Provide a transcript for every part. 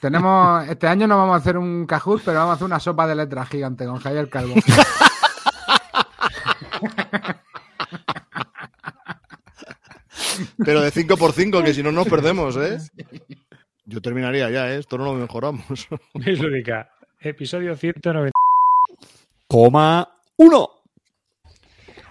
Tenemos, este año no vamos a hacer un Kahoot, pero vamos a hacer una sopa de letras gigante con Javier Calvo. Pero de 5 por 5 que si no nos perdemos, ¿eh? Yo terminaría ya, ¿eh? Esto no lo mejoramos. Lúdica, episodio 190. Coma 1.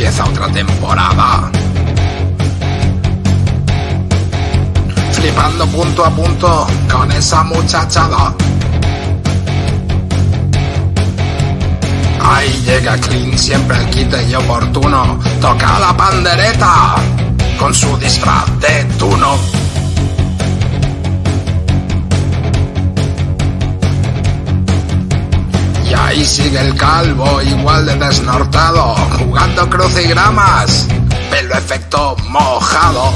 Empieza otra temporada. Flipando punto a punto con esa muchachada. Ahí llega Clean, siempre el quite y oportuno. Toca la pandereta con su disfraz de tuno. Y ahí sigue el calvo, igual de desnortado, jugando crucigramas, pelo efecto mojado.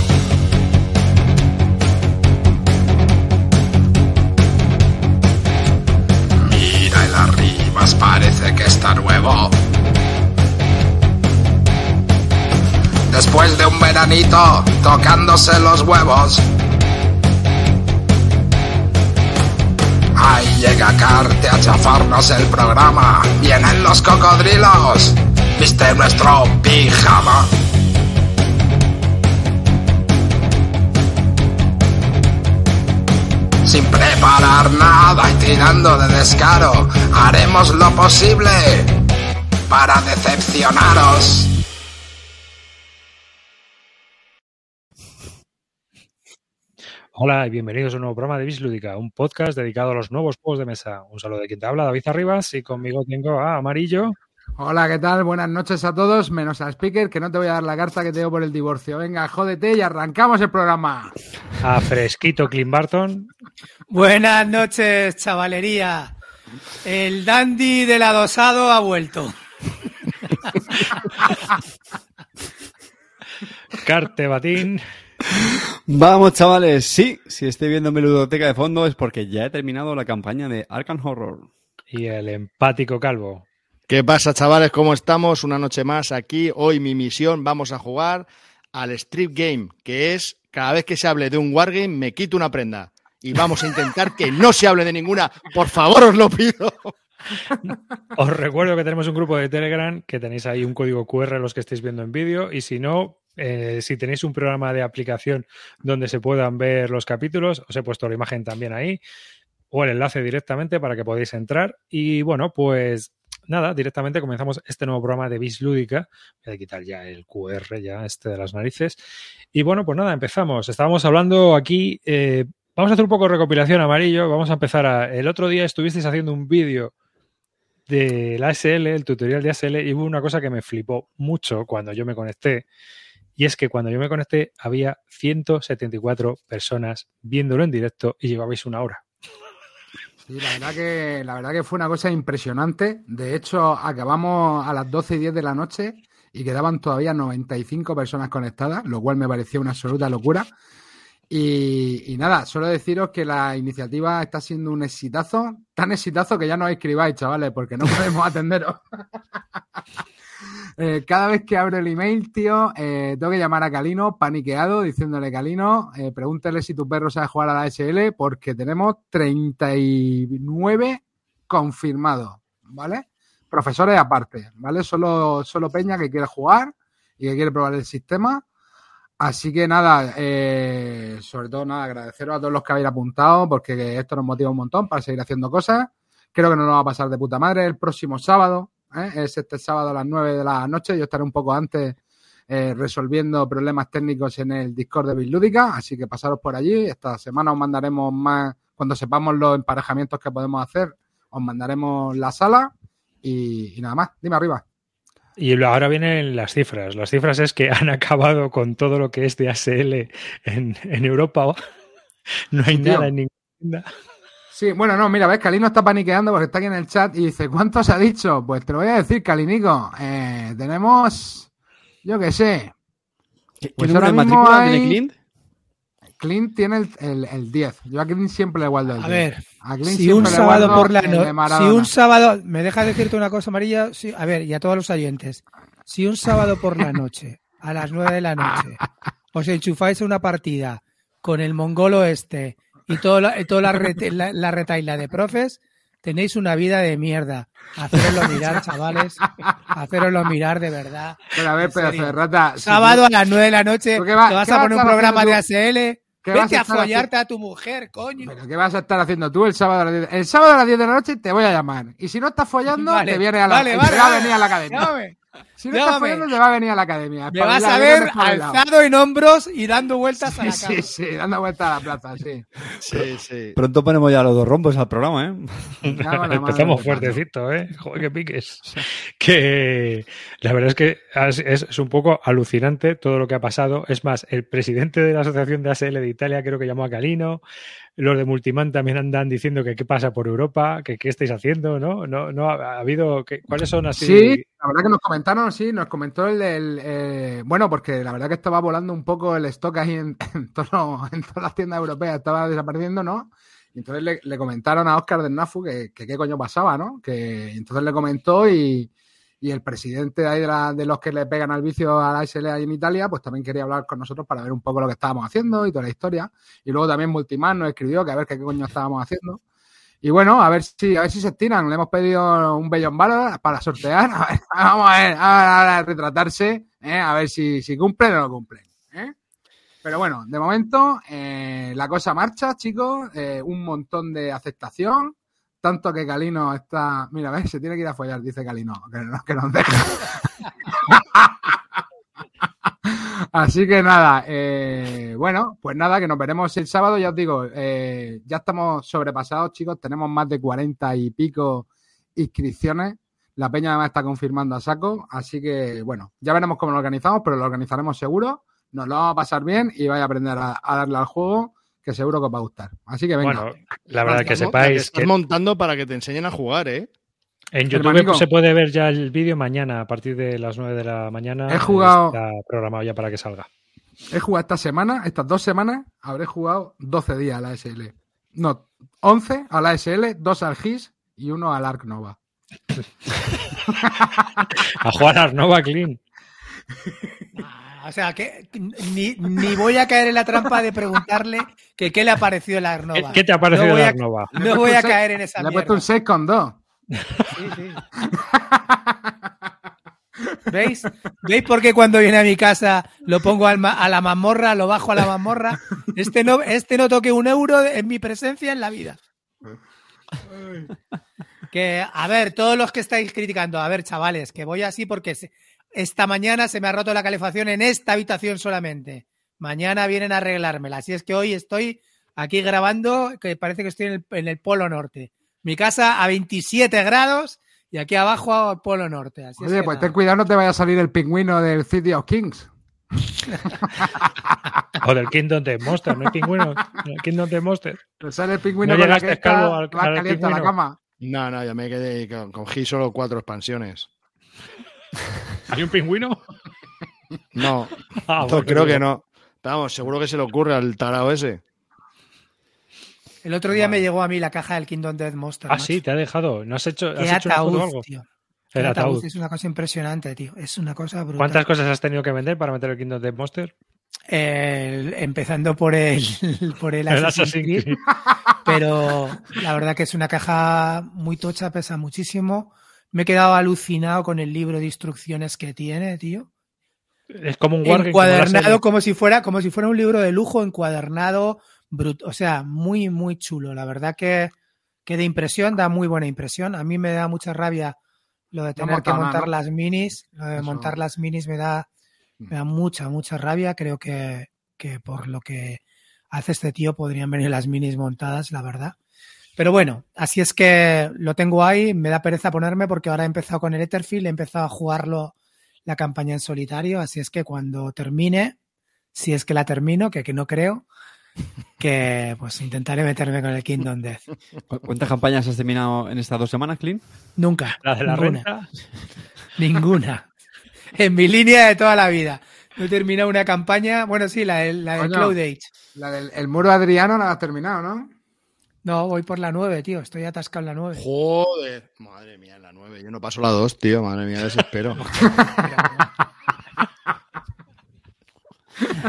Mira el arribas, parece que está nuevo. Después de un veranito, tocándose los huevos. Llega Carte a chafarnos el programa. Vienen los cocodrilos. Viste nuestro pijama. Sin preparar nada y tirando de descaro, haremos lo posible para decepcionaros. Hola y bienvenidos a un nuevo programa de Bislúdica, un podcast dedicado a los nuevos juegos de mesa. Un saludo de quien te habla, David Arribas, y conmigo tengo a Amarillo. Hola, ¿qué tal? Buenas noches a todos, menos al speaker, que no te voy a dar la carta que te doy por el divorcio. Venga, jódete y arrancamos el programa. A Fresquito Clint Barton. Buenas noches, chavalería. El dandy del adosado ha vuelto. Carte Batín. Vamos, chavales. Sí, si estoy viendo mi ludoteca de fondo es porque ya he terminado la campaña de Arkham Horror. Y el empático calvo. ¿Qué pasa, chavales? ¿Cómo estamos? Una noche más aquí. Hoy mi misión, vamos a jugar al Strip Game, que es cada vez que se hable de un Wargame, me quito una prenda. Y vamos a intentar que no se hable de ninguna. Por favor, os lo pido. Os recuerdo que tenemos un grupo de Telegram, que tenéis ahí un código QR los que estéis viendo en vídeo. Y si no, eh, si tenéis un programa de aplicación donde se puedan ver los capítulos, os he puesto la imagen también ahí o el enlace directamente para que podáis entrar. Y bueno, pues nada, directamente comenzamos este nuevo programa de Bis Lúdica. Voy a quitar ya el QR, ya este de las narices. Y bueno, pues nada, empezamos. Estábamos hablando aquí. Eh, vamos a hacer un poco de recopilación amarillo. Vamos a empezar a. El otro día estuvisteis haciendo un vídeo de la ASL, el tutorial de ASL, y hubo una cosa que me flipó mucho cuando yo me conecté. Y es que cuando yo me conecté había 174 personas viéndolo en directo y llevabais una hora. Sí, la verdad que, la verdad que fue una cosa impresionante. De hecho, acabamos a las 12 y 10 de la noche y quedaban todavía 95 personas conectadas, lo cual me pareció una absoluta locura. Y, y, nada, solo deciros que la iniciativa está siendo un exitazo, tan exitazo que ya no escribáis, chavales, porque no podemos atenderos. Eh, cada vez que abro el email, tío, eh, tengo que llamar a Calino, paniqueado, diciéndole, Calino, eh, pregúntale si tu perro sabe jugar a la SL, porque tenemos 39 confirmados, ¿vale? Profesores aparte, ¿vale? Solo, solo Peña que quiere jugar y que quiere probar el sistema. Así que nada, eh, sobre todo nada, agradeceros a todos los que habéis apuntado, porque esto nos motiva un montón para seguir haciendo cosas. Creo que nos lo va a pasar de puta madre el próximo sábado. ¿Eh? Es este sábado a las 9 de la noche. Yo estaré un poco antes eh, resolviendo problemas técnicos en el Discord de Bislúdica, así que pasaros por allí. Esta semana os mandaremos más, cuando sepamos los emparejamientos que podemos hacer, os mandaremos la sala y, y nada más. Dime arriba. Y ahora vienen las cifras. Las cifras es que han acabado con todo lo que es de ASL en, en Europa. No hay Tío. nada en ninguna. Sí, bueno, no, mira, ves, Calino está paniqueando porque está aquí en el chat y dice, ¿cuántos ha dicho? Pues te lo voy a decir, Calinico. Eh, tenemos, yo qué sé, ¿Qué, qué Pues número de mismo matrícula hay- tiene Clint? Clint tiene el, el, el 10. Yo a Clint siempre le guardo el 10. A ver, A Clint si un sábado por la noche, si un sábado, me dejas decirte una cosa, María, Sí, a ver, y a todos los oyentes, si un sábado por la noche, a las 9 de la noche, os enchufáis a una partida con el mongolo este y toda la, y toda la, rete- la, la retaila de profes, tenéis una vida de mierda. Haceroslo mirar, chavales. Haceroslo mirar de verdad. Pero a ver, pedazo de rata. si Sábado a las 9 de la noche, ¿Pero qué va- te vas a vas a poner un programa de ASL. ¿Qué vas Vete a a follarte a tu mujer, coño. ¿Pero qué vas a estar haciendo tú el sábado a las 10? El sábado a las 10 de la noche te voy a llamar. Y si no estás follando, Vale, te viene a la, vale, vale, va a vale. venir a la academia. Si no estás llámame. follando, te va a venir a la academia. Me vas a ver alzado en hombros y dando vueltas a Sí, la cama. sí, sí, dando vueltas a la plaza, sí. Sí, sí. Pronto ponemos ya los dos rombos al programa, ¿eh? Empezamos fuertecito, ¿eh? Joder, que piques. Que la verdad es que es, es un poco alucinante todo lo que ha pasado. Es más, el presidente de la Asociación de ASL de Italia creo que llamó a Calino. Los de Multiman también andan diciendo que qué pasa por Europa, que qué estáis haciendo, ¿no? No, no ha, ha habido. que- ¿Cuáles son así? Sí, la verdad que nos comentaron, sí, nos comentó el del. eh, bueno, porque la verdad que estaba volando un poco el stock ahí en, en, todo- en todas las tiendas europeas, estaba desapareciendo, ¿no? Y entonces le, comentaron a Oscar del Nafu que, que qué coño pasaba, ¿no? Que entonces le comentó y, y el presidente de, ahí de, la- de los que le pegan al vicio a la ASL ahí en Italia, pues también quería hablar con nosotros para ver un poco lo que estábamos haciendo y toda la historia. Y luego también Multiman nos escribió que a ver qué coño estábamos haciendo. Y bueno, a ver si, a ver si se estiran. Le hemos pedido un bellón valor para sortear. Vamos a ver, a, retratarse, ¿eh? a ver si, si cumplen o no cumplen. ¿eh? Pero bueno, de momento eh, la cosa marcha, chicos. un montón de aceptación. Tanto que Calino está. Mira. Se tiene que ir a follar, dice Calino. Que, no- que nos deja. Así que nada, eh, bueno, pues nada, que nos veremos el sábado, ya os digo, eh, ya estamos sobrepasados, chicos, tenemos más de cuarenta y pico inscripciones, la peña además está confirmando a saco, así que bueno, ya veremos cómo lo organizamos, pero lo organizaremos seguro, nos lo vamos a pasar bien y vais a aprender a darle al juego, que seguro que os va a gustar. Así que venga. Bueno, la verdad que sepáis estás que montando para que te enseñen a jugar, ¿eh? en YouTube Hermanico. se puede ver ya el vídeo mañana, a partir de las 9 de la mañana. He jugado- Está programado ya para que salga. He jugado esta semana, estas dos semanas, habré jugado 12 días a la SL. No, 11 a la SL, 2 al GIS y uno al Arc Nova. A jugar a Arnova Clean. O sea, que ni, ni voy a caer en la trampa de preguntarle que qué le ha parecido la ¿Qué, Arnova. qué te ha parecido No voy de a- Arnova? No voy a caer en esa Le he puesto un mierda. 6 con 2. Sí, sí. ¿Veis? ¿Veis por qué cuando viene a mi casa lo pongo al a la mazmorra, lo bajo a la mazmorra? Este no, este no toque un euro en mi presencia en la vida. Que, a ver, todos los que estáis criticando, a ver, chavales, que voy así porque se- esta mañana se me ha roto la calefacción en esta habitación solamente. Mañana vienen a arreglármela. Así es que hoy estoy aquí grabando, que parece que estoy en el, en el Polo Norte. Mi casa a 27 grados y aquí abajo al Polo Norte. Así es Oye, que pues nada. ten cuidado, no te vaya a salir el pingüino del City of Kings. O del Kingdom de Monster, ¿no hay pingüino? El Kingdom de Monster. Te sale el pingüino No con la llegaste que está calvo al- al caliente a la cama. No, no, ya me quedé, con- cogí solo cuatro expansiones. ¿Hay un pingüino? No, Ah, bueno, creo que no. Vamos, seguro que se le ocurre al tarao ese. El otro día me llegó a mí la caja del Kingdom Death Monster. Ah, macho. sí, te ha dejado. ¿No has hecho, Qué has hecho una foto o ataúd, algo? tío. El ataúd. ataúd. Es una cosa impresionante, tío. Es una cosa brutal. ¿Cuántas cosas has tenido que vender para meter el Kingdom de Monster? El- empezando por el, por el El Assassin's Assassin's Creed, Creed. pero la verdad que es una caja muy tocha, pesa muchísimo. Me he quedado alucinado con el libro de instrucciones que tiene, tío. Es como un Wargame. Encuadernado como si fuera, como si fuera un libro de lujo, encuadernado, brut- o sea, muy, muy chulo. La verdad que, que de impresión da muy buena impresión. A mí me da mucha rabia lo de tener que nada, montar ¿no? las minis. Lo de Eso. montar las minis me da, me da mucha, mucha rabia. Creo que, que por lo que hace este tío podrían venir las minis montadas, la verdad. Pero bueno, así es que lo tengo ahí, me da pereza ponerme porque ahora he empezado con el Etherfield, he empezado a jugarlo la campaña en solitario, así es que cuando termine, si es que la termino, que, que no creo, que pues intentaré meterme con el Kingdom Death. ¿Cu- ¿Cuántas campañas has terminado en estas dos semanas, Clint? Nunca. La de la ninguna. renta. Ninguna. En mi línea de toda la vida. No he terminado una campaña. Bueno, sí, la, del- la de Coño. Cloud Age. La del el muro de Adriano no la has terminado, ¿no? No, voy por la 9, tío. Estoy atascado en la 9. Joder. Madre mía, la 9. Yo no paso la 2, tío. Madre mía, desespero.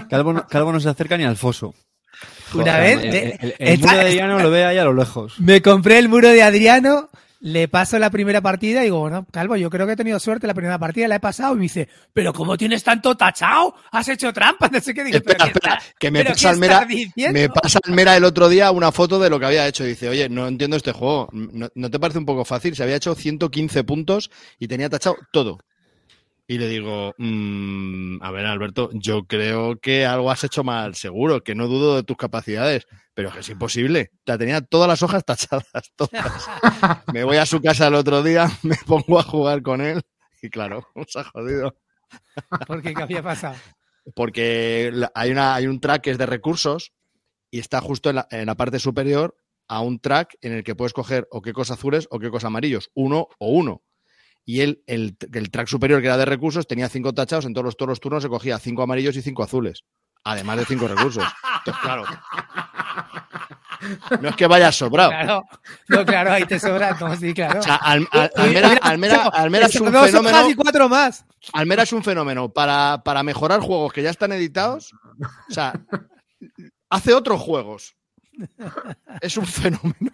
Calvo no, Calvo no se acerca ni al foso. Una vez. El, de- el- el muro está- de Adriano lo ve ahí a lo lejos. Me compré el muro de Adriano, le paso la primera partida y digo, bueno, Calvo, yo creo que he tenido suerte la primera partida, la he pasado. Y me dice, pero ¿cómo tienes tanto tachado? ¿Has hecho trampa? No sé qué. Digo, espera, "¿Pero qué espera. está- Que me pasa Almera. estás diciendo?". Me pasa Almera el otro día una foto de lo que había hecho. Dice, oye, no entiendo este juego. ¿No, no te parece un poco fácil? Se había hecho 115 puntos y tenía tachado todo. Y le digo, "Mm, a ver, Alberto, yo creo que algo has hecho mal, seguro, que no dudo de tus capacidades, pero que es imposible. La tenía todas las hojas tachadas, todas. me voy a su casa el otro día, me pongo a jugar con él y claro, nos ha jodido. Porque ¿qué había pasado? Porque hay, una, hay un track que es de recursos y está justo en la, en la parte superior a un track en el que puedes coger o qué cosas azules o qué cosas amarillos, uno o uno. Y él, el, el track superior que era de recursos tenía cinco tachados, en todos los, todos los turnos se cogía cinco amarillos y cinco azules. Además de cinco recursos. Entonces, claro. No es que vayas sobrado. Claro, no, claro, ahí te sobra. No, sí, claro. O sea, Al- Al- Almera, es "Esas un fenómeno. hojas y cuatro más. Almera es un fenómeno para, para mejorar juegos que ya están editados. O sea, hace otros juegos. Es un fenómeno.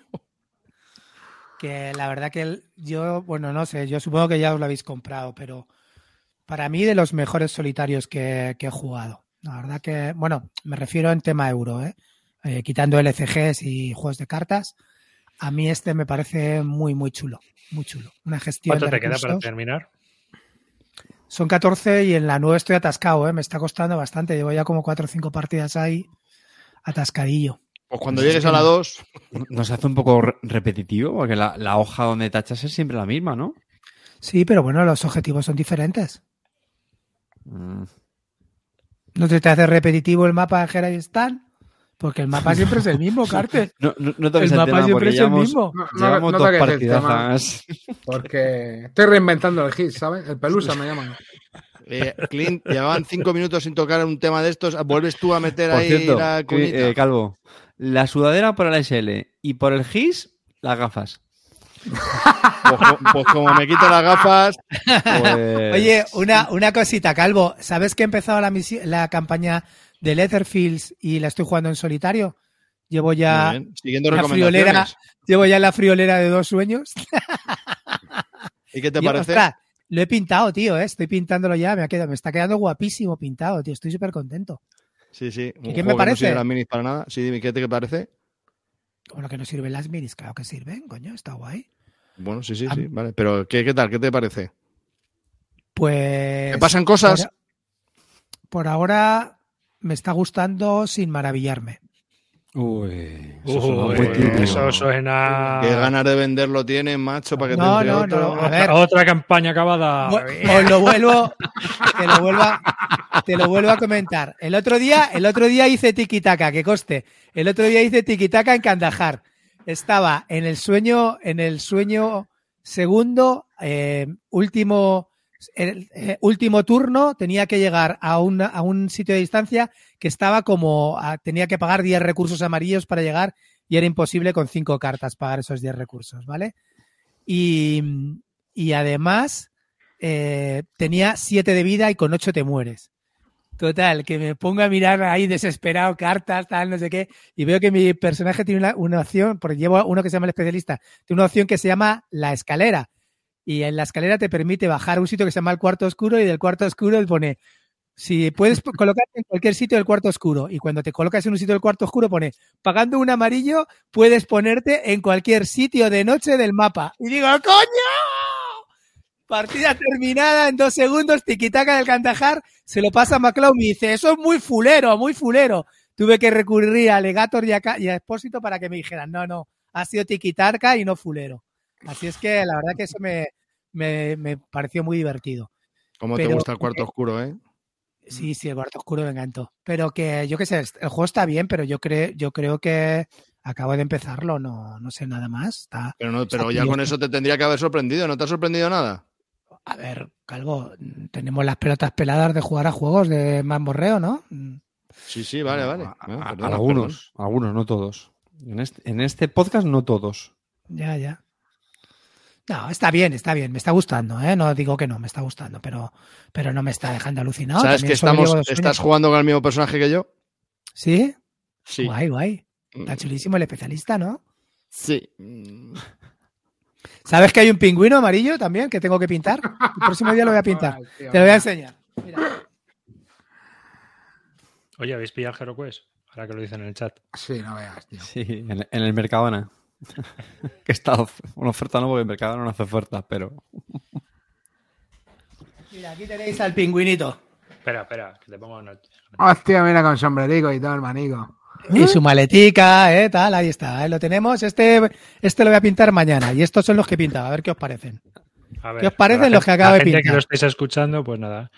Que la verdad que el- yo, bueno, no sé, yo supongo que ya os lo habéis comprado, pero para mí de los mejores solitarios que, que he jugado. La verdad que, bueno, me refiero en tema euro, ¿eh? Eh, quitando LCGs y juegos de cartas. A mí este me parece muy, muy chulo. Muy chulo. Una gestión ¿Cuánto de te queda para terminar? Son 14 y en la 9 estoy atascado, ¿eh? Me está costando bastante. Llevo ya como 4 o 5 partidas ahí atascadillo. Pues cuando llegues a la 2, Nos hace un poco re- repetitivo, porque la, la hoja donde tachas es siempre la misma, ¿no? Sí, pero bueno, los objetivos son diferentes. Mm. ¿No te, te hace repetitivo el mapa de Stan? Porque el mapa siempre es el mismo, Carter. No, no, no El el, mapa tema siempre es el llevamos, mismo. No, no- llevamos no dos toques el tema. partidazas. Porque estoy reinventando el hit, ¿sabes? El pelusa me llaman. eh, Clint, llevaban cinco minutos sin tocar un tema de estos. ¿Vuelves tú a meter Por ahí cierto, la que, cuñita? eh, Calvo, la sudadera por el SL y por el GIS, las gafas. Pues, pues como me quito las gafas, Pues- Oye, una, una cosita, Calvo. ¿Sabes que he empezado la, misi- la campaña de Leatherfields y la estoy jugando en solitario? Llevo ya bien, siguiendo la friolera, llevo ya la friolera de dos sueños. ¿Y qué te Y, parece? ostras, lo he pintado, tío, ¿eh? estoy pintándolo ya, me, ha quedado, me está quedando guapísimo pintado, tío, estoy súper contento. Sí, sí. ¿Y qué me que parece? No sirve las minis para nada. Sí, dime, ¿qué te parece? Lo que no sirven las minis, claro que sirven, coño, está guay. Bueno, sí, sí, sí. Vale. Pero, ¿qué, qué tal? ¿Qué te parece? Pues... ¿Te pasan cosas? Por, por ahora me está gustando sin maravillarme. Uy, eso suena Uy, muy eso suena. ¿Qué ganas de venderlo tienes, macho, para que te No, entre no, otro? no, a Otra, ver. otra campaña acabada. Os lo vuelvo, te lo vuelvo, a, te lo vuelvo a comentar. El otro día, el otro día hice tiki-taka, que coste. El otro día hice tiki-taka en Kandahar. Estaba en el sueño, en el sueño segundo, eh, último, el, eh, último turno, tenía que llegar a un, a un sitio de distancia que estaba como, tenía que pagar 10 recursos amarillos para llegar y era imposible con 5 cartas pagar esos 10 recursos, ¿vale? Y, y además eh, tenía 7 de vida y con 8 te mueres. Total, que me pongo a mirar ahí desesperado cartas, tal, no sé qué, y veo que mi personaje tiene una, una opción, porque llevo uno que se llama el especialista, tiene una opción que se llama la escalera. Y en la escalera te permite bajar a un sitio que se llama el cuarto oscuro y del cuarto oscuro él pone, si puedes colocarte en cualquier sitio del cuarto oscuro y cuando te colocas en un sitio del cuarto oscuro pone, pagando un amarillo puedes ponerte en cualquier sitio de noche del mapa. Y digo, coño, partida terminada en dos segundos, tiquitaca del Cantajar, se lo pasa a McLeod y dice, eso es muy fulero, muy fulero. Tuve que recurrir a Legator y a, y a Expósito para que me dijeran, no, no, ha sido tiquitaca y no fulero. Así es que la verdad que eso me, me, me pareció muy divertido. Cómo te gusta el cuarto oscuro, ¿eh? Sí, sí, el cuarto oscuro me encantó. Pero que yo qué sé, el juego está bien, pero yo creo, yo creo que acabo de empezarlo, no, no sé nada más. Está, Pero, no, pero Está ya con eso te tendría que haber sorprendido. ¿No te ha sorprendido nada? a ver, Calvo, tenemos las pelotas peladas de jugar a juegos de mamborreo, ¿no? Mm, Sí, sí, vale, vale. A- algunos, algunos, no todos. En este, en este podcast no todos. Ya, ya. No, está bien, está bien, me está gustando, ¿eh? No digo que no, me está gustando, pero, pero no me está dejando alucinado. ¿Sabes También que estamos, estás jugando con el mismo personaje que yo? ¿Sí? Sí. Guay, guay. Está Mm, chulísimo el especialista, ¿no? Sí. ¿Sabes que hay un pingüino amarillo también que tengo que pintar? El próximo día lo voy a pintar. Ay, tío. Te lo voy a enseñar. Mira. Oye, ¿habéis pillado el HeroQuest? Ahora que lo dicen en el chat. Sí, no veas, tío. Sí, en, en el Mercadona. que está una oferta no, porque el Mercadona no hace ofertas, pero. Mira, aquí tenéis al pingüinito. Espera, espera, que te pongo una... Hostia, mira con sombrerico y todo el manico. Y su maletica, ¿eh? Tal, ahí está. ¿eh? Lo tenemos. Este, este lo voy a pintar mañana. Y estos son los que pintaba. A ver qué os parecen. A ¿Qué os parecen la los que acabo la de gente pintar? que lo estáis escuchando, pues nada,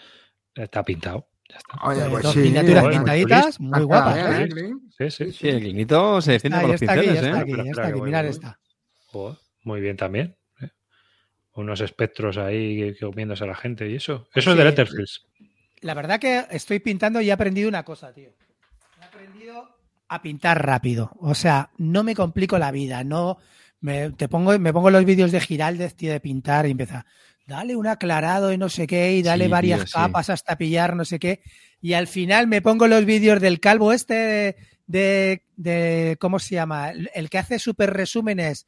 está pintado. Ya está. Oye, Eh, pues dos sí. miniaturas bueno, pintaditas, está muy guapas. bien, ¿eh? ¿eh? Sí, sí. Sí, el clinito se defiende con los está aquí, ya pinceles, está ¿eh? aquí, ya está aquí. esta. Joder, muy bien también. ¿eh? Unos espectros ahí comiéndose a la gente y eso. Eso es de. Letterfields. La verdad que estoy pintando y he aprendido una cosa, tío. He aprendido a pintar rápido. O sea, no me complico la vida. No me, te pongo, me pongo los vídeos de Giraldez, tío, de pintar y empieza. Dale un aclarado y no sé qué, y dale Sí, varias tío, sí. capas hasta pillar no sé qué. Y al final me pongo los vídeos del calvo este de, de, de- ¿cómo se llama? El, el que hace super resúmenes.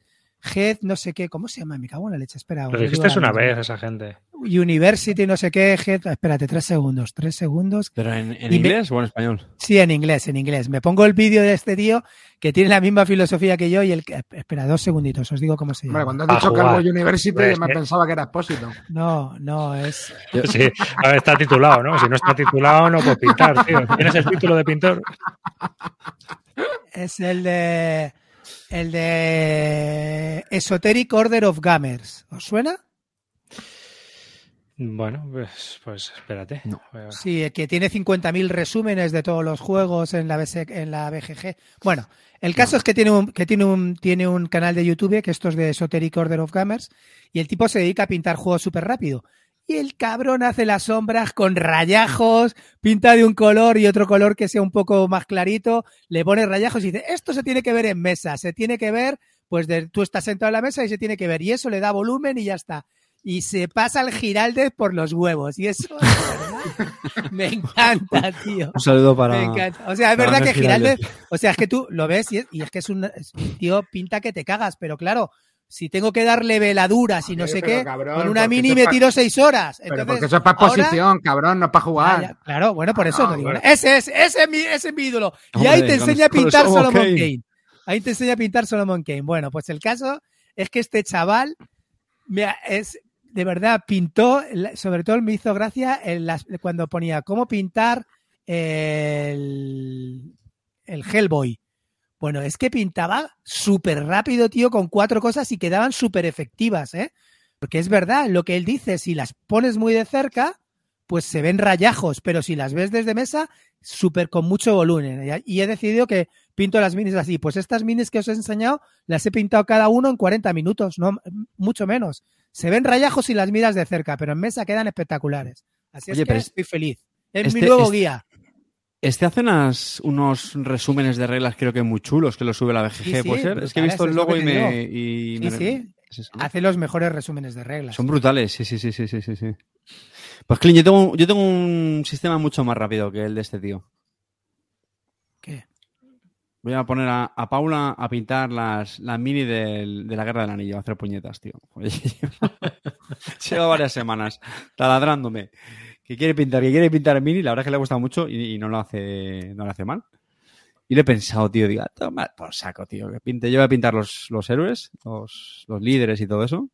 Head, no sé qué, ¿cómo se llama? Me cago en la leche, espera. Lo dijiste una vez a esa gente. University, no sé qué, Head, espérate, tres segundos, tres segundos. ¿Pero en, en Y me- inglés o en español? Sí, en inglés, en inglés. Me pongo el vídeo de este tío que tiene la misma filosofía que yo y el que... Espera, dos segunditos, os digo cómo se llama. Hombre, cuando has dicho. Calvo University, Pues, me eh. pensaba que era expósito. No, no, es... Sí, a ver, está titulado, ¿no? Si no está titulado, no puedes pintar, tío. ¿Tienes el título de pintor? Es el de... El de Esoteric Order of Gamers. ¿Os suena? Bueno, pues, pues espérate. No. Voy a- Sí, el que tiene 50.000 resúmenes de todos los juegos en la, BS en la BGG. Bueno, el caso es que tiene un, que tiene un, tiene un canal de YouTube, que esto es de Esoteric Order of Gamers, y el tipo se dedica a pintar juegos súper rápido. Y el cabrón hace las sombras con rayajos, pinta de un color y otro color que sea un poco más clarito, le pone rayajos y dice, esto se tiene que ver en mesa, se tiene que ver, pues de, tú estás sentado en la mesa y se tiene que ver, y eso le da volumen y ya está. Y se pasa el Giraldez por los huevos, y eso verdad, me encanta, tío. Un saludo para. Me encanta. O sea, es verdad que Giraldez, Giraldez. o sea, es que tú lo ves y es, y es que es un, es un tío pinta que te cagas, pero claro, si tengo que darle veladuras y no sé pero qué, cabrón, con una mini eso me pa- tiro seis horas. Pero Entonces, porque eso es para ahora- exposición, cabrón, no es para jugar. claro, bueno, por eso Ah, te digo. bueno. Ese es, ese es mi, ese es mi ídolo. Y ahí te con- enseña a pintar Solomon Kane. Kane. Ahí te enseña a pintar Solomon Kane. Bueno, pues el caso es que este chaval me ha- es de verdad pintó, sobre todo me hizo gracia en las- cuando ponía cómo pintar el, el Hellboy. Bueno, es que pintaba súper rápido, tío, con cuatro cosas y quedaban súper efectivas, ¿eh? Porque es verdad, lo que él dice, si las pones muy de cerca, pues se ven rayajos, pero si las ves desde mesa, súper con mucho volumen. Y he decidido que pinto las minis así. Pues estas minis que os he enseñado, las he pintado cada uno en 40 minutos, no mucho menos. Se ven rayajos si las miras de cerca, pero en mesa quedan espectaculares. Así Oye, es que estoy feliz. Es este- mi nuevo este- guía. Este hace unas- unos resúmenes de reglas, creo que muy chulos, que lo sube la BGG. Sí, sí, ¿Puede ser? Es que he visto el logo y me. y Sí, me- sí. Hace los mejores resúmenes de reglas. Son brutales, sí, sí, sí, sí, sí, sí. Pues Clint, yo tengo, yo tengo un sistema mucho más rápido que el de este tío. ¿Qué? Voy a poner a, a Paula a pintar las, las mini del- de la Guerra del Anillo, a hacer puñetas, tío. Lleva varias semanas taladrándome. Que quiere pintar, que quiere pintar mini, la verdad es que le ha gustado mucho y, y no lo hace, no lo hace mal. Y le he pensado, tío, digo, "Ah, toma por saco, tío, que pinte. Yo voy a pintar los, los héroes, los, los líderes y todo eso.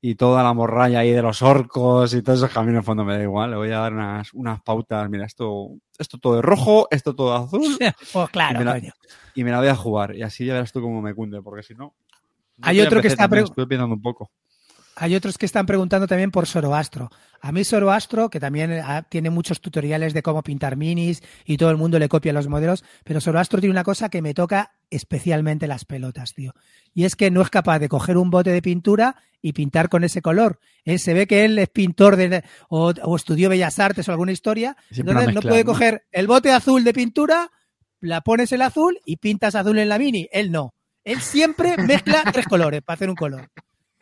Y toda la morralla ahí de los orcos y todo eso, que a mí en el fondo me da igual. Le voy a dar unas, unas pautas. Mira, esto, esto todo de rojo, esto todo azul. Pues claro, Y me la- coño. y me la voy a jugar. Y así ya verás tú cómo me cunde, porque si no. Hay otro que está también, pre- Estuve pensando un poco. Hay otros que están preguntando también por Soroastro. A mí Soroastro, que también ah, tiene muchos tutoriales de cómo pintar minis y todo el mundo le copia los modelos, pero Soroastro tiene una cosa que me toca especialmente las pelotas, tío. Y es que no es capaz de coger un bote de pintura y pintar con ese color. Él se ve que él es pintor de, o, o estudió Bellas Artes o alguna historia. Siempre no puede ¿no? coger el bote azul de pintura, la pones el azul y pintas azul en la mini. Él no. Él siempre mezcla tres colores para hacer un color.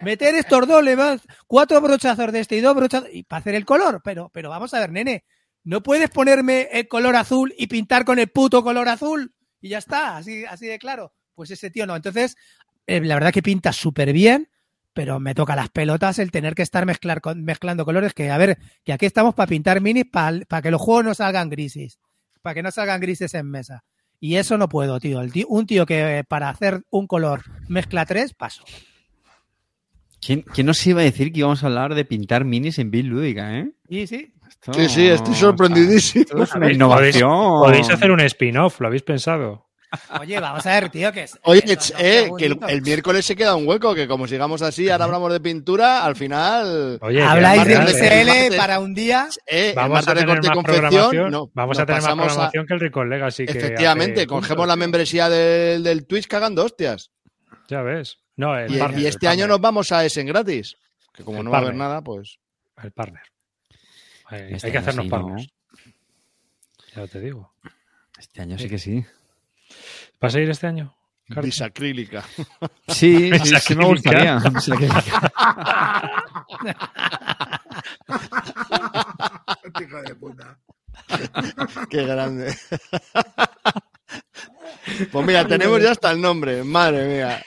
Meter estos dos, le vas cuatro brochazos de este y dos brochazos y para hacer el color. Pero, pero vamos a ver, nene, no puedes ponerme el color azul y pintar con el puto color azul y ya está, así, así de claro. Pues ese tío no. Entonces, eh, la verdad que pinta súper bien, pero me toca las pelotas el tener que estar mezclar mezclando colores. Que a ver, que aquí estamos para pintar minis para que los juegos no salgan grises, para que no salgan grises en mesa. Y eso no puedo, tío. Tío- un tío que eh, para hacer un color mezcla tres, paso. ¿Quién, quién nos iba a decir que íbamos a hablar de pintar minis en Bill Lúdica, eh? Sí, Esto- Sí, sí, estoy sorprendidísimo. Esto es una ¿Podéis- innovación. Podéis hacer un spin-off, ¿lo habéis pensado? Oye, vamos a ver, tío, que es. Oye, que eh, que el, miércoles se queda un hueco, que como sigamos así, ahora hablamos de pintura, al final... Oye, que Habláis de el UCL martes- para un día. Eh, Vamos a tener corte más programación. no, Vamos a tener más a- programación que el Recon Legacy. que Efectivamente, hace cogemos la membresía del, del Twitch cagando hostias. Ya ves. No, el Y, partner, y el este año partner, nos vamos a Essen gratis. Que como El no va a haber nada, pues... El partner. Hay, Este hay que hacernos sí, ¿no? partners. Ya te digo. Este año sí que sí. ¿Vas a ir este año? Carlos? Bisacrílica. Sí, sí, sí me gustaría. Hijo de puta. Qué grande. pues mira, tenemos ya hasta el nombre. Madre mía.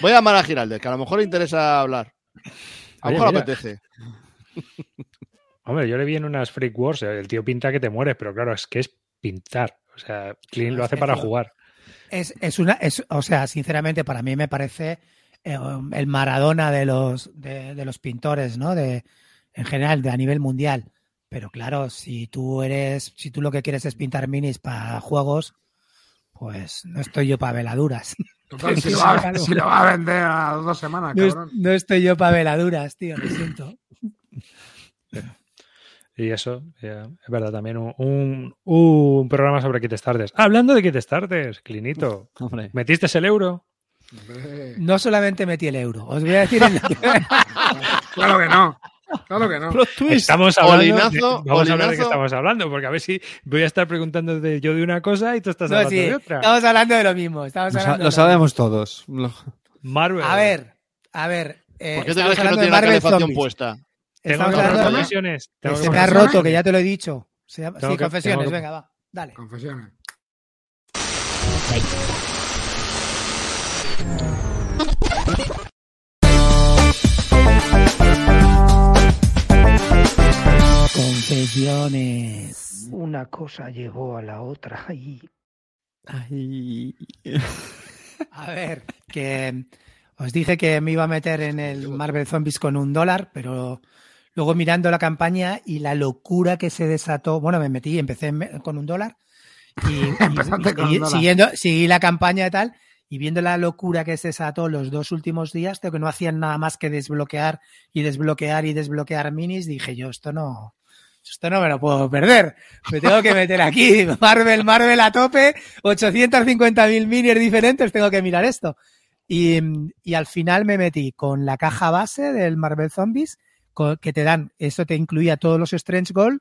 Voy a llamar a Giraldez, que a lo mejor le interesa hablar. A lo mejor le apetece. Hombre, yo le vi en unas Freak Wars, el tío pinta que te mueres, pero claro, es que es pintar. O sea, Clean lo hace para jugar. Es, es una, es, o sea, sinceramente, para mí me parece eh, el Maradona de los, de, de los pintores, ¿no? De, en general, de a nivel mundial. Pero claro, si tú eres, si tú lo que quieres es pintar minis para juegos, pues no estoy yo para veladuras. Total, si, lo va, a- si lo va a vender a dos semanas, No, cabrón. no estoy yo para veladuras, tío, lo siento. Y eso, es verdad, también un, un, un programa sobre kit starters. Hablando de kit starters, Clinito, Hombre. ¿metiste el euro? Hombre, No solamente metí el euro, os voy a decir el... Claro que no. Claro que no. Estamos hablando. de- Olinazo, vamos a hablar de qué estamos hablando, porque a ver si voy a estar preguntando de yo de una cosa y tú estás No, hablando sí, de otra. estamos hablando de lo mismo. Estamos Lo, hablando sabemos todos. Lo- Marvel. A ver, a ver. eh, ¿Por qué te crees que no tiene la Marvel calefacción Zombies. puesta? Tengo hablando de- confesiones. Tengo se me ha roto, que ya te lo he dicho. Se llama- Tengo sí, que- confesiones, que- venga, va. Dale. Confesiones. Confesiones. Una cosa llevó a la otra y Ay. A ver, que os dije que me iba a meter en el Marvel Zombies con un dólar, pero luego mirando la campaña y la locura que se desató, bueno, me metí, empecé con un dólar y, y- Empezaste con y- un dólar. siguiendo, seguí la campaña y tal, y viendo la locura que se desató los dos últimos días, de que no hacían nada más que desbloquear y desbloquear y desbloquear minis, dije yo, esto no, esto no me lo puedo perder. Me tengo que meter aquí. Marvel, Marvel a tope. 850.000 minis diferentes. Tengo que mirar esto. Y, y al final me metí con la caja base del Marvel Zombies, que te dan, eso te incluía todos los Strange Gold.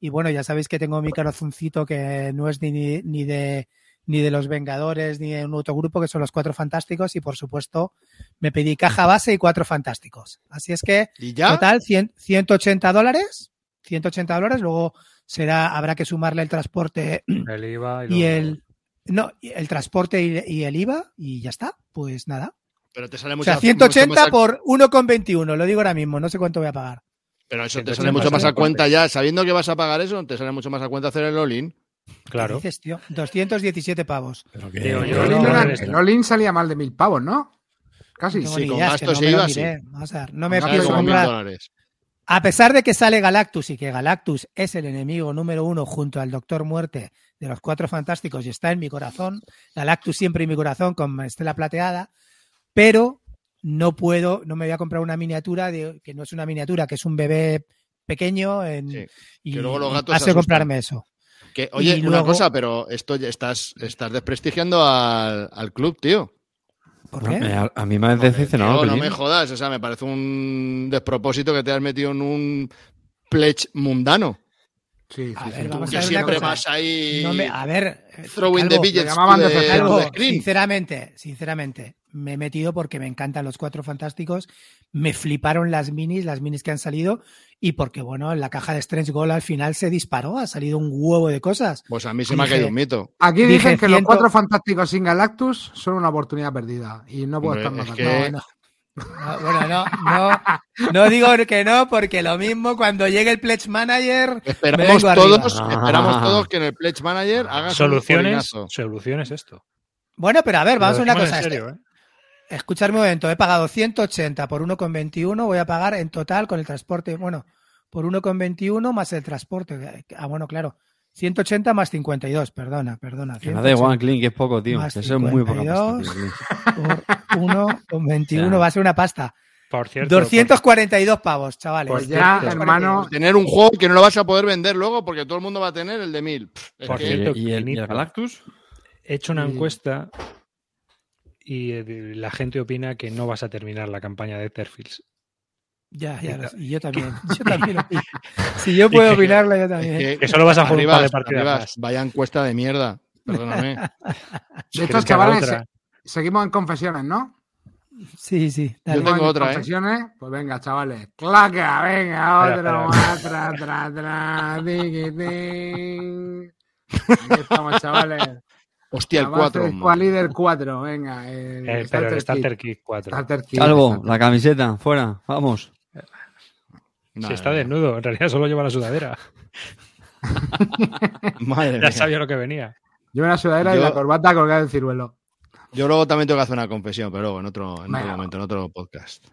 Y bueno, ya sabéis que tengo mi corazoncito que no es ni, ni de ni de los Vengadores ni de un otro grupo que son los Cuatro Fantásticos y por supuesto me pedí caja base y Cuatro Fantásticos. Así es que ¿Y ya? Total, 100 180 dólares. 180 dólares. Luego será, habrá que sumarle el transporte El IVA y, y luego- el. No, y el transporte y, y el IVA, y ya está. Pues nada. Pero te sale O mucho sea, mucho 180 más por 1,21. Lo digo ahora mismo. No sé cuánto voy a pagar. Pero eso te 180 sale mucho más a cuenta ya. Sabiendo que vas a pagar eso, te sale mucho más a cuenta hacer el all-in. ¿Qué Claro. dices, tío? 217 pavos. Pero Digo, El yo Olin salía mal de mil pavos, ¿no? Casi. No sí, con que gastos no me lo IVA, miré. Vamos a ver, no me como mil comprar. dólares. A pesar de que sale Galactus y que Galactus es el enemigo número uno junto al Doctor Muerte de los Cuatro Fantásticos y está en mi corazón, Galactus siempre en mi corazón con Estela Plateada, pero no puedo, no me voy a comprar una miniatura de, que no es una miniatura, que es un bebé pequeño en, Sí, y, que luego los gatos asustan. comprarme eso. Que, oye, Y una luego- cosa, pero esto ya estás, estás desprestigiando al, al club, tío. ¿Por qué? me- a, a mí me ha decepcionado. No me jodas, o sea, me parece un despropósito que te has metido en un pledge mundano. Sí, sí, A sí. ver, vamos a ver siempre cosa. vas ahí No me- a ver, eh, throwing the Calvo, Calvo, screen. sinceramente, sinceramente, me he metido porque me encantan los cuatro fantásticos, me fliparon las minis, las minis que han salido, y porque, bueno, en la caja de Strange Gold al final se disparó, ha salido un huevo de cosas. Pues a mí se me ha caído un mito. Aquí Dije dicen que los cuatro fantásticos sin Galactus son una oportunidad perdida. Y no puedo Hombre, estar más es de que- acuerdo. No, no. No, bueno, no, no, no digo que no, porque lo mismo cuando llegue el Pledge Manager, Esperamos todos, arriba. esperamos todos que en el Pledge Manager hagas un Soluciones, soluciones esto. Bueno, pero a ver, vamos a una cosa. en serio, ¿eh? Escuchadme un momento, he pagado 180 por 1,21, voy a pagar en total con el transporte, bueno, por 1,21 más el transporte. Ah, bueno, claro, 180 más 52, perdona, perdona. Que me da igual, 180 Clint, que es poco, tío. Eso es muy poca pasta, 52. tío, Clint. por 1,21 Ya. va a ser una pasta. Por cierto, 242 pavos, chavales. Pues ya, hermano, Tener un juego que no lo vas a poder vender luego porque todo el mundo va a tener el de mil. Pff, es Por que- cierto, ¿Y, el, y el. Galactus? he hecho una encuesta y eh, la gente opina que no vas a terminar la campaña de Terfields. Ya, ya, lo y yo también. Yo también. Si yo puedo opinarlo, yo también. que- Que solo vas a jugar un Arribas, par de partidas Arribas, más. Vaya encuesta de mierda. Perdóname. de ¿Quieres estos chavales, otra? se- seguimos en confesiones, ¿no? Sí, sí. dale. Yo tengo otra, ¿eh? confesiones. Pues venga, chavales. Claca, venga, Espera, otro espera. más, tra, tra, tra, tiqui, ting. Aquí estamos, chavales. Hostia, el Avance 4. Squad Leader 4, venga. El Eh, pero el Starter Kit 4. Starter Kit, Calvo, exacto. la camiseta, fuera, vamos. Si está desnudo, en realidad solo lleva la sudadera. Madre Ya mía. sabía lo que venía. Yo una sudadera y la corbata colgada del ciruelo. Yo luego también tengo que hacer una confesión, pero luego en otro, en otro Venga. momento, en otro podcast.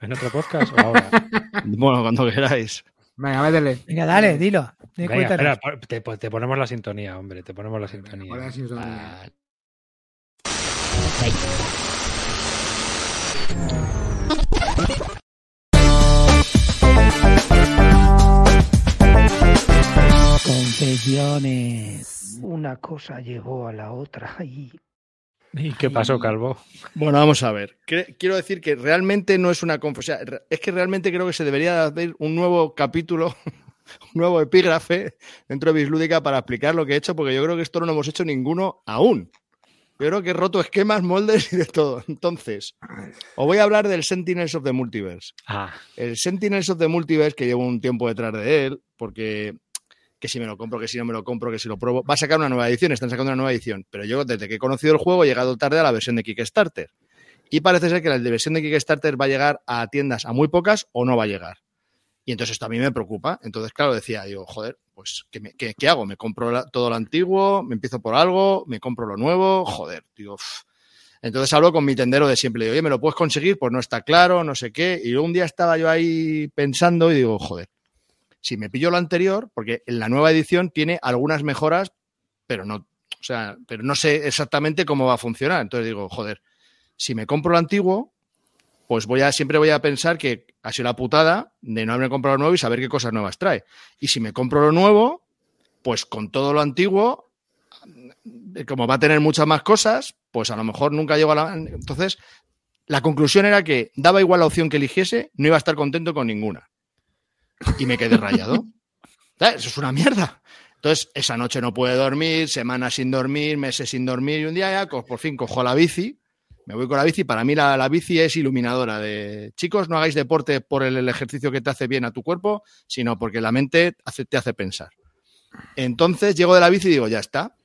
¿En otro podcast o ahora? Bueno, cuando queráis. Venga, métele. Venga, dale, dilo. Venga, espera, po- te, po- te ponemos la sintonía, hombre. Te ponemos la sintonía. Ponle así, sintonía. Ah, Una cosa llevó a la otra y ¿Y qué pasó, Calvo? Bueno, vamos a ver. Quiero decir que realmente no es una confesión. Es que realmente creo que se debería hacer un nuevo capítulo, un nuevo epígrafe dentro de Bislúdica para explicar lo que he hecho, porque yo creo que esto no lo hemos hecho ninguno aún. Yo creo que he roto esquemas, moldes y de todo. Entonces, os voy a hablar del Sentinels of the Multiverse. Ah, El Sentinels of the Multiverse, que llevo un tiempo detrás de él, porque que si me lo compro, que si no me lo compro, que si lo pruebo, va a sacar una nueva edición, están sacando una nueva edición. Pero yo, desde que he conocido el juego, he llegado tarde a la versión de Kickstarter. Y parece ser que la versión de Kickstarter va a llegar a tiendas a muy pocas o no va a llegar. Y entonces esto a mí me preocupa. Entonces, claro, decía, digo, joder, pues, ¿qué, hago? ¿Me compro todo lo antiguo? ¿Me empiezo por algo? ¿Me compro lo nuevo? Joder, digo, uf. Entonces hablo con mi tendero de siempre. Le digo, oye, ¿me lo puedes conseguir? Pues no está claro, no sé qué. Y un día estaba yo ahí pensando y digo, joder, si me pillo lo anterior, porque en la nueva edición tiene algunas mejoras, pero no, o sea, pero no sé exactamente cómo va a funcionar. Entonces digo, joder, si me compro lo antiguo, pues voy a, siempre voy a pensar que ha sido la putada de no haberme comprado lo nuevo y saber qué cosas nuevas trae. Y si me compro lo nuevo, pues con todo lo antiguo, eh, como va a tener muchas más cosas, pues a lo mejor nunca llego a la... Entonces, la conclusión era que daba igual la opción que eligiese, no iba a estar contento con ninguna. Y me quedé rayado. ¿Sabes? Eso es una mierda. Entonces, esa noche no pude dormir, semanas sin dormir, meses sin dormir, y un día ya, por fin cojo la bici, me voy con la bici. Para mí la, la bici es iluminadora. De chicos, no hagáis deporte por el, el ejercicio que te hace bien a tu cuerpo, sino porque la mente hace- te hace pensar. Entonces llego de la bici y digo, ya está.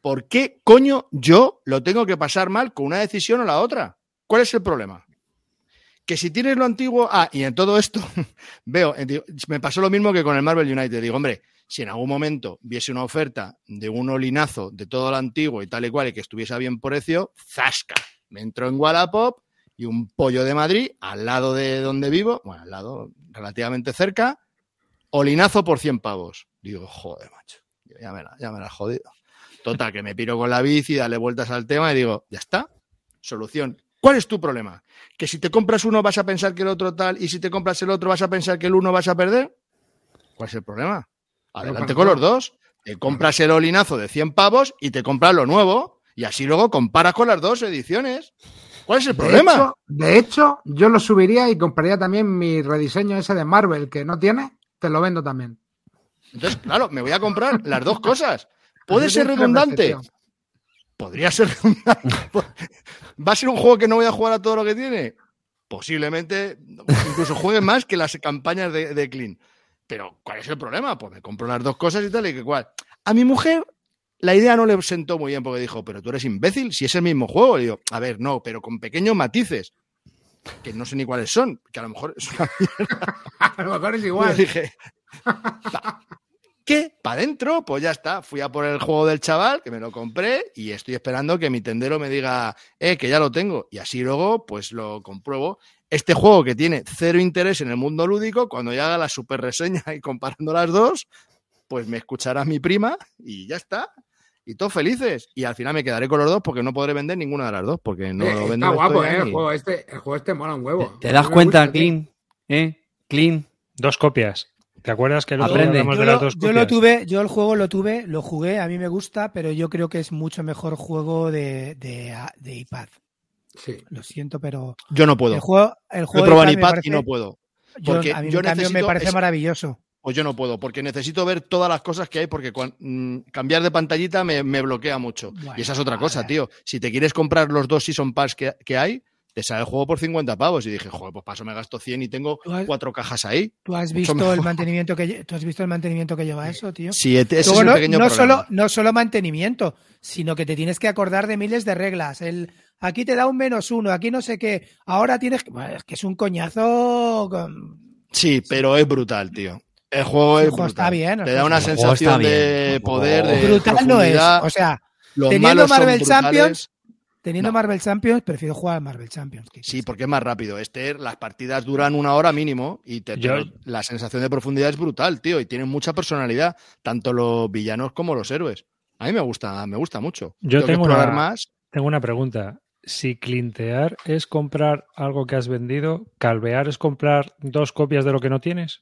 ¿Por qué coño yo lo tengo que pasar mal con una decisión o la otra? ¿Cuál es el problema? Que si tienes lo antiguo, ah, y en todo esto veo, eh, me pasó lo mismo que con el Marvel United. Digo, hombre, si en algún momento viese una oferta de un olinazo de todo lo antiguo y tal y cual y que estuviese a bien precio, zasca. Me entró en Wallapop y un pollo de Madrid al lado de donde vivo, bueno, al lado relativamente cerca, olinazo por 100 pavos. Digo, joder, macho, ya me la, ya me la has jodido. Total, que me piro con la bici, darle vueltas al tema y digo, ya está, solución. ¿Cuál es tu problema? ¿Que si te compras uno vas a pensar que el otro tal y si te compras el otro vas a pensar que el uno vas a perder? ¿Cuál es el problema? Adelante con los dos. Te compras el olinazo de 100 pavos y te compras lo nuevo y así luego comparas con las dos ediciones. ¿Cuál es el De problema? hecho, de hecho, yo lo subiría y compraría también mi rediseño ese de Marvel que no tiene, te lo vendo también. Entonces, claro, me voy a comprar las dos cosas. ¿Puede ser redundante? Podría ser redundante. ¿Va a ser un juego que no voy a jugar a todo lo que tiene? Posiblemente, incluso juegue más que las campañas de, de Clean. Pero, ¿cuál es el problema? Pues me compro las dos cosas y tal y que cual. A mi mujer la idea no le sentó muy bien porque dijo, pero tú eres imbécil, si es el mismo juego. Le digo, a ver, no, pero con pequeños matices, que no sé ni cuáles son, que a lo mejor es una A lo mejor es Le igual. dije, "Pa- ¿qué? ¿Para adentro? Pues ya está. Fui a por el juego del chaval, que me lo compré, y estoy esperando que mi tendero me diga, eh, que ya lo tengo. Y así luego, pues lo compruebo. Este juego que tiene cero interés en el mundo lúdico, cuando ya haga la super reseña y comparando las dos, pues me escuchará mi prima y ya está. Y todos felices. Y al final me quedaré con los dos porque no podré vender ninguna de las dos, porque no Eh, lo está vendo. guapo, esto ya eh, el juego este, el juego este mola un huevo. ¿Te das cuenta, gusta. Clean? ¿Eh? Clean. Dos copias. ¿Te acuerdas que Aprende. Yo de lo, las dos yo lo tuve, yo el juego lo tuve, lo jugué, a mí me gusta, pero yo creo que es mucho mejor juego de, de, de iPad. Sí. Lo siento, pero Yo no puedo. el juego, el Yo he juego de me iPad y parece- no puedo. yo- porque a mí yo en cambio me necesito parece ese- maravilloso. Pues yo no puedo, porque necesito ver todas las cosas que hay, porque cuan- mm, cambiar de pantallita me, me bloquea mucho. Bueno, y esa es otra cosa, ver. tío. Si te quieres comprar los dos Season Pass que, que hay, te sale el juego por 50 pavos. Y dije, joder, pues paso me gasto 100 y tengo has- cuatro cajas ahí. ¿Tú has visto mejor. el mantenimiento que tú has visto el mantenimiento que lleva eso, tío? Sí, ese es Luego el no, pequeño no problema. solo, no solo mantenimiento, sino que te tienes que acordar de miles de reglas. El, aquí te da un menos uno, aquí no sé qué. Ahora tienes que. bueno, es que es un coñazo. con- Sí, pero es brutal, tío. El juego El es juego brutal. está bien, Te da una sensación de poder, de brutal no es. O sea, Los teniendo Marvel brutales. Champions, teniendo No. Marvel Champions, prefiero jugar a Marvel Champions. ¿Qué Sí, porque es más rápido. Este, las partidas duran una hora mínimo y te- Yo- pero la sensación de profundidad es brutal, tío, y tienen mucha personalidad, tanto los villanos como los héroes. A mí me gusta, me gusta mucho. Yo que tengo explorar una- más. Tengo una pregunta. Si clintear es comprar algo que has vendido, calvear es comprar dos copias de lo que no tienes.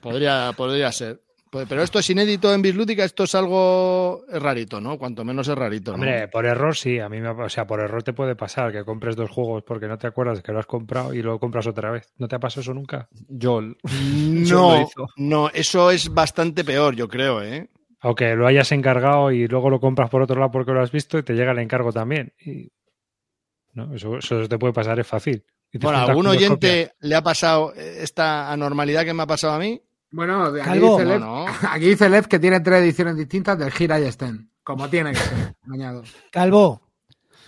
Podría, podría ser. Pues- Pero esto es inédito en Bislúdica, esto es algo rarito, ¿no? Cuanto menos es rarito. ¿no? Hombre, por error sí, a mí me, ha- o sea, por error te puede pasar que compres dos juegos porque no te acuerdas que lo has comprado y lo compras otra vez. ¿No te ha pasado eso nunca? Joel. No, no, eso es bastante peor, yo creo, ¿eh? O que lo hayas encargado y luego lo compras por otro lado porque lo has visto y te llega el encargo también. Y... No, eso, eso te puede pasar, es fácil. Bueno, ¿a algún oyente le ha pasado esta anormalidad que me ha pasado a mí? Bueno, de aquí, dice Lev, No, no. aquí dice Lev que tiene tres ediciones distintas del Gira y Sten. Como tiene que ser, añado. Calvo,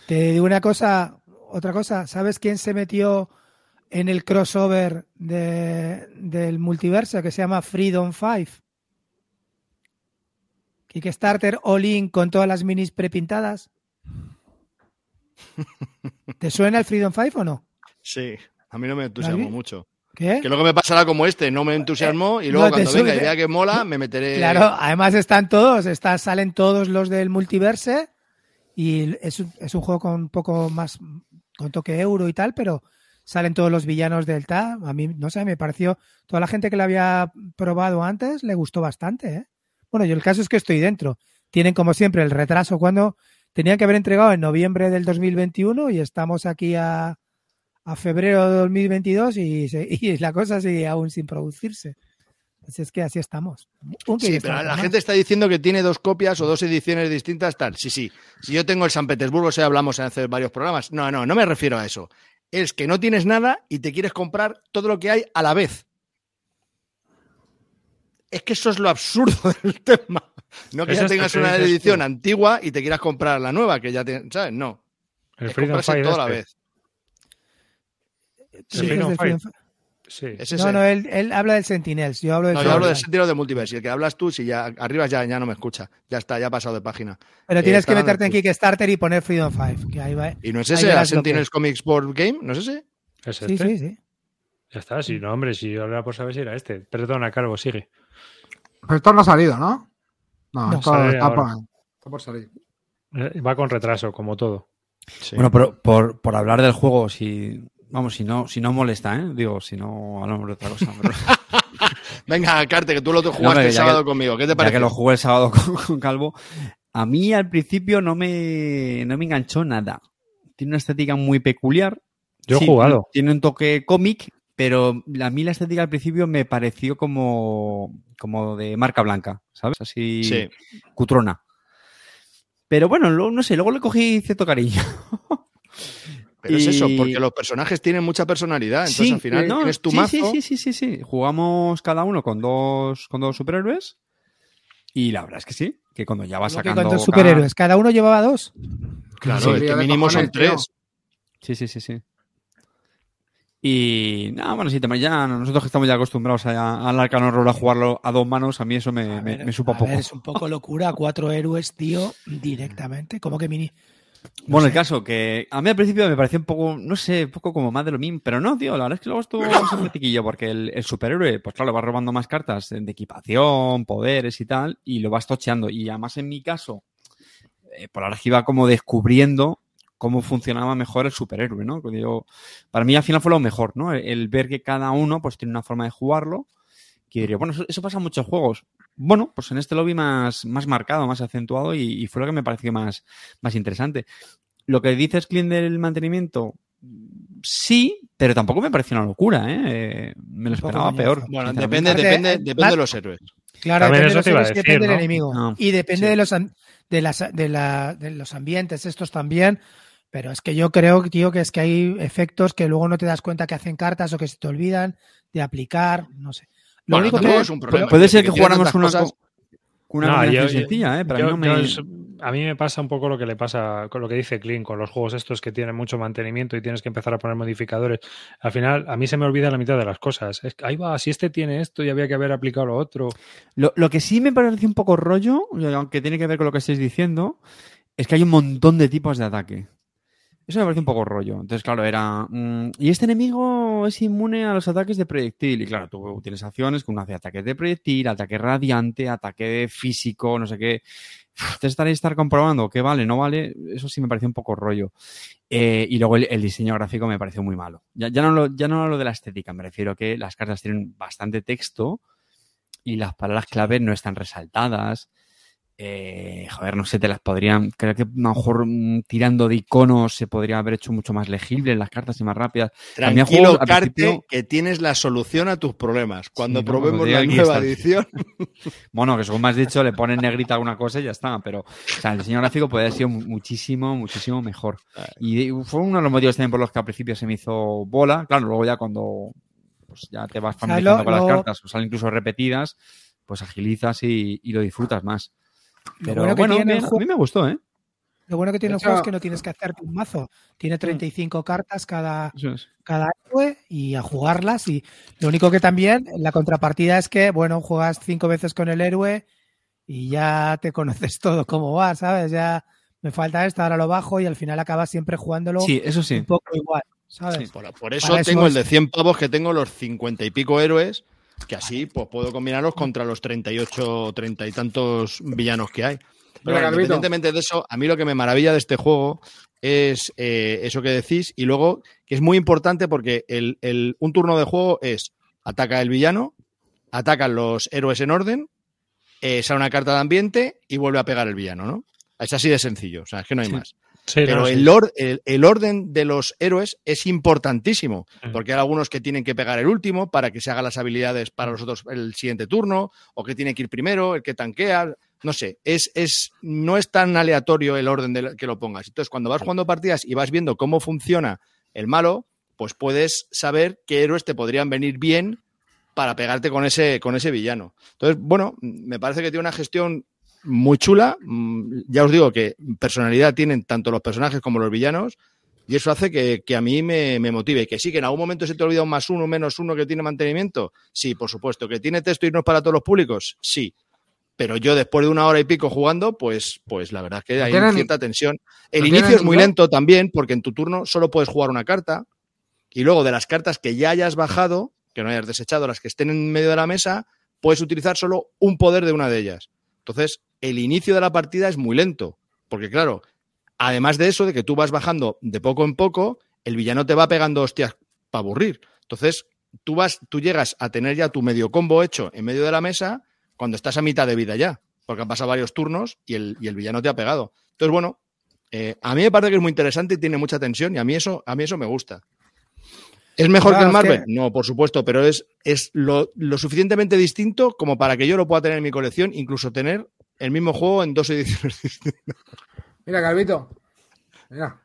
te digo una cosa, otra cosa. ¿Sabes quién se metió en el crossover de- del multiverso que se llama Freedom 5? Kickstarter All In con todas las minis prepintadas. ¿Te suena el Freedom 5 o no? Sí, a mí no me entusiasmó ¿Vale? mucho. ¿Qué? Que luego me pasará como este, no me entusiasmó y luego no te cuando venga y vea que mola, me meteré. Claro, además están todos, están, salen todos los del multiverse y es un, es un juego con un poco más, con toque euro y tal, pero salen todos los villanos del TAM. A mí, no sé, me pareció, toda la gente que lo había probado antes le gustó bastante. ¿eh? Bueno, yo el caso es que estoy dentro. Tienen como siempre el retraso cuando tenían que haber entregado en noviembre del 2021 y estamos aquí a, a febrero de 2022 y, se- y la cosa sigue aún sin producirse. Así es que así estamos. Un Sí, pero la más. gente está diciendo que tiene dos copias o dos ediciones distintas, tal. Sí, sí. Si yo tengo el San Petersburgo, si hablamos en hace varios programas. No, no, no me refiero a eso. Es que no tienes nada y te quieres comprar todo lo que hay a la vez. Es que eso es lo absurdo del tema. No que Eso ya es tengas que una edición antigua y te quieras comprar la nueva, que ya tienes, ¿sabes? No. El es Freedom Fight todo a la este. vez. ¿Tú Sí, del. Freedom? Sí. Es ese. No, no, él, él habla del Sentinels. Yo hablo del No, yo hablo del sentido de multiverse. Y el que hablas tú, si ya arriba ya, ya no me escucha. Ya está, ya ha pasado de página. Pero Eh, tienes que meterte en. Kickstarter y poner Freedom 5. Que ahí va. ¿Y no es ese? verás ¿A lo que Sentinels. Comics Board Game? ¿No es ese? ¿Es Sí, este? sí, sí. Ya está, sí, no, hombre, si yo hablaba por saber si era este. Perdona, Calvo, sigue. Pero esto no ha salido, ¿no? No, No, esto está por, está por salir. Eh, Va con retraso, como todo. Sí. Bueno, pero por, por hablar del juego, si. Vamos, si no, si no molesta, ¿eh? Digo, si no hablamos de otra cosa. pero- Venga, Carte, que tú lo jugaste el sábado que- conmigo. ¿Qué te ya parece? que lo jugué el sábado con, con Calvo, a mí al principio no me, no me enganchó nada. Tiene una estética muy peculiar. Yo he Sí, jugado. Tiene un toque cómic, pero a mí la estética al principio me pareció como, como de marca blanca, ¿sabes? Así Sí. cutrona. Pero bueno, luego, no sé, luego le cogí cierto cariño. Pero es eso, porque los personajes tienen mucha personalidad. Entonces, Sí, al final no, tienes tu sí, mazo. Sí, sí, sí, sí, sí. Jugamos cada uno con dos, con dos superhéroes. Y la verdad es que sí, que cuando ya vas ¿Cómo que sacando. con dos superhéroes. ¿Cada uno llevaba dos? Claro, Sí, es que mínimo son tres. Sí, sí, sí, sí. Y nada, bueno, sí, también ya nosotros que estamos ya acostumbrados a, al Arcano Roll a jugarlo a dos manos, a mí eso me, me, ver, me supa a poco. ver, es un poco locura. Cuatro héroes, tío, directamente. ¿Cómo que mini? No Bueno, el caso que a mí al principio me pareció un poco, no sé, un poco como más de lo mismo, pero no, tío, la verdad es que luego estuvo simpatiquillo porque el, el superhéroe, pues claro, vas robando más cartas de equipación, poderes y tal, y lo vas tocheando. Y además en mi caso, eh, por ahora que iba como descubriendo cómo funcionaba mejor el superhéroe, ¿no? Yo- para mí al final fue lo mejor, ¿no? El, el ver que cada uno pues tiene una forma de jugarlo, que diría, bueno, eso, eso pasa en muchos juegos. Bueno, pues en este lo vi más, más marcado, más acentuado y, y fue lo que me pareció más, más interesante. Lo que dices, Clint, del mantenimiento, sí, pero tampoco me pareció una locura, ¿eh? Eh, Me lo esperaba peor. Bueno, depende, depende, depende de los héroes. Claro, También depende eso de los héroes, decir, depende del enemigo. Ah, y depende sí. de, los, de, las, de, la- de los ambientes, estos también. Pero es que yo creo, tío, que es que hay efectos que luego no te das cuenta que hacen cartas o que se te olvidan de aplicar, no sé. Lo Bueno, único tampoco que es un problema. Puede ser que jugáramos con una, cosas- co- con una No, yo- sencilla, ¿eh? Pero a mí no me... yo es- a mí me pasa un poco lo que le pasa con lo que dice Clean, con los juegos estos que tienen mucho mantenimiento y tienes que empezar a poner modificadores. Al final, a mí se me olvida la mitad de las cosas. Es que, ahí va, si este tiene esto y había que haber aplicado lo otro. Lo, lo que sí me parece un poco rollo, aunque tiene que ver con lo que estáis diciendo, es que hay un montón de tipos de ataque. Eso me parece un poco rollo. Entonces, claro, era. mm, y este enemigo es inmune a los ataques de proyectil. Y claro, tú tienes acciones que uno hace ataques de proyectil, ataque radiante, ataque físico, no sé qué. Entonces, estar ahí estar comprobando qué vale, no vale, eso sí me pareció un poco rollo. Eh, y luego el, el diseño gráfico me pareció muy malo. Ya, ya, no lo, ya no hablo de la estética, me refiero a que las cartas tienen bastante texto y las palabras clave no están resaltadas. Eh, joder, no sé, te las podrían. Creo que a lo mejor mm, tirando de iconos se podría haber hecho mucho más legible las cartas y más rápidas. También Tranquilo, juegos, Carte, principio- que tienes la solución a tus problemas. Cuando Sí, probemos la nueva edición. Bueno, que según me has dicho, le ponen negrita alguna cosa y ya está. Pero o sea, el diseño gráfico puede haber sido mu- muchísimo, muchísimo mejor. Y fue uno de los motivos también por los que al principio se me hizo bola. Claro, luego ya cuando pues ya te vas sea, familiarizando lo- con las cartas, o salen incluso repetidas, pues agilizas y, y lo disfrutas más. Lo Pero bueno bueno, que tiene a mí me gustó, ¿eh? Lo bueno que tiene De el juego es hecho- que no tienes que hacerte un mazo. Tiene 35 cartas cada, es. cada héroe y a jugarlas. Y lo único que también, la contrapartida es que, bueno, juegas cinco veces con el héroe y ya te conoces todo cómo va, ¿sabes? Ya me falta esto, ahora lo bajo y al final acabas siempre jugándolo Sí, eso sí. un poco igual, ¿sabes? Sí. Por, por eso Para eso tengo el de 100 pavos que tengo los 50 y pico héroes, que así pues puedo combinarlos contra los 38, 30 y tantos villanos que hay. Pero bueno, independientemente de eso, a mí lo que me maravilla de este juego es eh, eso que decís y luego que es muy importante porque el, el- un turno de juego es ataca el villano, atacan los héroes en orden, eh, sale una carta de ambiente y vuelve a pegar el villano, ¿no? Es así de sencillo, o sea, es que no hay Sí. más. Sí, Pero no, sí. el, or- el- el orden de los héroes es importantísimo, porque hay algunos que tienen que pegar el último para que se hagan las habilidades para los otros el siguiente turno, o que tiene que ir primero, el que tanquea, no sé, es, es, no es tan aleatorio el orden de que lo pongas. Entonces, cuando vas jugando partidas y vas viendo cómo funciona el malo, pues puedes saber qué héroes te podrían venir bien para pegarte con ese, con ese villano. Entonces, bueno, me parece que tiene una gestión muy chula. Mm, Ya os digo que personalidad tienen tanto los personajes como los villanos. Y eso hace que, que a mí me, me motive. Que sí, que en algún momento se te olvida un más uno, un menos uno que tiene mantenimiento. Sí, por supuesto. Que tiene texto y no es para todos los públicos. Sí. Pero yo después de una hora y pico jugando, pues, pues la verdad es que hay tienen- cierta tensión. El inicio es muy lento también, porque en tu turno solo puedes jugar una carta. Y luego de las cartas que ya hayas bajado, que no hayas desechado, las que estén en medio de la mesa, puedes utilizar solo un poder de una de ellas. Entonces, el inicio de la partida es muy lento, porque claro, Además de eso, de que tú vas bajando de poco en poco, el villano te va pegando hostias para aburrir. Entonces, tú vas, tú llegas a tener ya tu medio combo hecho en medio de la mesa cuando estás a mitad de vida ya, porque han pasado varios turnos y el, y el villano te ha pegado. Entonces, bueno, eh, a mí me parece que es muy interesante y tiene mucha tensión y a mí eso, a mí eso me gusta. ¿Es mejor Claro, que el es que- Marvel? No, por supuesto, pero es, es lo, lo suficientemente distinto como para que yo lo pueda tener en mi colección, incluso tener el mismo juego en dos ediciones distintas. Mira, Calvito. Mira.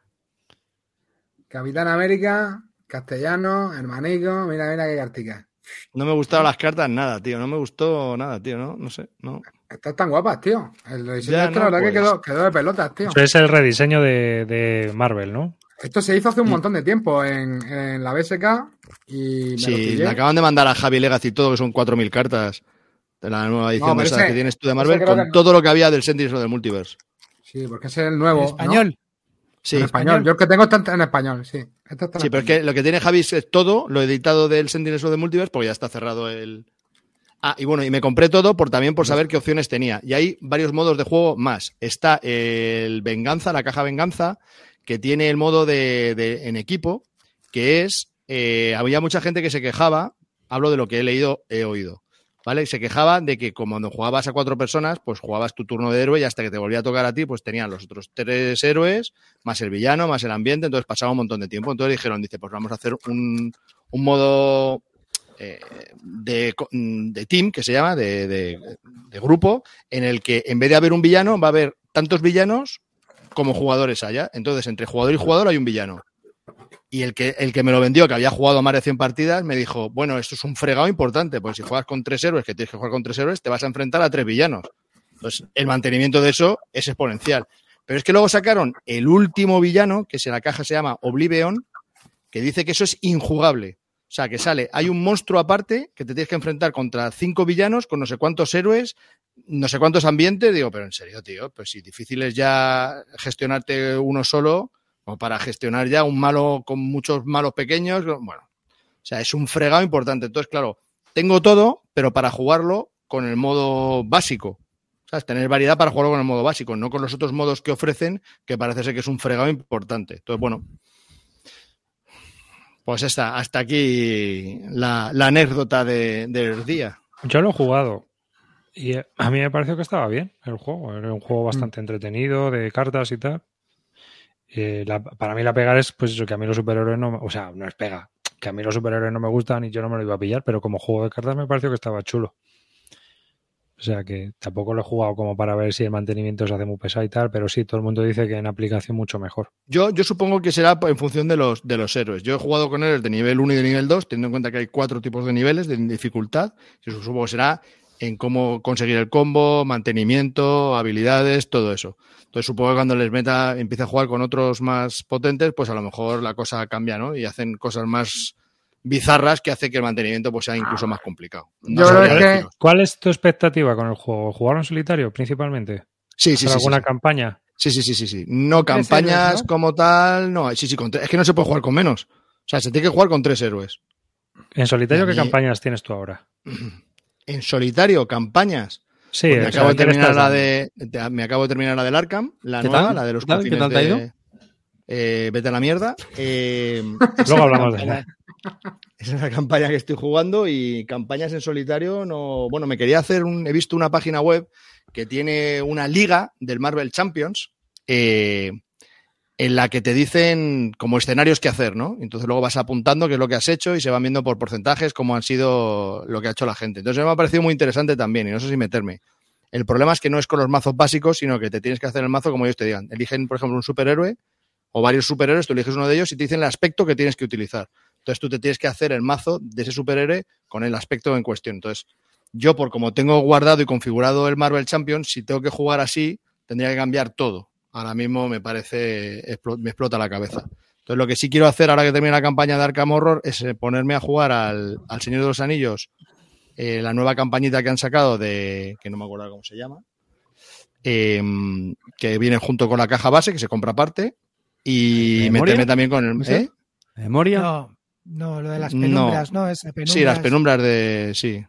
Capitán América, castellano, hermanico. Mira, mira qué cartica. No me gustaron las cartas nada, tío. No me gustó nada, tío. No, no sé. No. Estas tan guapas, tío. El diseño Ya, este, no, la verdad que pues. quedó, quedó de pelotas, tío. Eso es el rediseño de, de Marvel, ¿no? Esto se hizo hace un montón de tiempo en, en la BSK y me Sí, le acaban de mandar a Javi Legacy todo, que son 4.000 cartas de la nueva edición No, de pero esas ese- que tienes tú de Marvel, con que todo lo que había del Sentinels o del Multiverse. Sí, porque ese es el nuevo. En ¿no? español. Sí, En español. Yo el que tengo está en español, sí. Este está en sí, pero es que lo que tiene Javi es todo lo editado del Sentinels o del Multiverse, porque ya está cerrado el. Ah, y bueno, y me compré todo por también por saber qué opciones tenía. Y hay varios modos de juego más. Está el Venganza, la caja Venganza, que tiene el modo de, en equipo, que es. eh, había mucha gente que se quejaba, hablo de lo que he leído, he oído. ¿Vale? Se quejaba de que como cuando jugabas a cuatro personas, pues jugabas tu turno de héroe y hasta que te volvía a tocar a ti, pues tenían los otros tres héroes, más el villano, más el ambiente, entonces pasaba un montón de tiempo. Entonces dijeron, dice, pues vamos a hacer un, un modo eh, de, de team, que se llama, de- de grupo, en el que en vez de haber un villano, va a haber tantos villanos como jugadores haya. Entonces, entre jugador y jugador hay un villano. Y el que, el que me lo vendió, que había jugado más de 100 partidas, me dijo, bueno, esto es un fregado importante, porque si juegas con tres héroes, que tienes que jugar con tres héroes, te vas a enfrentar a tres villanos. Entonces, el mantenimiento de eso es exponencial. Pero es que luego sacaron el último villano, que en la caja se llama Oblivion, que dice que eso es injugable. O sea, que sale, hay un monstruo aparte que te tienes que enfrentar contra cinco villanos con no sé cuántos héroes, no sé cuántos ambientes. Digo, pero en serio, tío, pues si difícil es ya gestionarte uno solo, como para gestionar ya un malo con muchos malos pequeños, bueno, o sea, es un fregado importante. Entonces, claro, tengo todo, pero para jugarlo con el modo básico. ¿Sabes? Tener variedad para jugarlo con el modo básico, no con los otros modos que ofrecen, que parece ser que es un fregado importante. Entonces, bueno, pues está, hasta aquí la, la anécdota de- del día. Yo lo he jugado y eh, a mí me pareció que estaba bien el juego. Era un juego bastante Mm. entretenido, de cartas y tal. Eh, la- para mí la pegar es, pues eso, que a mí los superhéroes no... me- O sea, no es pega. Que a mí los superhéroes no me gustan y yo no me lo iba a pillar, pero como juego de cartas me pareció que estaba chulo. O sea que tampoco lo he jugado como para ver si el mantenimiento se hace muy pesado y tal, pero sí, todo el mundo dice que en aplicación mucho mejor. Yo, yo supongo que será en función de los, de los héroes. Yo he jugado con héroes de nivel 1 y de nivel 2, teniendo en cuenta que hay cuatro tipos de niveles de dificultad. Y eso supongo que será en cómo conseguir el combo, mantenimiento, habilidades, todo eso. Entonces supongo que cuando les meta, empiece a jugar con otros más potentes, pues a lo mejor la cosa cambia, ¿no? Y hacen cosas más bizarras que hace que el mantenimiento pues sea incluso más complicado. Yo creo sabría que- deciros. ¿Cuál es tu expectativa con el juego? ¿Jugarlo en solitario principalmente? Sí, sí, ¿Hacer sí, alguna sí. campaña? Sí, sí, sí, sí, sí. No campañas héroes, ¿no? como tal, no. Sí, sí, con tres- es que no se puede jugar con menos. O sea, se tiene que jugar con tres héroes. ¿En solitario qué campañas tienes tú ahora? En solitario, campañas. Sí, Pues me acabo de ¿qué le terminar la de, de- me acabo de terminar la del Arkham, la ¿Qué nueva, tal? la de los ¿Qué tal? ¿Qué confines tal te ha de- ido? Eh, vete a la mierda. Eh, Luego hablamos de ella. Esa es la campaña que estoy jugando y campañas en solitario no. Bueno, me quería hacer un. He visto una página web que tiene una liga del Marvel Champions eh, en la que te dicen como escenarios que hacer, ¿no? Entonces luego vas apuntando qué es lo que has hecho y se van viendo por porcentajes cómo han sido lo que ha hecho la gente. Entonces me ha parecido muy interesante también y no sé si meterme. El problema es que no es con los mazos básicos, sino que te tienes que hacer el mazo como ellos te digan. Eligen, por ejemplo, un superhéroe o varios superhéroes, tú eliges uno de ellos y te dicen el aspecto que tienes que utilizar. Entonces tú te tienes que hacer el mazo de ese superhéroe con el aspecto en cuestión. Entonces, yo por como tengo guardado y configurado el Marvel Champions, si tengo que jugar así, tendría que cambiar todo. Ahora mismo me parece, me explota la cabeza. Entonces, lo que sí quiero hacer ahora que termine la campaña de Arkham Horror es eh, ponerme a jugar al, al Señor de los Anillos, eh, la nueva campañita que han sacado de, que no me acuerdo cómo se llama, eh, que viene junto con la caja base, que se compra aparte, y ¿Memoria? meterme también con el... ¿eh? ¿Memoria? No, no, lo de las penumbras, no, es penumbras. Sí, las penumbras de. Sí.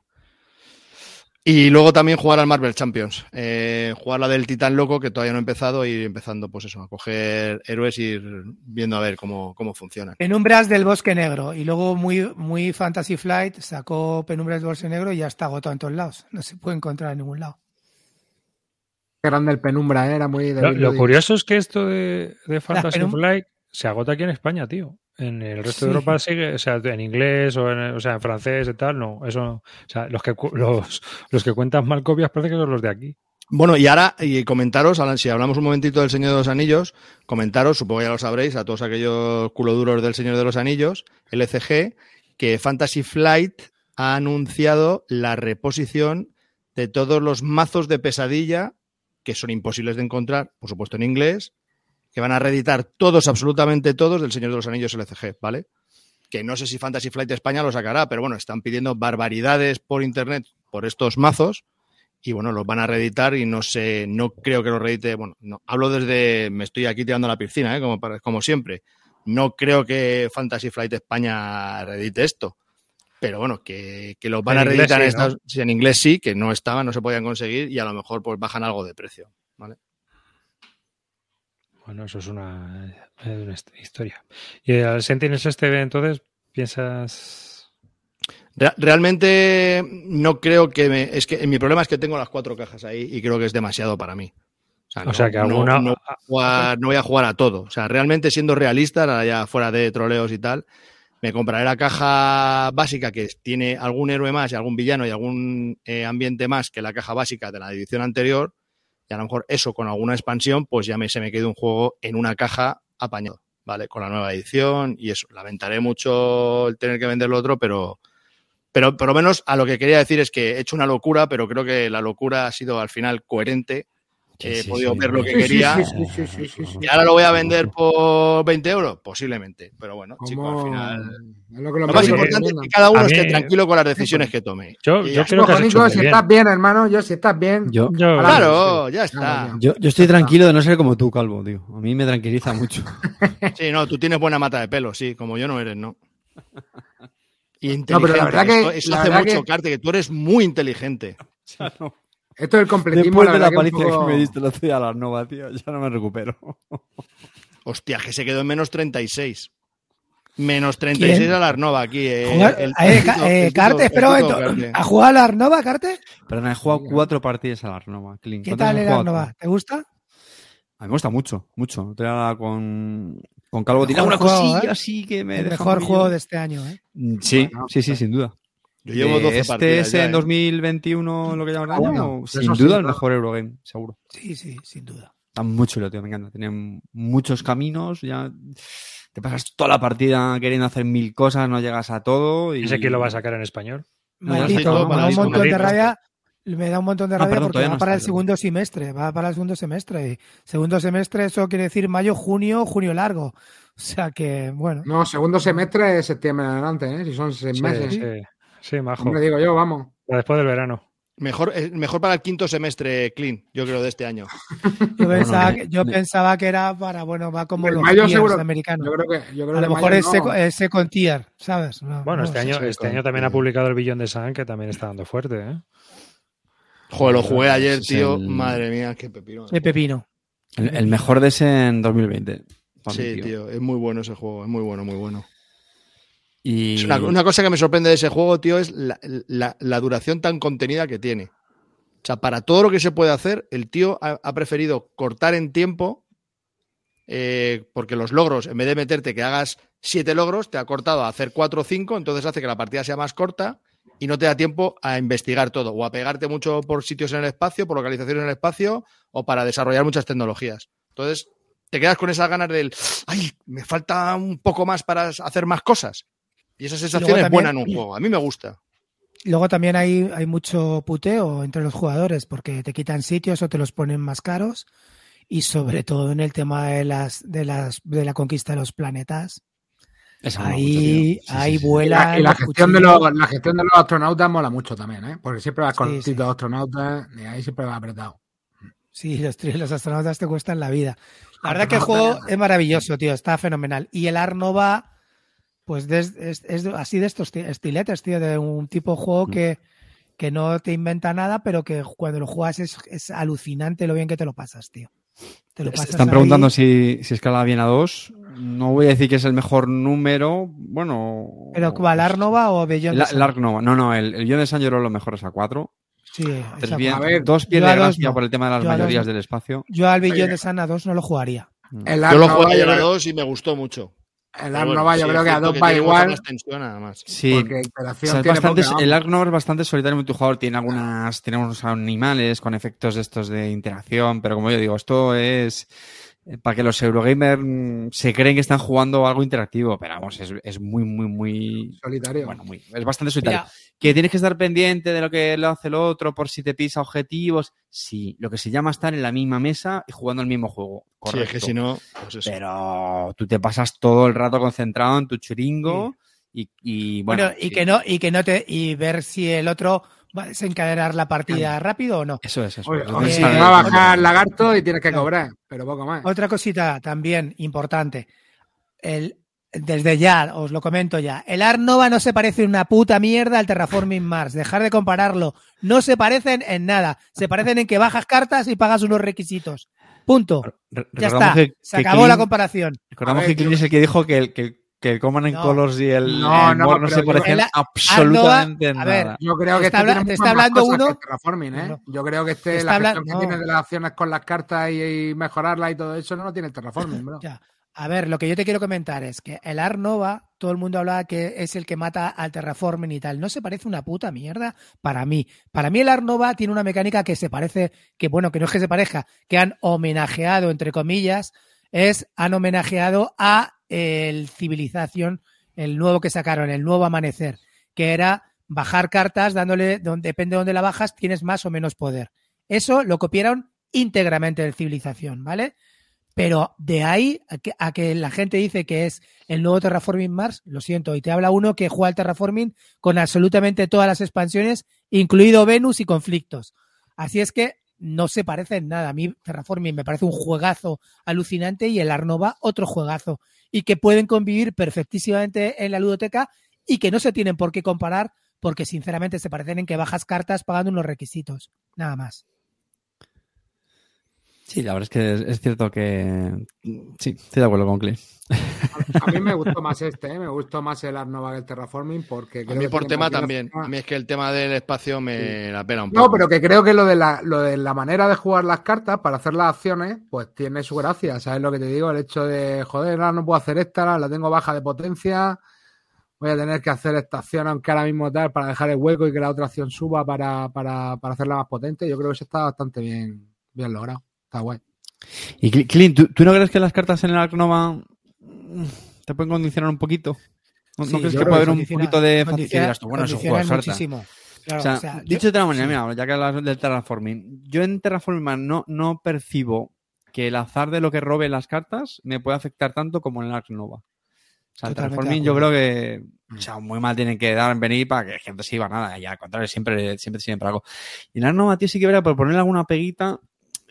Y luego también jugar al Marvel Champions. Eh, jugar la del Titán Loco, que todavía no he empezado, y ir empezando, pues eso, a coger héroes y ir viendo a ver cómo, cómo funcionan. Penumbras del Bosque Negro. Y luego muy, muy Fantasy Flight sacó Penumbras del Bosque Negro y ya está agotado en todos lados. No se puede encontrar en ningún lado. Qué grande el penumbra, ¿eh? era muy de Lo, curioso es que esto de, de Fantasy Flight se agota aquí en España, tío. En el resto Sí. de Europa sigue, o sea, en inglés o en, o sea, en francés y tal, no. Eso, o sea, los que, los, los que cuentan mal copias parece que son los de aquí. Bueno, y ahora, y comentaros, Alan, si hablamos un momentito del Señor de los Anillos, comentaros, supongo que ya lo sabréis, a todos aquellos culoduros del Señor de los Anillos, LCG, que Fantasy Flight ha anunciado la reposición de todos los mazos de pesadilla, que son imposibles de encontrar, por supuesto en inglés, que van a reeditar todos, absolutamente todos, del Señor de los Anillos LCG, ¿vale? Que no sé si Fantasy Flight España lo sacará, pero bueno, están pidiendo barbaridades por internet por estos mazos y bueno, los van a reeditar y no sé, no creo que los reedite, bueno, no, hablo desde, me estoy aquí tirando a la piscina, ¿eh? como, para- como siempre. No creo que Fantasy Flight España reedite esto, pero bueno, que, que los van En a inglés reeditar en. Estados- sí, en inglés sí, que no estaban, no se podían conseguir y a lo mejor pues bajan algo de precio, ¿vale? Bueno, eso es una, eh, una historia. Y al Sentinels este, entonces, piensas. Re- Realmente no creo que me, es que mi problema es que tengo las cuatro cajas ahí y creo que es demasiado para mí. O sea, que alguna- no, jugar- no voy a jugar a todo. O sea, realmente siendo realista, ahora ya fuera de troleos y tal, me compraré la caja básica que tiene algún héroe más y algún villano y algún eh, ambiente más que la caja básica de la edición anterior. Y a lo mejor eso con alguna expansión, pues ya se me quede un juego en una caja apañado, ¿vale? Con la nueva edición y eso. Lamentaré mucho el tener que vender lo otro, pero, pero por lo menos a lo que quería decir es que he hecho una locura, pero creo que la locura ha sido al final coherente. Sí, He sí, podido sí. ver lo que quería. sí, sí, sí, sí, sí, sí. ¿Y ahora lo voy a vender por 20 euros? Posiblemente. Pero bueno, chicos, al final. lo que Lo los más importante es que cada uno mí- esté tranquilo con las decisiones que tome. Yo, creo que Nico, si bien. estás bien, hermano, yo si estás bien. Yo, Yo- Ahora Claro, ya está. yo, yo estoy tranquilo de no ser como tú, Calvo, tío. A mí me tranquiliza mucho. Sí, no, tú tienes buena mata de pelo, sí, como yo no eres, ¿no? Y No, inteligente. pero la verdad que- eso la hace verdad mucho, que- Carte, que tú eres muy inteligente. Esto del completismo, Después de la verdad que paliza poco- que me diste día a la Nova, tío, ya no me recupero. Hostia, que se quedó en menos 36. Menos 36 ¿Quién? a la Arnova aquí. eh, Jugar- el- eh, el Tito- eh, el Carte, espera. ¿Ha jugado a la Arnova, Carte? Pero he jugado cuatro partidas a la Arnova. ¿Qué ¿Cuántas tal el Arnova? ¿Te gusta? A mí me gusta mucho, mucho. Con, con Calvo. Tiene una juego, cosilla ¿eh? así que me El deja mejor juego de este año, ¿eh? Sí, Bueno, sí, sí, sin duda. Yo llevo Eh, 12 este partidas. es ya, en ¿eh? 2021 lo que llaman Ah, año, bueno, sin sí, duda el claro. mejor Eurogame, seguro. Sí, sí, sin duda. Está muy chulo, tío, me encanta. Tienen muchos caminos, ya te pasas toda la partida queriendo hacer mil cosas, no llegas a todo. Y... ¿Ese quién lo va a sacar en español? Maldito, no, me da un montón de rabia. Me da un montón de No, rabia perdón, porque va no para el segundo semestre, va para el segundo semestre. Y segundo semestre, eso quiere decir mayo, junio, junio largo. O sea que, bueno. No, segundo semestre de septiembre en adelante, ¿eh? Si son seis Sí, meses. sí, sí, majo. Hombre, digo yo, vamos. Después del verano. Mejor, eh, mejor para el quinto semestre, Clean, yo creo, de este año. Yo, pensaba, me- que, yo me- pensaba que era para, bueno, va como El los mayo seguro- americanos. Yo creo que. Yo creo A lo mejor es, no. second tier, ¿sabes? No, Bueno, no este año, sí, este con- año también ha publicado el billón de San, que también está dando fuerte, ¿eh? Joder, lo jugué ayer, Es tío. el- Madre mía, qué pepino. De pepino. El, el mejor de ese en 2020. para mí, Sí, tío, es muy bueno ese juego, es muy bueno, muy bueno. Una, cosa que me sorprende de ese juego, tío, es la, duración tan contenida que tiene. O sea, para todo lo que se puede hacer, el tío ha, preferido cortar en tiempo, eh, porque los logros, en vez de meterte que hagas siete logros, te ha cortado a hacer cuatro o cinco, entonces hace que la partida sea más corta y no te da tiempo a investigar todo, o a pegarte mucho por sitios en el espacio, por localización en el espacio, o para desarrollar muchas tecnologías. Entonces, te quedas con esas ganas del, ay, me falta un poco más para hacer más cosas. Y esa sensación luego es buena en un juego. A mí me gusta. Luego también hay, hay mucho puteo entre los jugadores porque te quitan sitios o te los ponen más caros. Y sobre todo en el tema de las de las de la conquista de los planetas. Mucho, Ahí. Sí, ahí sí, sí. Y vuela. la, y la los gestión de los, la gestión de los astronautas mola mucho también, ¿eh? Porque siempre vas Sí, con sí. distintos astronautas y ahí siempre va apretado. Sí, los, los astronautas te cuestan la vida. La verdad que el juego es maravilloso, tío. Está fenomenal. Y el Arnova, pues des- es, es así de estos ti- estiletes, tío. De un tipo de juego que, que no te inventa nada, pero que cuando lo juegas es, es alucinante lo bien que te lo pasas, tío. Te lo pasas Están ahí. preguntando si, si escala bien a 2. No voy a decir que es el mejor número. Bueno. ¿Pero cuál, Arnova o Beyond La- the Sun? Lark Nova. No, no, el, el Beyond de San lo mejor es a 4. Sí, Tres esa- bien, A ver, dos pierde a dos gracia no. por el tema de las Yo dos mayorías del espacio. Yo al Beyond de Sun a 2 no lo jugaría. El Yo lo jugué a dos y me gustó mucho. El Arnova bueno, yo sí, creo que a dos va igual. tensión. Sí. Porque O interacción sea, es tiene bastante, el vamos. Ark Nova es bastante solitario multijugador. Tiene algunas, tiene unos animales con efectos de estos de interacción, pero como yo digo, esto es para que los Eurogamers mm, se creen que están jugando algo interactivo, pero vamos, es, es muy, muy, muy. solitario. Bueno, muy, es bastante solitario. Mira, Que tienes que estar pendiente de lo que lo hace el otro por si te pisa objetivos. Sí, lo que se llama estar en la misma mesa y jugando el mismo juego. Sí, Correcto. es que si no, pues eso. Pero tú te pasas todo el rato concentrado en tu churingo y, y, bueno. bueno, y sí, que no, y que no te, y ver si el otro va a desencadenar la partida rápido o no. Eso es, eso. Oye, es. o eh, va a bajar lagarto y tienes que no. cobrar, pero poco más. Otra cosita también importante. El, desde ya, os lo comento ya. El Ark Nova no se parece una puta mierda al Terraforming Mars. Dejar de compararlo. No se parecen en nada. Se parecen en que bajas cartas y pagas unos requisitos. Punto. re- Ya está. que- Se que acabó Clint- la comparación. Recordamos ver, que Clint es el que dijo que el, que, que el Command and No. Colors y el, No, el no, no se parecen El- absolutamente Arnova, a ver, nada. Yo creo que está este habla- tiene te está hablando cosas uno- que el Terraforming, ¿eh? No. Yo creo que este, Está la habla- gestión que no. tiene de las acciones con las cartas y, y mejorarlas y todo eso no lo tiene el Terraforming, bro. Ya. A ver, lo que yo te quiero comentar es que el Ark Nova, todo el mundo hablaba que es el que mata al Terraforming y tal. No se parece una puta mierda para mí. Para mí el Ark Nova tiene una mecánica que se parece, que bueno, que no es que se parezca, que han homenajeado, entre comillas, es, han homenajeado a el Civilización, el nuevo que sacaron, el nuevo Amanecer, que era bajar cartas dándole, donde, depende de dónde la bajas, tienes más o menos poder. Eso lo copiaron íntegramente del Civilización, ¿vale? Pero de ahí a que, la gente dice que es el nuevo Terraforming Mars, lo siento, y te habla uno que juega al Terraforming con absolutamente todas las expansiones, incluido Venus y conflictos. Así es que no se parece en nada. A mí Terraforming me parece un juegazo alucinante y el Arnova otro juegazo. Y que pueden convivir perfectísimamente en la ludoteca y que no se tienen por qué comparar porque sinceramente se parecen en que bajas cartas pagando unos requisitos. Nada más. Sí, la verdad es que es, es cierto que. Sí, estoy de acuerdo con Clint. A mí me gustó más este, ¿eh? me gustó más el Arnova que el Terraforming porque A mí que por tema también. A mí es que el tema del espacio me la pena un poco. No, pero que creo que lo de, la, lo de la manera de jugar las cartas para hacer las acciones, pues tiene su gracia. ¿Sabes lo que te digo? El hecho de, joder, ahora no puedo hacer esta, ahora la tengo baja de potencia. Voy a tener que hacer esta acción, aunque ahora mismo tal, para dejar el hueco y que la otra acción suba para, para, para hacerla más potente. Yo creo que eso está bastante bien, bien logrado. Está guay. Y Cl- Clint, ¿tú, tú no crees que las cartas en el Ark Nova mm, te pueden condicionar un poquito? ¿No, crees que puede haber un poquito de facilidad? Bueno, es un juego muchísimo. Claro, o sea, o sea, dicho yo- de otra manera, sí. mira, ya que hablas del Terraforming, yo en Terraforming no, no percibo que el azar de lo que robe las cartas me puede afectar tanto como en el Ark Nova. O sea, el de yo creo que o sea, muy mal tienen que dar en venir para que gente se iba nada. Y al contrario, siempre, siempre siempre algo. Y en Ark Nova, tío, sí que verá por ponerle alguna peguita.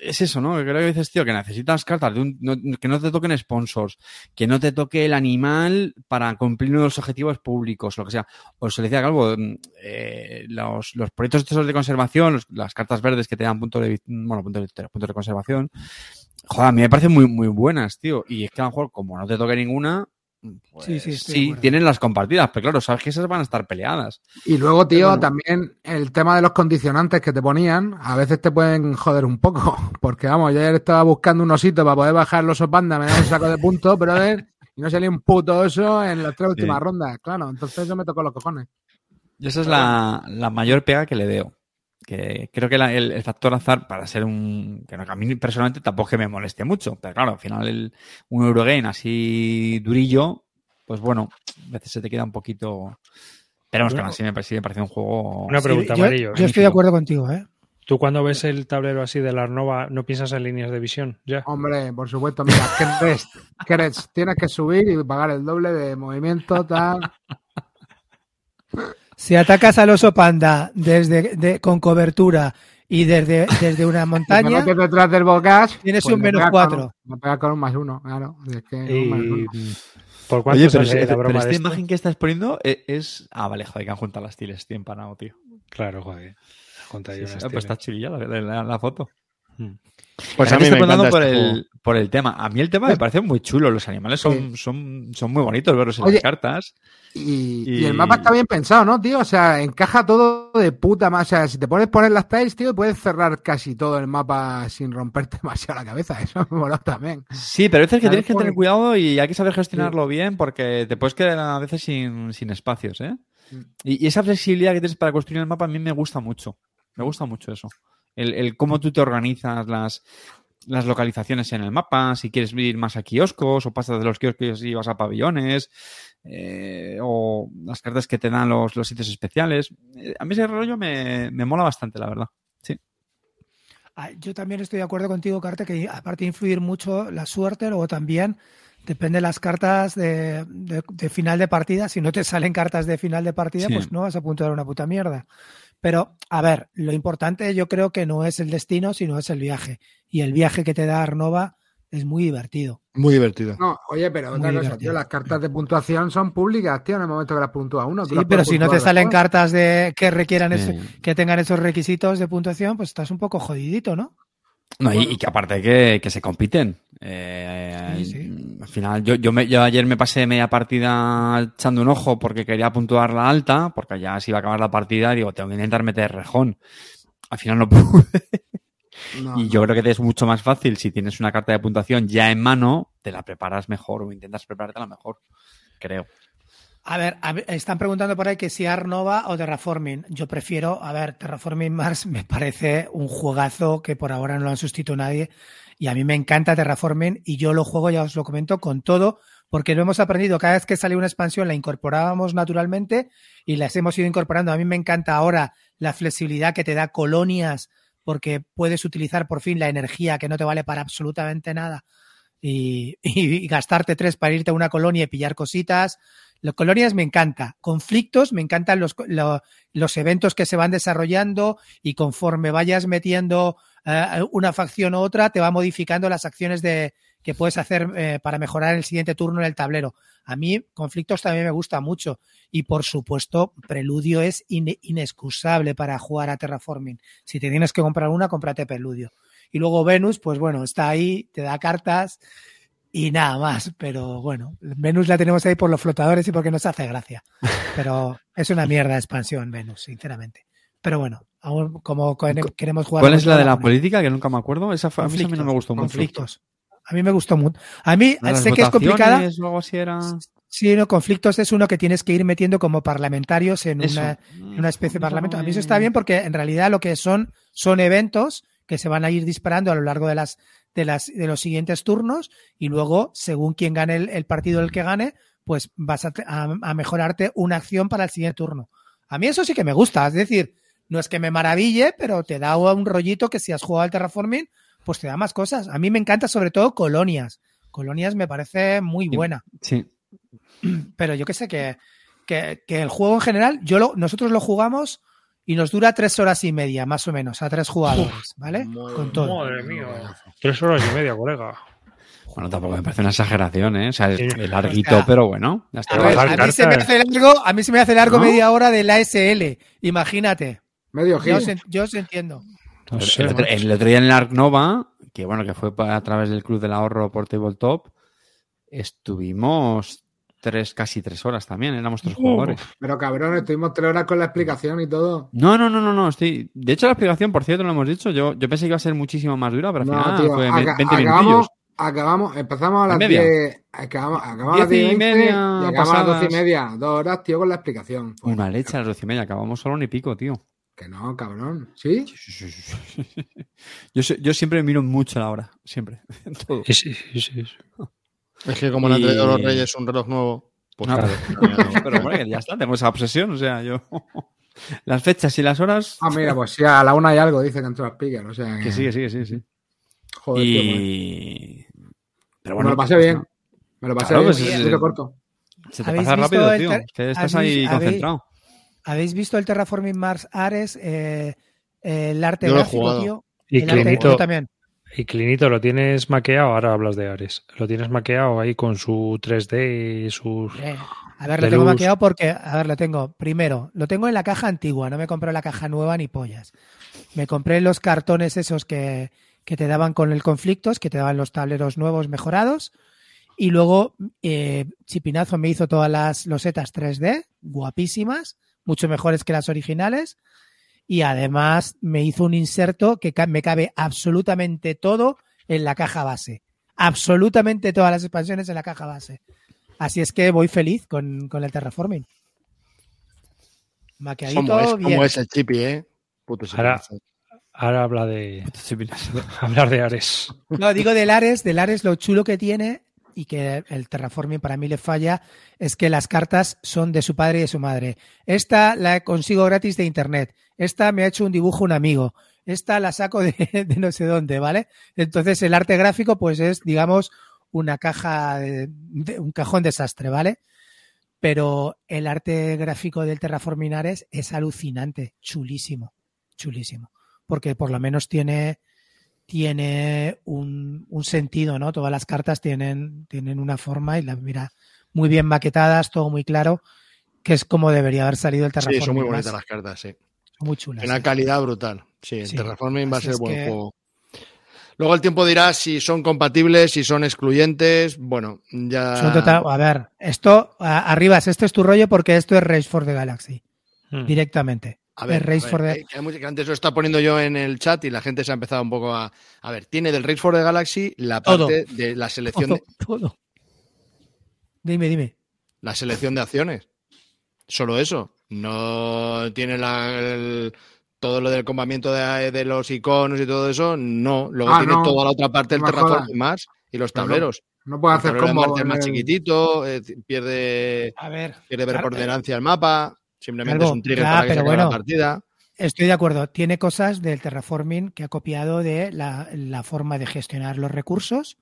Es eso, ¿no? Que creo que dices, tío, que necesitas cartas de un, no- que no te toquen sponsors, que no te toque el animal para cumplir los objetivos públicos, lo que sea. Os le decía Calvo, mm, eh, los, los proyectos estos de conservación, las cartas verdes que te dan punto de, bueno, punto de, puntos de conservación, joder, a mí me parecen muy, muy buenas, tío. Y es que a lo mejor, como no te toque ninguna, pues, Sí, sí, de sí, tienen las compartidas, pero claro, sabes que esas van a estar peleadas. Y luego, tío, bueno. también el tema de los condicionantes que te ponían, a veces te pueden joder un poco. Porque, vamos, yo ayer estaba buscando un osito para poder bajar los osos panda, me da un saco de puntos, pero y no salía un puto oso en las tres últimas Sí. rondas. Claro, entonces eso me tocó los cojones. Y esa es la, la mayor pega que le veo. Que creo que la- el, el factor azar, para ser un. que no, que a mí personalmente tampoco es que me moleste mucho. Pero claro, al final el, un Eurogame así durillo, pues bueno, a veces se te queda un poquito. Pero vamos, que aún así me, parece- me parece un juego. Una Sí, pregunta, yo, Amarillo. yo estoy de acuerdo contigo, ¿eh? Tú cuando ves el tablero así de la Arnova, ¿no piensas en líneas de visión? Ya. Hombre, por supuesto, mira, Keres, tienes que subir y pagar el doble de movimiento, tal. Si atacas al oso panda desde de- con cobertura y desde, desde una montaña, metes detrás del bocage, Tienes pues un menos pegas cuatro. con un- Le pegas con un más uno, claro. Es que Y, un más uno. ¿Por cuánto Oye, pero, sale la broma pero esta imagen que estás poniendo e- es. Ah, vale, joder, que han juntado las tiles, tío, empanado, tío. Claro, joder. Sí, ah, pues está chulilla la, la- la foto. Pues a mí me encanta preguntando por este el, juego. por el tema. A mí el tema me parece muy chulo. Los animales son, son, son muy bonitos verlos en Oye, las cartas. Y, Y- y el mapa está bien pensado, ¿no, tío? O sea, encaja todo de puta más. O sea, si te pones poner las tiles, tío, puedes cerrar casi todo el mapa sin romperte demasiado la cabeza. Eso me mola también. Sí, pero a veces que tienes que tener cuidado y hay que saber gestionarlo bien porque te puedes quedar a veces sin, sin espacios, ¿eh? Mm. Y, y esa flexibilidad que tienes para construir el mapa a mí me gusta mucho. Me gusta mucho eso. El, el cómo tú te organizas las, las localizaciones en el mapa, si quieres ir más a kioscos o pasas de los kioscos y vas a pabellones, eh, o las cartas que te dan los, los sitios especiales. Eh, A mí ese rollo me, me mola bastante, la verdad. Sí. Ah, Yo también estoy de acuerdo contigo, Carta, que aparte de influir mucho la suerte, luego también depende de las cartas de, de- de final de partida. Si no te salen cartas de final de partida, Sí. pues no vas a puntuar una puta mierda. Pero, a ver, lo importante yo creo que no es el destino, sino es el viaje. Y el viaje que te da Arnova es muy divertido. Muy divertido. No, oye, pero otra Muy cosa, divertido. tío, las cartas de puntuación son públicas, tío, en el momento que las puntúa uno. Sí, pero si no te salen después. cartas de que requieran ese- Sí. que tengan esos requisitos de puntuación, pues estás un poco jodidito, ¿no? No, y- Bueno. y, que aparte que, que se compiten. Eh, Sí, sí. Al final, yo, yo, me- yo ayer me pasé media partida echando un ojo porque quería puntuar la alta, porque ya se iba a acabar la partida digo, tengo que intentar meter rejón. Al final no pude. No, y no. yo creo que te es mucho más fácil si tienes una carta de puntuación ya en mano, te la preparas mejor o intentas preparártela mejor. Creo. A ver, están preguntando por ahí que si Arnova o Terraforming. Yo prefiero, a ver, Terraforming Mars me parece un juegazo que por ahora no lo han sustituido nadie. Y a mí me encanta Terraforming y yo lo juego, ya os lo comento, con todo, porque lo hemos aprendido. Cada vez que sale una expansión la incorporábamos naturalmente y las hemos ido incorporando. A mí me encanta ahora la flexibilidad que te da colonias, porque puedes utilizar por fin la energía que no te vale para absolutamente nada y, y gastarte tres para irte a una colonia y pillar cositas. Las colonias me encanta. Conflictos, me encantan los, lo- los eventos que se van desarrollando y conforme vayas metiendo eh, una facción u otra, te va modificando las acciones de, que puedes hacer eh, para mejorar el siguiente turno en el tablero. A mí, conflictos también me gusta mucho. Y por supuesto, Preludio es in- inexcusable para jugar a Terraforming. Si te tienes que comprar una, cómprate Preludio. Y luego Venus, pues bueno, está ahí, te da cartas y nada más. Pero bueno, Venus la tenemos ahí por los flotadores y porque nos hace gracia. Pero es una mierda de expansión, Venus, sinceramente. Pero bueno, aún como co- queremos jugar. ¿Cuál es la de la política? Que nunca me acuerdo. Esa fue, a mí no me gustó mucho. Conflictos. A mí me gustó mucho. A mí ¿La de las sé que es complicada. votaciones o algo así era... Sí, no, conflictos es uno que tienes que ir metiendo como parlamentarios en una, en una especie de Eso parlamento. A mí eso está bien porque en realidad lo que son son eventos que se van a ir disparando a lo largo de las de las de los siguientes turnos y luego según quien gane el, el partido el que gane, pues vas a, a- a mejorarte una acción para el siguiente turno. A mí eso sí que me gusta, es decir, no es que me maraville, pero te da un rollito que si has jugado al terraforming, pues te da más cosas. A mí me encanta sobre todo colonias. Colonias me parece muy buena Sí. pero yo que sé que, que, que el juego en general, yo lo, nosotros lo jugamos y nos dura tres horas y media, más o menos, a tres jugadores, ¿vale? Con todo. Madre mía. Tres horas y media, colega. Bueno, tampoco me parece una exageración, ¿eh? O sea, es, larguito, O sea, pero bueno. Ya está. A, ver, Trabajar a mí se me hace largo, a mí se me hace largo ¿No? media hora de la SL, imagínate. Medio Yo en- yo os entiendo. No el, sé, el otro, el otro día en el Arc Nova, que bueno, que fue a través del Club del Ahorro por Tabletop, estuvimos tres, casi tres horas también, éramos tres jugadores. Pero cabrón, estuvimos tres horas con la explicación y todo. No, no, no, no, no, estoy... De hecho, la explicación, por cierto, lo hemos dicho, yo, yo pensé que iba a ser muchísimo más dura, pero al No, final tío, fue aca- 20 acabamos, minutillos. acabamos, empezamos a las media. 10, acabamos, acabamos a las Diez y 10 y veinte media y acabamos a las pasadas. 12 y media. Dos horas, tío, con la explicación. Pues, Una leche a las doce y media, acabamos solo ni pico, tío. Que no, cabrón. ¿Sí? Yo, yo siempre miro mucho la hora, siempre. en todo. Sí, sí, sí, sí. Es que como le han traído Y- los Reyes un reloj nuevo, pues No, claro. pero, que ya está, tengo esa obsesión, o sea, yo... Las fechas y las horas... Ah, mira, pues sí, a la una hay algo, dice que entró speaker. O sea, Que sí, que sí, que sí, sí. Joder, tío, pues. Y... Pero me lo pasé pues, bien. Me lo pasé Claro, bien. pues es- sí, corto. Se te ¿Habéis pasa rápido, tío. que estás habéis- ahí habéis- concentrado. ¿Habéis visto el Terraforming Mars Ares? eh, el arte gráfico, tío. Y El arte- Clinito, yo también. Y Clinito, ¿lo tienes maqueado? Ahora hablas de Ares. ¿Lo tienes maqueado ahí con su 3D y sus... Eh, a ver, lo tengo luz. maqueado porque, a ver, lo tengo. Primero, lo tengo en la caja antigua, no me compré la caja nueva ni pollas. Me compré los cartones esos que, que te daban con el conflictos, que te daban los tableros nuevos mejorados. Y luego eh, Chipinazo me hizo todas las losetas 3D, guapísimas, mucho mejores que las originales. Y además me hizo un inserto que me cabe absolutamente todo en la caja base. Absolutamente todas las expansiones en la caja base. Así es que voy feliz con, con el terraforming. Maqueadito, ¿Cómo es, bien. cómo es el chipi, eh? Puto Ahora-. Ahora habla de... hablar de Ares. No, digo del Ares, del Ares lo chulo que tiene y que el terraforming para mí le falla es que las cartas son de su padre y de su madre. Esta la consigo gratis de internet. Esta me ha hecho un dibujo un amigo. Esta la saco de, de no sé dónde, ¿vale? Entonces el arte gráfico pues es, digamos, una caja, de- un cajón desastre, ¿vale? Pero el arte gráfico del Terraforming Ares es alucinante, chulísimo, chulísimo. Porque por lo menos tiene, tiene un, un sentido, ¿no? Todas las cartas tienen, tienen una forma y la mira muy bien maquetadas, todo muy claro, que es como debería haber salido el Sí, Terraforming. son muy bonitas las cartas, sí. Son muy chulas. Una sí. calidad brutal. Sí, el Sí, Terraforming va a así ser buen que- juego. Luego el tiempo dirá si son compatibles, si son excluyentes. Bueno, ya. Son total- a ver, esto, a- arribas, este es tu rollo porque esto es Race for the Galaxy, Hmm. directamente. A ver, es Race a ver, for the- eh, que hay mucha- que antes lo está poniendo yo en el chat y la gente se ha empezado un poco a. A ver, tiene del Race for the Galaxy la Todo. parte de la selección todo, de, todo. Dime, dime. la selección de acciones. Solo eso. No tiene la, el- todo lo del combamiento de, de los iconos y todo eso. No. Luego Ah, tiene no. toda la otra parte del No Terraforming jodas. más y los no- tableros. No puedo El hacer. Marte es más el- chiquitito, eh, pierde, A ver. pierde claro, preponderancia el mapa. Simplemente es un trigger ya, para que se pero la partida. Estoy de acuerdo. Tiene cosas del terraforming que ha copiado de la, la forma de gestionar los recursos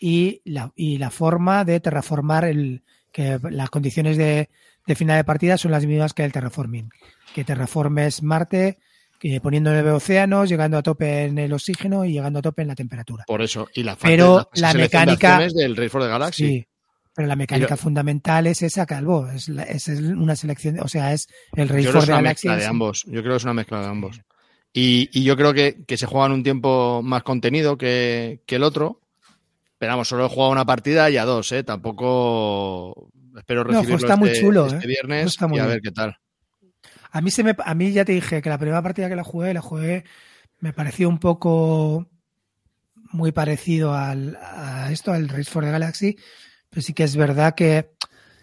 y la, y la forma de terraformar el que las condiciones de, de final de partida son las mismas que el terraforming. Que terraformes Marte que poniendo nueve océanos, llegando a tope en el oxígeno y llegando a tope en la temperatura. Por eso. Y la, Pero parte- la de mecánica- acciones del Race for the Galaxy. Sí. Pero la mecánica fundamental es esa, Calvo. Es, la- es una selección, o sea, es el Race for the una Galaxy. de ambos. Yo creo que es una mezcla de ambos. Y, y yo creo que, que se juega en un tiempo más contenido que, que el otro. Pero vamos, solo he jugado una partida y a dos, ¿eh? Tampoco espero No, recibirlo está muy este, chulo, este ¿eh? viernes Está muy y a bien. ver qué tal. A mí, se me, a mí ya te dije que la primera partida que la jugué, la jugué, me pareció un poco muy parecido al, a esto, al Race for the Galaxy, pero sí que es verdad que,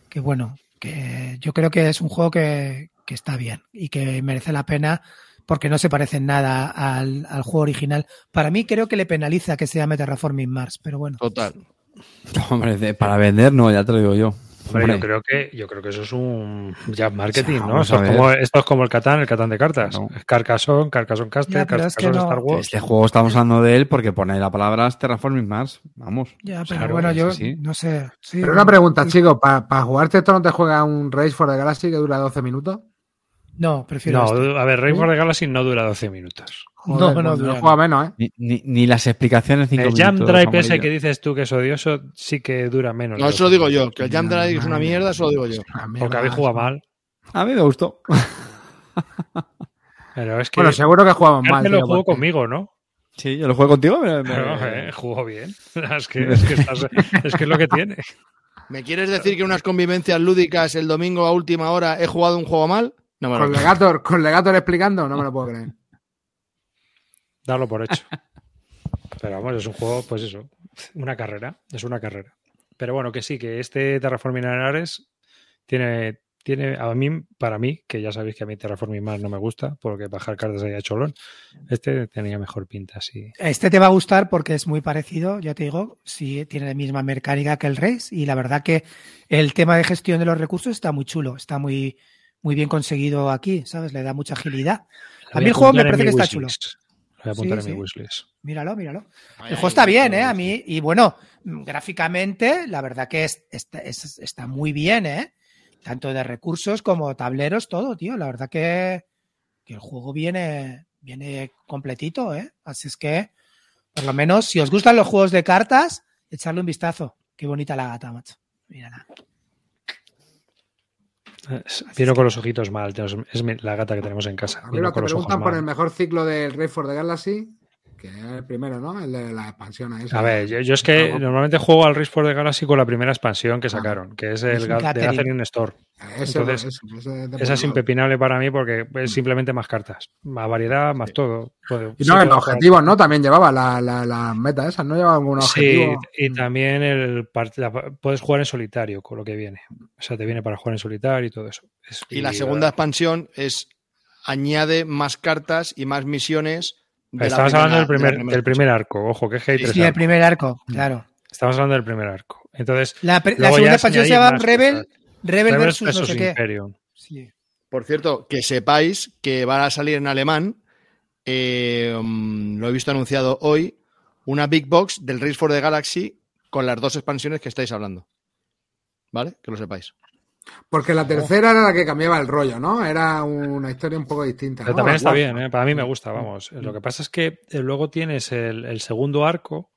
que bueno, que yo creo que es un juego que, que está bien y que merece la pena porque no se parece en nada al, al juego original. Para mí creo que le penaliza que se llame Terraforming Mars, pero bueno. Total. Hombre, para vender no, ya te lo digo yo. Hombre, yo creo que yo creo que eso es un ya marketing, O sea, ¿no? vamos Esto es, como, esto es como el Catán, el Catán de cartas. Claro. Carcassonne, Carcassonne Ya, es que Carcassonne no- Star Wars. Este juego estamos hablando de él porque pone la palabra Terraforming Mars. Vamos. Ya, pero Claro, bueno, yo así. no sé. sí, Pero una pregunta, sí. chicos, ¿para jugarte esto no te juega un Race for the Galaxy que dura 12 minutos? No, prefiero No, esto. a ver, Race for the Galaxy no dura 12 minutos. Joder, No, no, pues no juega menos, ¿eh? Ni, ni- ni las explicaciones cinco El Jam Drive ese amarillo. que dices tú que es odioso sí que dura menos. No, eso lo 12 digo yo. Que el Jam Drive es una mierda, eso lo digo yo. Porque habéis jugado mal. A mí me gustó. Pero es que Bueno, seguro que jugamos mal. Carmen lo jugó porque- conmigo, ¿no? Sí, yo lo juego contigo. me- eh, jugó bien. Es que es, que estás- es que es lo que tiene. ¿Me quieres decir que unas convivencias lúdicas el domingo a última hora he jugado un juego mal? No me lo Con. Legator, con Legator explicando, no me lo puedo creer. Darlo por hecho. Pero vamos, es un juego, pues eso, una carrera, es una carrera. Pero bueno, que sí, que este Terraforming Ares tiene, tiene, a mí, para mí, que ya sabéis que a mí Terraforming más no me gusta, porque bajar cartas ahí a cholón, este tenía mejor pinta, sí. Este te va a gustar porque es muy parecido, ya te digo, sí tiene la misma mecánica que el Race y la verdad que el tema de gestión de los recursos está muy chulo, está muy, muy bien conseguido aquí, ¿sabes? Le da mucha agilidad. A mí el juego me parece que está chulo. Lo voy a apuntar Sí, en mi sí. wishlist. Míralo, míralo. Ay, El ay, juego está ay, bien, ¿eh? A mí, y bueno, gráficamente, la verdad que es- está, es- está muy bien, ¿eh? Tanto de recursos como tableros, todo, tío. La verdad que, que el juego viene, viene completito, ¿eh? Así es que, Por lo menos, si os gustan los juegos de cartas, echarle un vistazo. Qué bonita la gata, macho. Mírala. Vino con los ojitos mal. Es la gata que tenemos en casa. Con los ojos preguntan por mal. el mejor ciclo del Raid for the Galaxy, que es el primero, ¿no? El de la expansión. a esa. A ver, yo, yo es que Algo. normalmente juego al Race for the Galaxy con la primera expansión que sacaron, que es el un Ga- de Gathering. Store. Ese- entonces, ese- ese es de Esa es impepinable para mí porque es simplemente más cartas, más variedad, más todo. Puedo- Y sí no, puedo los objetivos, ¿no? También llevaba la, la, la meta esas, ¿no? Llevaba algún Sí, objetivo. y también el la- puedes jugar en solitario con lo que viene. O sea, te viene para jugar en solitario y todo eso. Es- Y la segunda expansión es añade más cartas y más misiones. De Estamos primera- hablando del primer, del primer arco, ojo, que es que hay Sí, tres Sí, el primer arco, claro. Estamos hablando del primer arco. Entonces, La, segunda expansión se llama Rebel. Rebel Rebels versus no versus sé qué. Imperium. Sí. Por cierto, que sepáis que van a salir en alemán, eh, mm, lo he visto anunciado hoy, una Big Box del Race for the Galaxy con las dos expansiones que estáis hablando. ¿Vale? Que lo sepáis. Porque la tercera era la que cambiaba el rollo, ¿no? Era una historia un poco distinta. Pero ¿no? también está bien, ¿eh? para mí me gusta, vamos. Lo que pasa es que eh, luego tienes el, el segundo arco,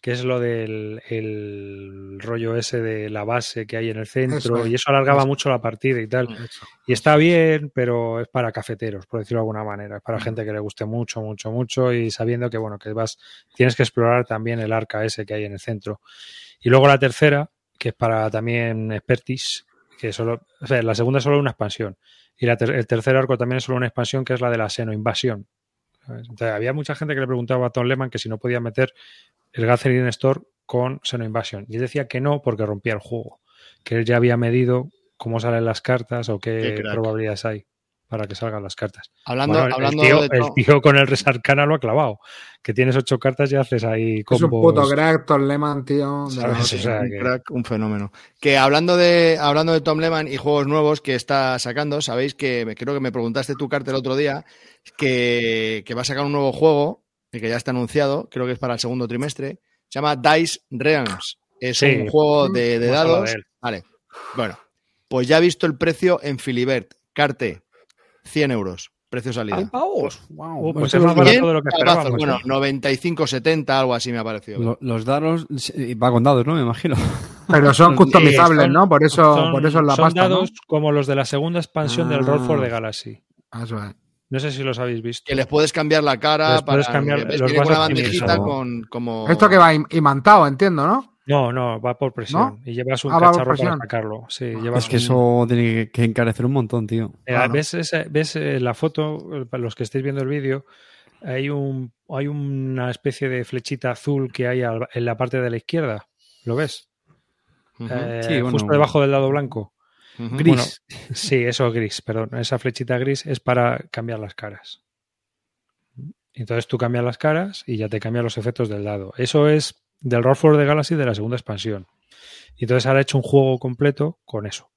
que es lo del el rollo ese de la base que hay en el centro, Eso es. y eso alargaba Eso. mucho la partida y tal. Eso. Y está bien, pero es para cafeteros, por decirlo de alguna manera. Es para Mm. gente que le guste mucho, mucho, mucho y sabiendo que, bueno, que vas, tienes que explorar también el arca ese que hay en el centro. Y luego la tercera, que es para también expertis, que solo, o sea, la segunda es solo una expansión. Y la ter- el tercer arco también es solo una expansión, que es la de la Seno Invasión. ¿sabes? Entonces, había mucha gente que le preguntaba a Tom Lehman que si no podía meter el Gathering Store con Seno Invasion. Y él decía que no porque rompía el juego. Que él ya había medido cómo salen las cartas o Qué probabilidades hay para que salgan las cartas. Hablando, Bueno, hablando el, tío, de el tío con el Resarcana lo ha clavado. Que tienes ocho cartas y haces ahí Es combos. un puto crack, Tom Lehman, tío. un que- crack, un fenómeno. Que hablando de, hablando de Tom Lehman y juegos nuevos que está sacando, sabéis que creo que me preguntaste tu carta el otro día, que, que va a sacar un nuevo juego, y que ya está anunciado, creo que es para el segundo trimestre, se llama Dice Realms. Es Sí. un juego de, de dados. de él. Vale. Bueno, pues ya he visto el precio en Filibert. Carte, 100 euros. Precio salida. pavos! Wow. Uh, pues Eso es más barato de lo que esperábamos. Bueno, ¿eh? 95,70, algo así me ha parecido. lo- los dados va con dados, ¿no? Me imagino. Pero son customizables, son- ¿no? Por eso, Son, por eso es la son pasta, ¿no? dados como los de la segunda expansión del Roll for Ah. the Galaxy. Eso es. No sé si los habéis visto. Que les puedes cambiar la cara Les puedes para cambiar- que ves, los vas una bandejita con como Esto que va im- imantado, entiendo, ¿no? No, no, va por presión. Y llevas un Ah, cacharro para sacarlo. Sí, Ah, llevas Es que un- eso tiene que, encarecer un montón, tío. Claro. ¿Ves, ese- ves eh, la foto? eh, Para los que estéis viendo el vídeo, hay, un, hay una especie de flechita azul que hay al- en la parte de la izquierda. ¿Lo ves? Eh, Sí, bueno. Justo debajo del lado blanco. Gris. Bueno, sí, eso gris, perdón. Esa flechita gris es para cambiar las caras. Entonces tú cambias las caras y ya te cambian los efectos del dado. Eso es del Roll for the Galaxy de la segunda expansión. Y entonces ahora he hecho un juego completo con eso.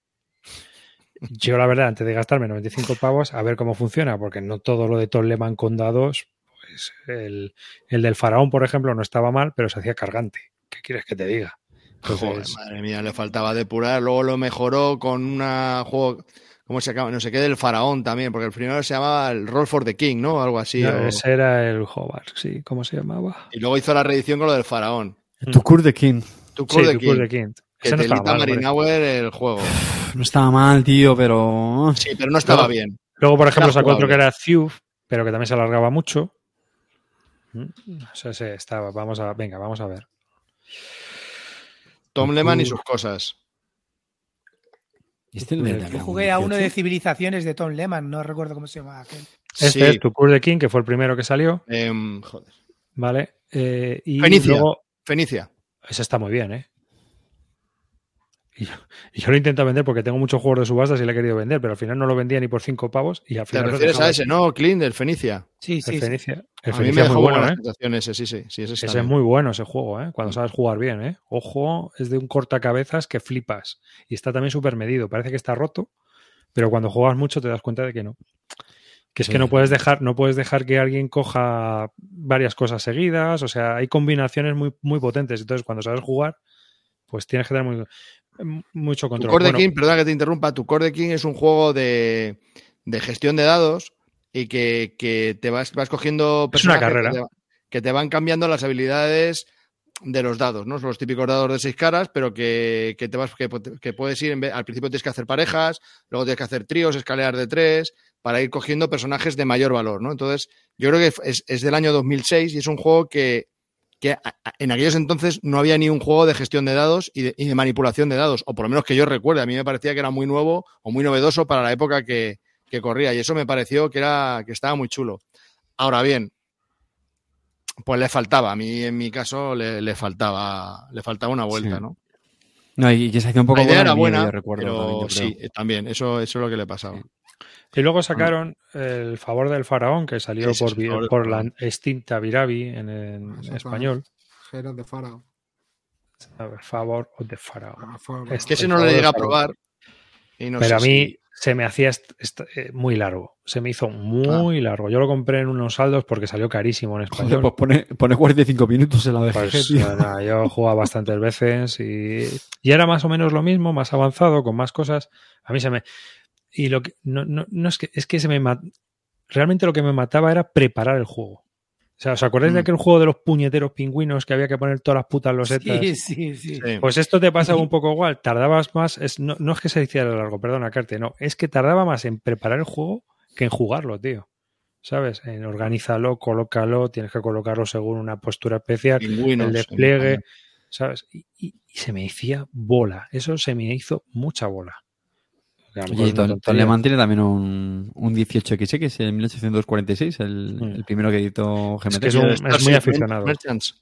Yo, la verdad, antes de gastarme 95 pavos, a ver cómo funciona, porque no todo lo de Tom Lehman con dados, pues el, el del faraón, por ejemplo, no estaba mal, pero se hacía cargante. ¿Qué quieres que te diga? Joder, madre mía, le faltaba depurar. Luego lo mejoró con una juego. ¿Cómo se llama? No sé qué del faraón también, porque el primero se llamaba el Roll for the King, ¿no? Algo así. no, o- ese era el Hobart, sí, ¿cómo se llamaba? Y luego hizo la reedición con lo del faraón. Tu Kur de King. Tu the tu King. Que Ese no te mal. Marinauer el juego. No estaba mal, tío, pero. Sí, pero no estaba bien. Luego, por ejemplo, sacó otro que era Thief, pero que también se alargaba mucho. O sea, ese estaba. Vamos a, venga, vamos a ver. Tom Lehman y sus cosas. ¿Y este el de la Yo jugué a uno de 2018? civilizaciones de Tom Lehman, no recuerdo cómo se llama aquel. Este Sí. es Tu Call the King, que fue el primero que salió, Em, joder. ¿vale? Eh, y Fenicia. luego. Fenicia. Ese está muy bien, ¿eh? Y yo, y yo lo intento vender porque tengo muchos juegos de subastas y le he querido vender, pero al final no lo vendía ni por cinco pavos y al ¿Te final. lo refieres a ese, no? Clint, del Fenicia. Sí, El sí. sí. Fenicia. El a mí Fenicia me es dejó muy bueno, ¿eh? ese, sí, sí. sí ese es muy bueno ese juego, ¿eh? Cuando sabes jugar bien, ¿eh? Ojo, es de un cortacabezas que flipas. Y está también súper medido. Parece que está roto, pero cuando juegas mucho te das cuenta de que no. Que es que no puedes dejar, no puedes dejar que alguien coja varias cosas seguidas. O sea, hay combinaciones muy, muy potentes. Entonces, cuando sabes jugar, pues tienes que tener muy, mucho Tu control. Core Bueno, King, perdona que te interrumpa, tu Core King es un juego de, de gestión de dados y que, que te vas, vas cogiendo Es una personajes carrera. Que, te, que te van cambiando las habilidades de los dados, ¿no? Son los típicos dados de seis caras, pero que, que te vas, que, que puedes ir, en vez- al principio tienes que hacer parejas, luego tienes que hacer tríos, escaleras de tres, para ir cogiendo personajes de mayor valor, ¿no? Entonces, yo creo que es, es del año 2006 y es un juego que, que en aquellos entonces no había ni un juego de gestión de dados y de, y de manipulación de dados, o por lo menos que yo recuerde. A mí me parecía que era muy nuevo o muy novedoso para la época que, que corría y eso me pareció que, era, que estaba muy chulo. Ahora bien, pues le faltaba, a mí en mi caso le, le faltaba, le faltaba una vuelta, Sí. ¿no? No, y que se hacía un poco La idea era buena, yo recuerdo pero también, sí, también, eso, eso es lo que le pasaba. Y luego sacaron el favor del faraón, que salió por, la Faraón. extinta Virabi en, en Exactamente. español. Gerard de. A ver, favor de faraón. Ah, Es Que ese no llegué del a faraón. probar. y no Pero a mí si- se me hacía eh, muy largo. Se me hizo muy largo. Yo lo compré en unos saldos porque salió carísimo en Joder, español. pues pone, pone 45 minutos en la BGG, Pues, nada, yo jugaba bastantes veces y, y era más o menos lo mismo, más avanzado, con más cosas. A mí se me. Y lo que. No, no, no es que es que se me Realmente lo que me mataba era preparar el juego. O sea, ¿os acordáis de Mm. aquel juego de los puñeteros pingüinos que había que poner todas las putas losetas? Sí, sí, sí. sí. Pues esto te pasaba un poco igual. Tardabas más. Es, no, no es que se hiciera largo, perdona, Carte. No, es que tardaba más en preparar el juego que en jugarlo, tío. ¿Sabes? En organízalo, colócalo, tienes que colocarlo según una postura especial, Pingüinos, el despliegue, ¿sabes? Y, y- y se me hacía bola. Eso se me hizo mucha bola. Que a lo mejor Oye, es una Tom, Tom tontería. Le Mans tiene también un, un 18XX, en 1846, el, Mm. el primero que editó GMT. Es que es un- muy aficionado. Merchants.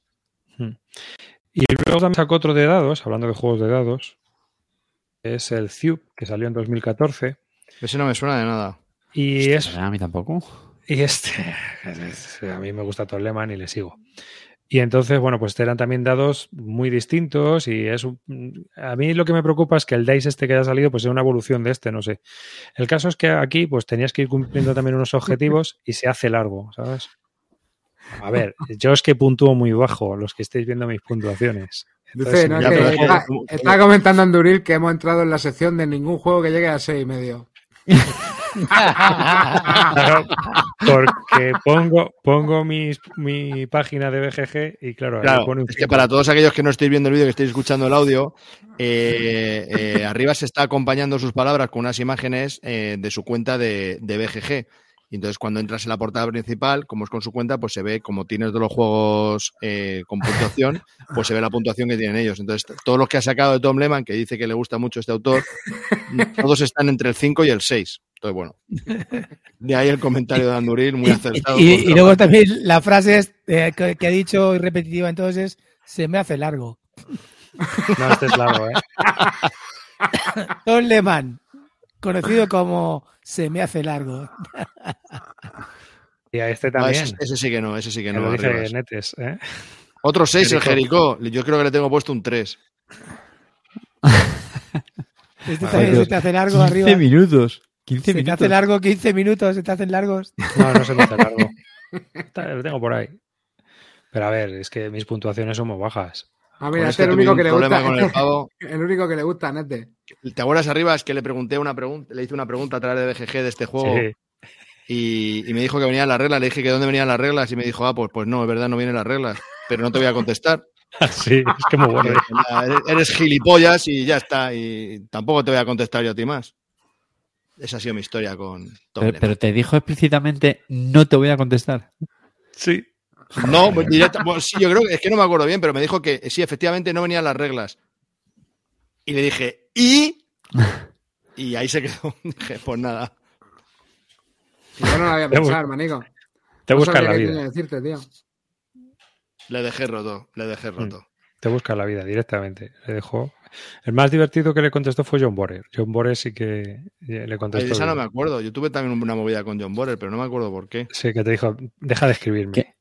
Y luego también sacó otro de dados, hablando de juegos de dados. Es el Cube, que salió en 2014. Ese no me suena de nada. Y es A mí tampoco. Y este, a mí me gusta Lehman y le sigo. Y entonces, bueno, pues eran también dados muy distintos y es un- a mí lo que me preocupa es que el DICE este que haya salido pues es una evolución de este, no sé. El caso es que aquí pues tenías que ir cumpliendo también unos objetivos y se hace largo, ¿sabes? A ver, yo es que puntúo muy bajo, los que estéis viendo mis puntuaciones. Entonces, Dice, no, que está comentando Anduril que hemos entrado en la sección de ningún juego que llegue a seis y medio. Claro, porque pongo, pongo mis, mi página de BGG y claro, ahí pone un es que para todos aquellos que no estéis viendo el vídeo, que estéis escuchando el audio, eh, eh, arriba se está acompañando sus palabras con unas imágenes eh, de su cuenta de, de BGG. Y entonces, cuando entras en la portada principal, como es con su cuenta, pues se ve, como tienes todos los juegos eh, con puntuación, pues se ve la puntuación que tienen ellos. Entonces, todos los que ha sacado de Tom Lehman, que dice que le gusta mucho este autor, todos están entre el 5 y el 6. Entonces, bueno, de ahí el comentario de Anduril, muy acertado. Y, luego también la frase es, eh, que, que ha dicho y repetitiva entonces, se me hace largo. No, este es largo, ¿eh? Tom Lehman, conocido como se me hace largo. Y a este Ah, también. ese, ese sí que no, ese sí que que no. lo dice. Netes, ¿eh? Otro 6, el Jericó. Yo creo que le tengo puesto un 3. Este también se te hace largo 15 arriba. minutos. 15 Se te minutos. hace largo 15 minutos, se te hacen largos. No, no se me hace largo. Lo tengo por ahí. Pero a ver, es que mis puntuaciones son muy bajas. Ah, mira, este es el único que le gusta. con el pavo. El único que le gusta Nete. ¿Te acuerdas arriba? Es que le pregunté una pregunta, le hice una pregunta a través de BGG de este juego Sí. y, y me dijo que venían las reglas. Le dije que dónde venían las reglas y me dijo, ah, pues, pues no, es verdad, no vienen las reglas. Pero no te voy a contestar. Sí, es que muy bueno. Eres, eres gilipollas y ya está. Y tampoco te voy a contestar yo a ti más. Esa ha sido mi historia con Tom Pero, te dijo explícitamente, no te voy a contestar. Sí. No, pues directa- bueno, sí, yo creo que es que no me acuerdo bien, pero me dijo que sí, efectivamente no venían las reglas. Y le dije, ¿y? Y ahí se quedó. Dije, pues nada. Y yo no la voy a Te pensar, manico. Te No buscas sabría la qué vida. decirte, tío. Le dejé roto, le dejé roto. Te buscas la vida directamente. Le dejó. El más divertido que le contestó fue John Borer. John Borer sí que eh, le contestó. esa no me acuerdo. Yo tuve también una movida con John Borer, pero no me acuerdo por qué. Sí, que te dijo, deja de escribirme. ¿Qué?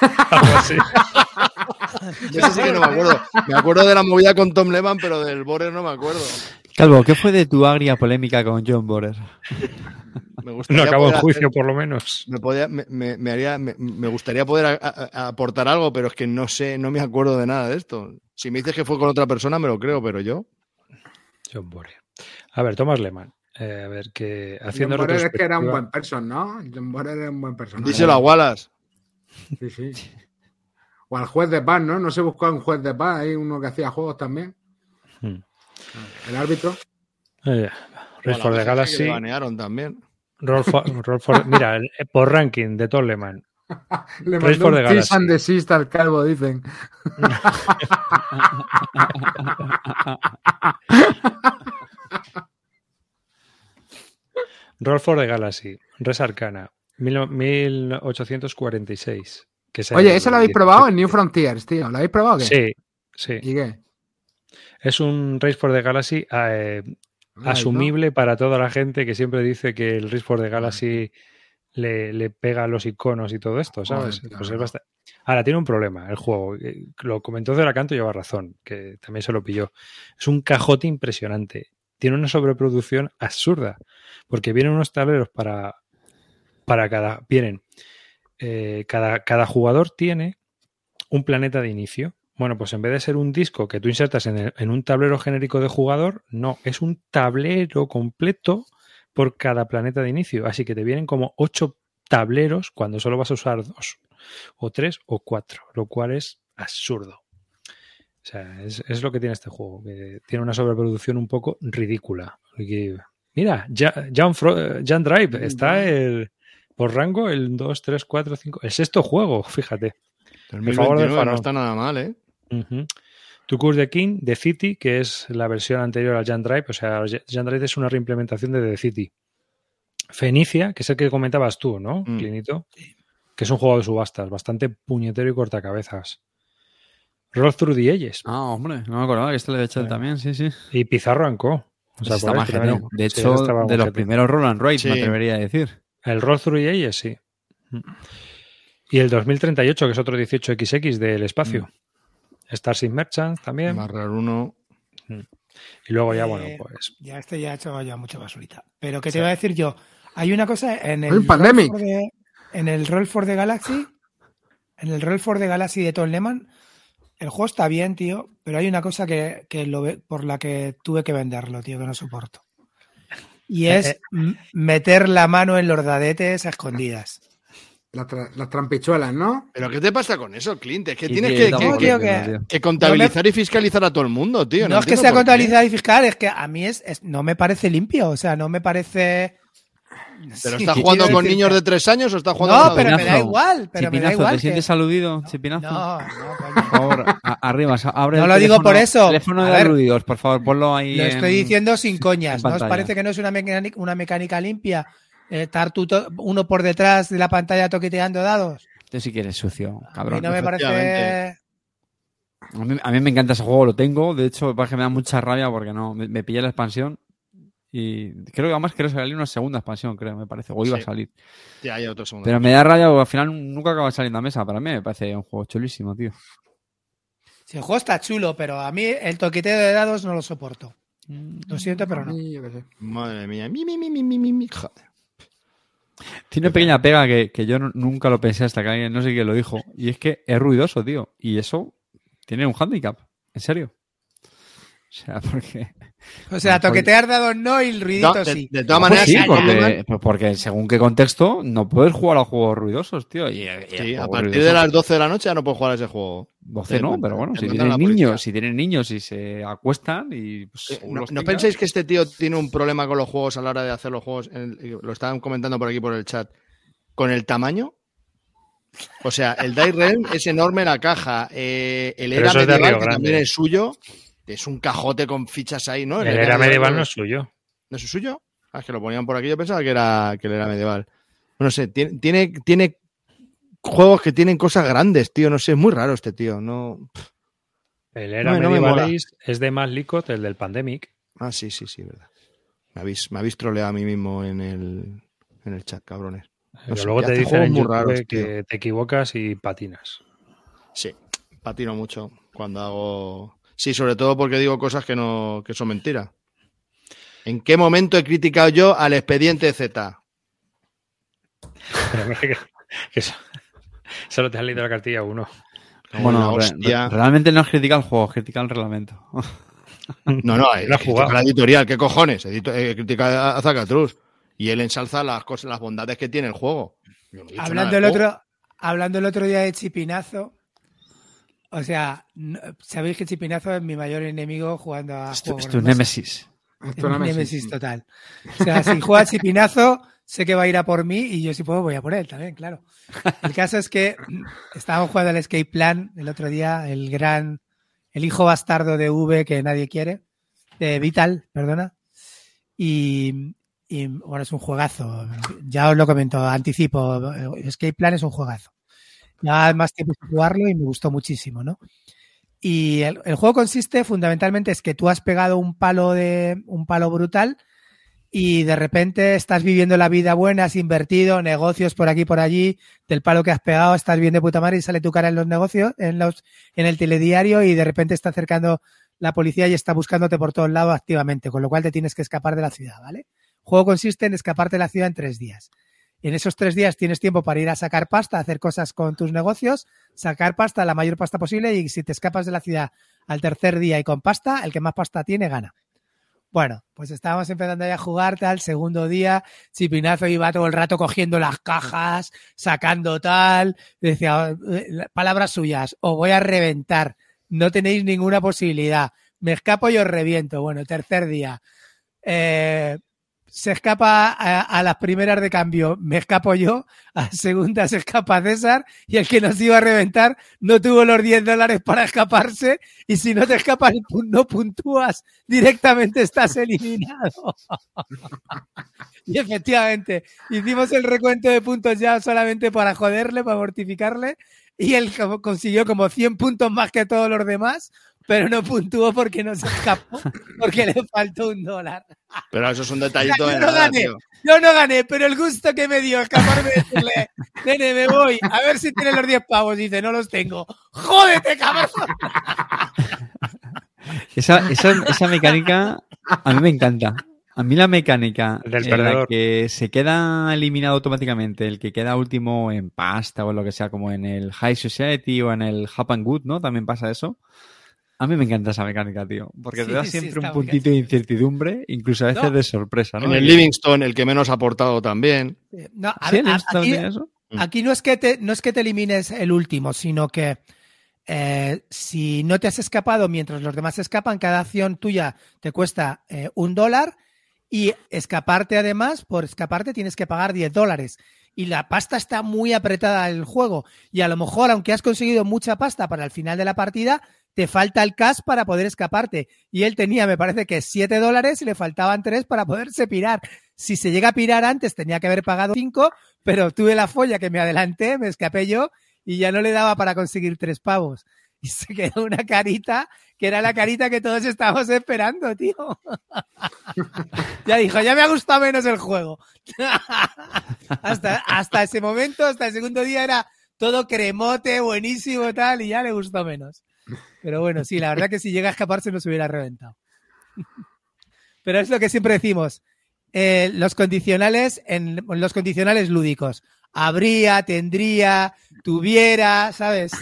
Algo así. Ese sí que no me acuerdo. Me acuerdo de la movida con Tom Lehman, pero del Borer no me acuerdo. Calvo, ¿qué fue de tu agria polémica con John Borer? Me No acabó el juicio, hacer- por lo menos. me, podía- me- me- me haría- me- me gustaría poder a- a- a aportar algo, pero es que no sé, no me acuerdo de nada de esto. Si me dices que fue con otra persona, me lo creo, pero yo. John Borer. A ver, Thomas Lehmann. Eh, a ver, que haciendo John Borer es que era un retrospectiva- buen person, ¿no? John Borer era un buen personaje. Díselo a Wallace. Sí, sí. O al juez de paz, ¿no? No se buscó a un juez de paz, hay uno que hacía juegos también. Hmm. El árbitro. Eh, for the que Galaxy. le banearon también. Roll for- Roll for- mira, el- por ranking de Torleman. Le mandó un cease and desist al calvo, dicen. Roll for the Galaxy. Res Arcana. mil- 1846. Que Oye, ¿ese lo habéis probado en New Frontiers, tío? ¿Lo habéis probado o qué? Sí, sí. ¿Y qué? Es un Race for the Galaxy eh, asumible para toda la gente que siempre dice que el Race for the Galaxy le, le pega los iconos y todo esto, ¿sabes? Pues claro. Ahora, tiene un problema el juego. eh, Lo comentó de la canto y lleva razón, que también se lo pilló. Es un cajote impresionante. Tiene una sobreproducción absurda, porque vienen unos tableros para, para cada... Vienen, eh, cada, cada jugador tiene un planeta de inicio. Bueno, pues en vez de ser un disco que tú insertas en, el- en un tablero genérico de jugador, no, es un tablero completo por cada planeta de inicio. Así que te vienen como ocho tableros cuando solo vas a usar dos, o tres, o cuatro, lo cual es absurdo. O sea, es, es lo que tiene este juego, que tiene una sobreproducción un poco ridícula. Mira, Ja- Jan, Drive está el, por rango el 2, 3, 4, 5, el sexto juego, fíjate. El favor del 2029 no está nada mal, ¿eh? To Curse the King, The City, que es la versión anterior al Jan Drive. O sea, Jan Drive es una reimplementación de The City. Fenicia, que es el que comentabas tú, ¿no, Mm. Clinito? Que es un juego de subastas, bastante puñetero y cortacabezas. Roll Through the Ages. Ah, hombre, no me acordaba que este le he hecho Sí. también, sí, sí. Y Pizarro and Co. ¿Os Ese está que majete. también- De hecho, de los primeros Roll and Ride, Sí. me atrevería a decir. El Roll Through the Ages, sí. Mm. Y el 2038, que es otro 18XX del espacio. Starship Merchants también. Más raro uno. Y luego ya, Eh, bueno, pues Ya este ya ha hecho ya mucha basurita. Pero que te iba a decir yo, hay una cosa en el pandemic. For the- en el Roll for the Galaxy, en el Roll for the Galaxy de Tom Lehman, el juego está bien, tío, pero hay una cosa que, que lo ve- por la que tuve que venderlo, tío, que no soporto. Y Eh, es eh. meter la mano en los dadetes a escondidas. Las, tra- ¿no? ¿Pero qué te pasa con eso, Clint? Es que tienes que contabilizar y fiscalizar a todo el mundo, tío. No, es que sea contabilidad y fiscal, es que a mí es, es- no me parece limpio, o sea, no me parece... ¿Pero Sí, estás jugando con decir niños de tres años o estás jugando No, con pero me adultos? da Chipinazo. igual, pero me da Chipinazo, igual. ¿te que- sientes aludido, Chipinazo? No, no, coño. Por favor, arriba, abre No el lo digo por eso. Teléfono de ver. aludidos, por favor, ponlo ahí. Lo en- estoy diciendo sin coñas. ¿No os parece que no es una mecánica, una mecánica limpia? Eh, estar tú uno por detrás de la pantalla toqueteando dados. Tú sí que eres sucio, A mí cabrón. no me parece. A mí, a mí me encanta ese juego, lo tengo. De hecho, es que me da mucha rabia porque no. Me, me pillé la expansión y creo que además creo que salir una segunda expansión, creo, me parece. O iba Sí. a salir. Sí, hay otro segundo. Pero me da rabia porque al final nunca acaba saliendo a mesa. Para mí me parece un juego chulísimo, tío. Si el juego está chulo, pero a mí el toqueteo de dados no lo soporto. Lo siento, pero no. Sí. Madre mía. Mi, mi, mi, mi, mi, mi, mi. Joder. Tiene una pequeña pega que, que yo no- nunca lo pensé hasta que alguien, no sé quién lo dijo. Y es que es ruidoso, tío. Y eso tiene un handicap. En serio. O sea, porque. O sea, toquetear dados no y el ruidito No, de, sí. de todas Pues maneras, sí, porque, pues porque según qué contexto, no puedes jugar a juegos ruidosos, tío. Y, y a sí, a partir ruidosos- de las 12 de la noche ya no puedes jugar a ese juego. 12 no, pero bueno, si tienen niños, si tienen niños y se acuestan y pues, Eh, ¿No, no pensáis que este tío tiene un problema con los juegos a la hora de hacer los juegos? En- lo estaban comentando por aquí por el chat. ¿Con el tamaño? O sea, el Dice Realm es enorme la caja. eh, el Era es Medieval, que también es suyo, es un cajote con fichas ahí, ¿no? el era medieval no es suyo. ¿No es suyo? Ah, es que lo ponían por aquí. Yo pensaba que era, que era medieval. No sé, tiene, tiene, tiene juegos que tienen cosas grandes, tío. No sé, es muy raro este tío. No... El era No, no me medieval es de más Licot, el del Pandemic. Ah, sí, sí, sí, verdad. Me habéis, me habéis troleado a mí mismo en el, en el chat, cabrones. No Pero sé, luego te dicen en muy raros, que tío. te equivocas y patinas. Sí, patino mucho cuando hago. Sí, sobre todo porque digo cosas que no, que son mentiras. ¿En qué momento he criticado yo al expediente Z? Pero que, que so- solo te has leído la cartilla uno. Bueno, re- realmente no es criticar el juego, es criticar el reglamento. No, no, he has criticado la editorial, ¿qué cojones? He criticado a Zacatrus. Y él ensalza las cosas, las bondades que tiene el juego. No Hablando el, juego. otro, hablando el otro día de Chipinazo, O sea, no- sabéis que Chipinazo es mi mayor enemigo jugando a Es tu, es de tu némesis. Es me némesis total. O sea, si juega Chipinazo, sé que va a ir a por mí y yo si puedo voy a por él también, claro. El caso es que mm, estábamos jugando al Escape Plan el otro día, el gran, el hijo bastardo de V que nadie quiere, de Vital, perdona. Y, y, bueno, es un juegazo. Ya os lo comento, anticipo. Escape Plan es un juegazo. Ya más tiempo sin jugarlo y me gustó muchísimo, ¿no? Y el, el juego consiste fundamentalmente es que tú has pegado un palo de un palo brutal y de repente estás viviendo la vida buena, has invertido, negocios por aquí por allí, del palo que has pegado, estás bien de puta madre y sale tu cara en los negocios, en los, en el telediario y de repente está acercando la policía y está buscándote por todos lados activamente, con lo cual te tienes que escapar de la ciudad, ¿vale? El juego consiste en escaparte de la ciudad en tres días. En esos tres días tienes tiempo para ir a sacar pasta, hacer cosas con tus negocios, sacar pasta, la mayor pasta posible, y si te escapas de la ciudad al tercer día y con pasta, el que más pasta tiene gana. Bueno, pues estábamos empezando ya a jugar tal, segundo día, Chipinazo iba todo el rato cogiendo las cajas, sacando tal, decía, eh, palabras suyas, os voy a reventar, no tenéis ninguna posibilidad, me escapo y os reviento. Bueno, tercer día, eh, se escapa a, las primeras de cambio, me escapo yo, a segunda se escapa César y el que nos iba a reventar no tuvo los 10 dólares para escaparse y si no te escapas no puntúas, directamente estás eliminado. y efectivamente, hicimos el recuento de puntos ya solamente para joderle, para mortificarle y él consiguió como 100 puntos más que todos los demás, pero no puntuó porque no se escapó, porque le faltó un dólar. Pero eso es un detallito O sea, yo no nada, gané, tío. yo no gané, pero el gusto que me dio escaparme de decirle, nene, me voy, a ver si tienes los 10 pavos. Dice, no los tengo. ¡Jódete, cabrón! Esa, esa, esa mecánica a mí me encanta. A mí la mecánica El del en la que se queda eliminado automáticamente, el que queda último en pasta o en lo que sea, como en el High Society o en el Happen Good, ¿no? También pasa eso. A mí me encanta esa mecánica, tío. Porque Sí, te da siempre un puntito de incertidumbre, incluso a veces No. de sorpresa, ¿no? En el Y- Livingston, el que menos ha aportado también. No, a ¿Sí? ver, ¿En a- esto también aquí, eso? aquí no es que te, no es que te elimines el último, sino que eh, si no te has escapado mientras los demás escapan, cada acción tuya te cuesta eh, un dólar y escaparte además, por escaparte tienes que pagar 10 dólares. Y la pasta está muy apretada en el juego. Y a lo mejor, aunque has conseguido mucha pasta para el final de la partida, te falta el cash para poder escaparte. Y él tenía, me parece que 7 dólares y le faltaban 3 para poderse pirar. Si se llega a pirar antes, tenía que haber pagado 5, pero tuve la folla que me adelanté, me escapé yo y ya no le daba para conseguir 3 pavos. Y se quedó una carita que era la carita que todos estábamos esperando, tío. ya dijo, ya me ha gustado menos el juego. hasta, hasta ese momento, hasta el segundo día era todo cremote, buenísimo, tal, y ya le gustó menos. Pero bueno, sí, la verdad que si llega a escaparse nos hubiera reventado. Pero es lo que siempre decimos. eh, los condicionales, en los condicionales lúdicos. Habría, tendría, tuviera, ¿sabes?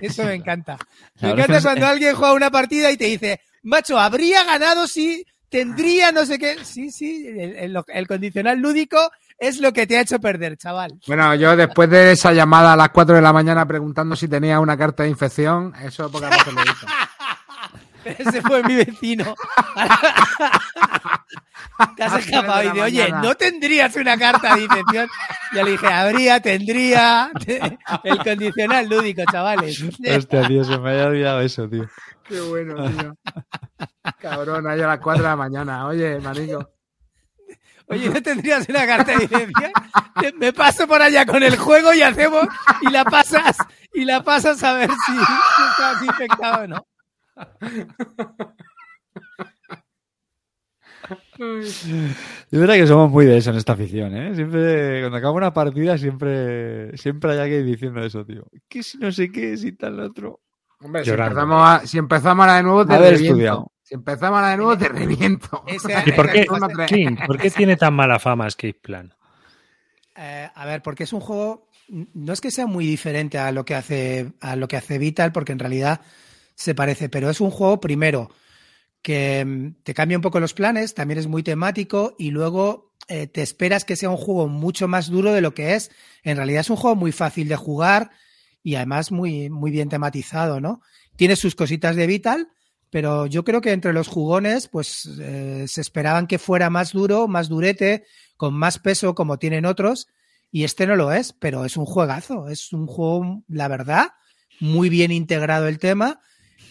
Eso me encanta. Me encanta cuando alguien juega una partida y te dice, macho, habría ganado si tendría no sé qué. Sí, sí, el, el- el condicional lúdico es lo que te ha hecho perder, chaval. Bueno, yo después de esa llamada a las 4 de la mañana preguntando si tenía una carta de infección, eso pocas veces lo he visto. Ese fue mi vecino. Te has escapado y de, oye, ¿no tendrías una carta de infección? Ya le dije, habría, tendría. El condicional lúdico, chavales. Hostia, tío, se me había olvidado eso, tío. Qué bueno, tío. Cabrón, ahí a las 4 de la mañana. Oye, manico. Oye, ¿no tendrías una carta de infección? Me paso por allá con el juego y hacemos, y la pasas, y la pasas a ver si, si estás infectado o no. Es verdad que somos muy de eso en esta afición, ¿eh? Siempre, cuando acaba una partida, siempre, siempre hay alguien diciendo eso, tío. Que si no sé qué, si tal otro. Hombre, si empezamos, a, si empezamos ahora de nuevo, te Haber estudiado. Si empezamos ahora de nuevo, te reviento. Ese- ¿Y por qué. Clint, ¿por qué tiene tan mala fama Escape Plan? Eh, a ver, porque es un juego. No es que sea muy diferente a lo que hace a lo que hace Vital, porque en realidad se parece, pero es un juego primero que mm, te cambia un poco los planes, también es muy temático y luego eh, te esperas que sea un juego mucho más duro de lo que es. En realidad es un juego muy fácil de jugar y además muy, muy bien tematizado, ¿no? Tiene sus cositas de Vital, pero yo creo que entre los jugones, pues eh, se esperaban que fuera más duro, más durete, con más peso como tienen otros, y este no lo es, pero es un juegazo, es un juego, la verdad, muy bien integrado el tema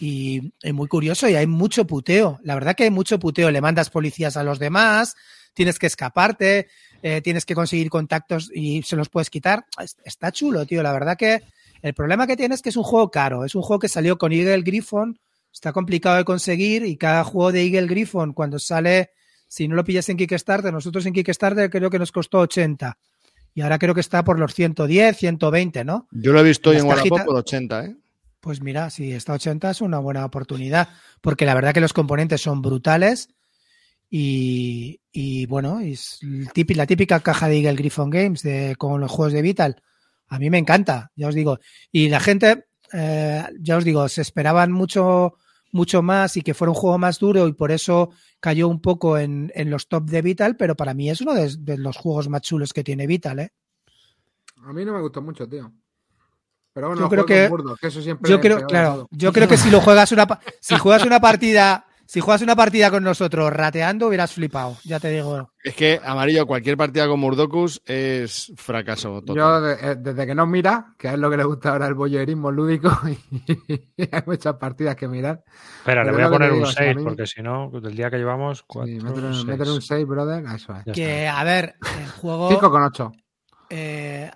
y, y muy curioso y hay mucho puteo, la verdad que hay mucho puteo, le mandas policías a los demás, tienes que escaparte, eh, tienes que conseguir contactos y se los puedes quitar, Es- está chulo, tío, la verdad que el problema que tiene es que es un juego caro, es un juego que salió con Eagle Griffon, está complicado de conseguir y cada juego de Eagle Griffon cuando sale, si no lo pillas en Kickstarter, nosotros en Kickstarter creo que nos costó 80 y ahora creo que está por los 110, 120, ¿no? Yo lo he visto hoy Las en Wallapop por 80, ¿eh? Pues mira, si está 80 es una buena oportunidad, porque la verdad que los componentes son brutales y, y bueno, es el típi- la típica caja de Eagle Griffon Games de, con los juegos de Vital. A mí me encanta, ya os digo. Y la gente, eh, ya os digo, se esperaban mucho, mucho más y que fuera un juego más duro y por eso cayó un poco en, en los top de Vital, pero para mí es uno de, de los juegos más chulos que tiene Vital, ¿eh? A mí no me gustó mucho, tío. Pero bueno, Yo creo que- Burdo, que eso siempre Yo creo, claro, yo creo que si lo juegas una si juegas una partida, si juegas una partida con nosotros rateando hubieras flipado, ya te digo. Es que, Amarillo, cualquier partida con Murdocus es fracaso total. Yo, de- eh, desde que no mira, que es lo que le gusta ahora el bollerismo lúdico, y hay muchas partidas que mirar. Espera, le Pero voy a poner un digo, o sea, a 6, mí- porque si no, del día que llevamos, Sí, 4, métele, métele un 6, brother, eso es. Ya Que a ver, el juego 5 con 8. eh,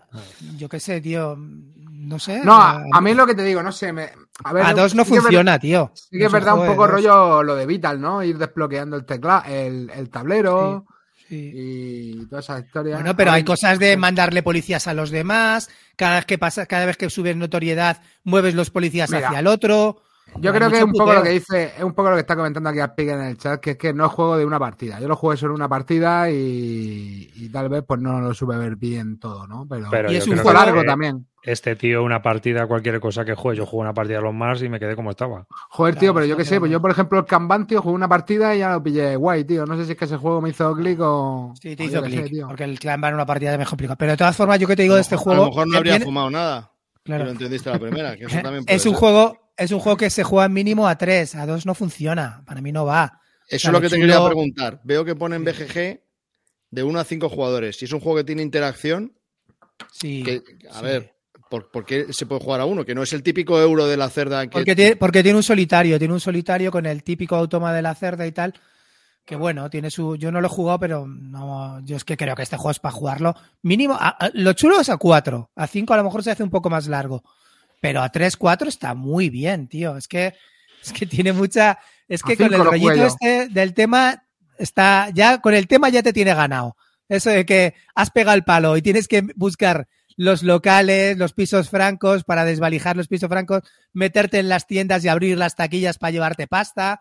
yo qué sé, tío, no sé. No, a, a mí es lo que te digo, no sé. Me, a ver, a dos no sí ver- funciona, tío. Sí que es verdad un poco rollo lo de Vital, ¿no? Ir desbloqueando el teclado, el, el tablero Sí. y toda esa historia. Bueno, pero hay cosas de mandarle policías a los demás. Cada vez que pasa, cada vez que subes notoriedad, mueves los policías Mira, hacia el otro. Yo creo que es un poco puteo. lo que dice, es un poco lo que está comentando aquí Aspic en el chat, que es que no es juego de una partida. Yo lo jugué solo una partida y, y tal vez pues no lo sube ver bien todo, ¿no? Pero, Pero Y es un juego largo también. Este tío, una partida, cualquier cosa que juegue. Yo jugué una partida a los Mars y me quedé como estaba. Joder, Claro, tío, pero yo qué sé, pues yo por ejemplo el Kanban, tío, jugué una partida y ya lo pillé guay, tío. No sé si es que ese juego me hizo clic o... Sí, te o hizo clic. tío. porque el clan va en una partida de mejor complicado. Pero de todas formas, yo que te digo de este juego. a lo mejor no habría fumado nada. Claro. Y lo entendiste a la primera. Que eso también puede es un ser. juego, es un juego que se juega mínimo a tres, a dos no funciona. Para mí no va. Eso es lo que te quería preguntar. Veo que ponen BGG de 1 a 5 jugadores. Si es un juego que tiene interacción, Sí. que, a sí. ver, ¿por, por qué se puede jugar a uno? Que no es el típico euro de la cerda que... Porque tiene, porque tiene un solitario, tiene un solitario con el típico automa de la cerda y tal. Que bueno, tiene su. Yo no lo he jugado, pero no. Yo es que creo que este juego es para jugarlo. Mínimo. a- a- lo chulo es a 4. A 5 a lo mejor se hace un poco más largo. Pero a 3, 4 está muy bien, tío. Es que. Es que tiene mucha. Es que con el rollito este del tema. Está. Ya con el tema ya te tiene ganado. Eso de que has pegado el palo y tienes que buscar los locales, los pisos francos para desvalijar los pisos francos, meterte en las tiendas y abrir las taquillas para llevarte pasta,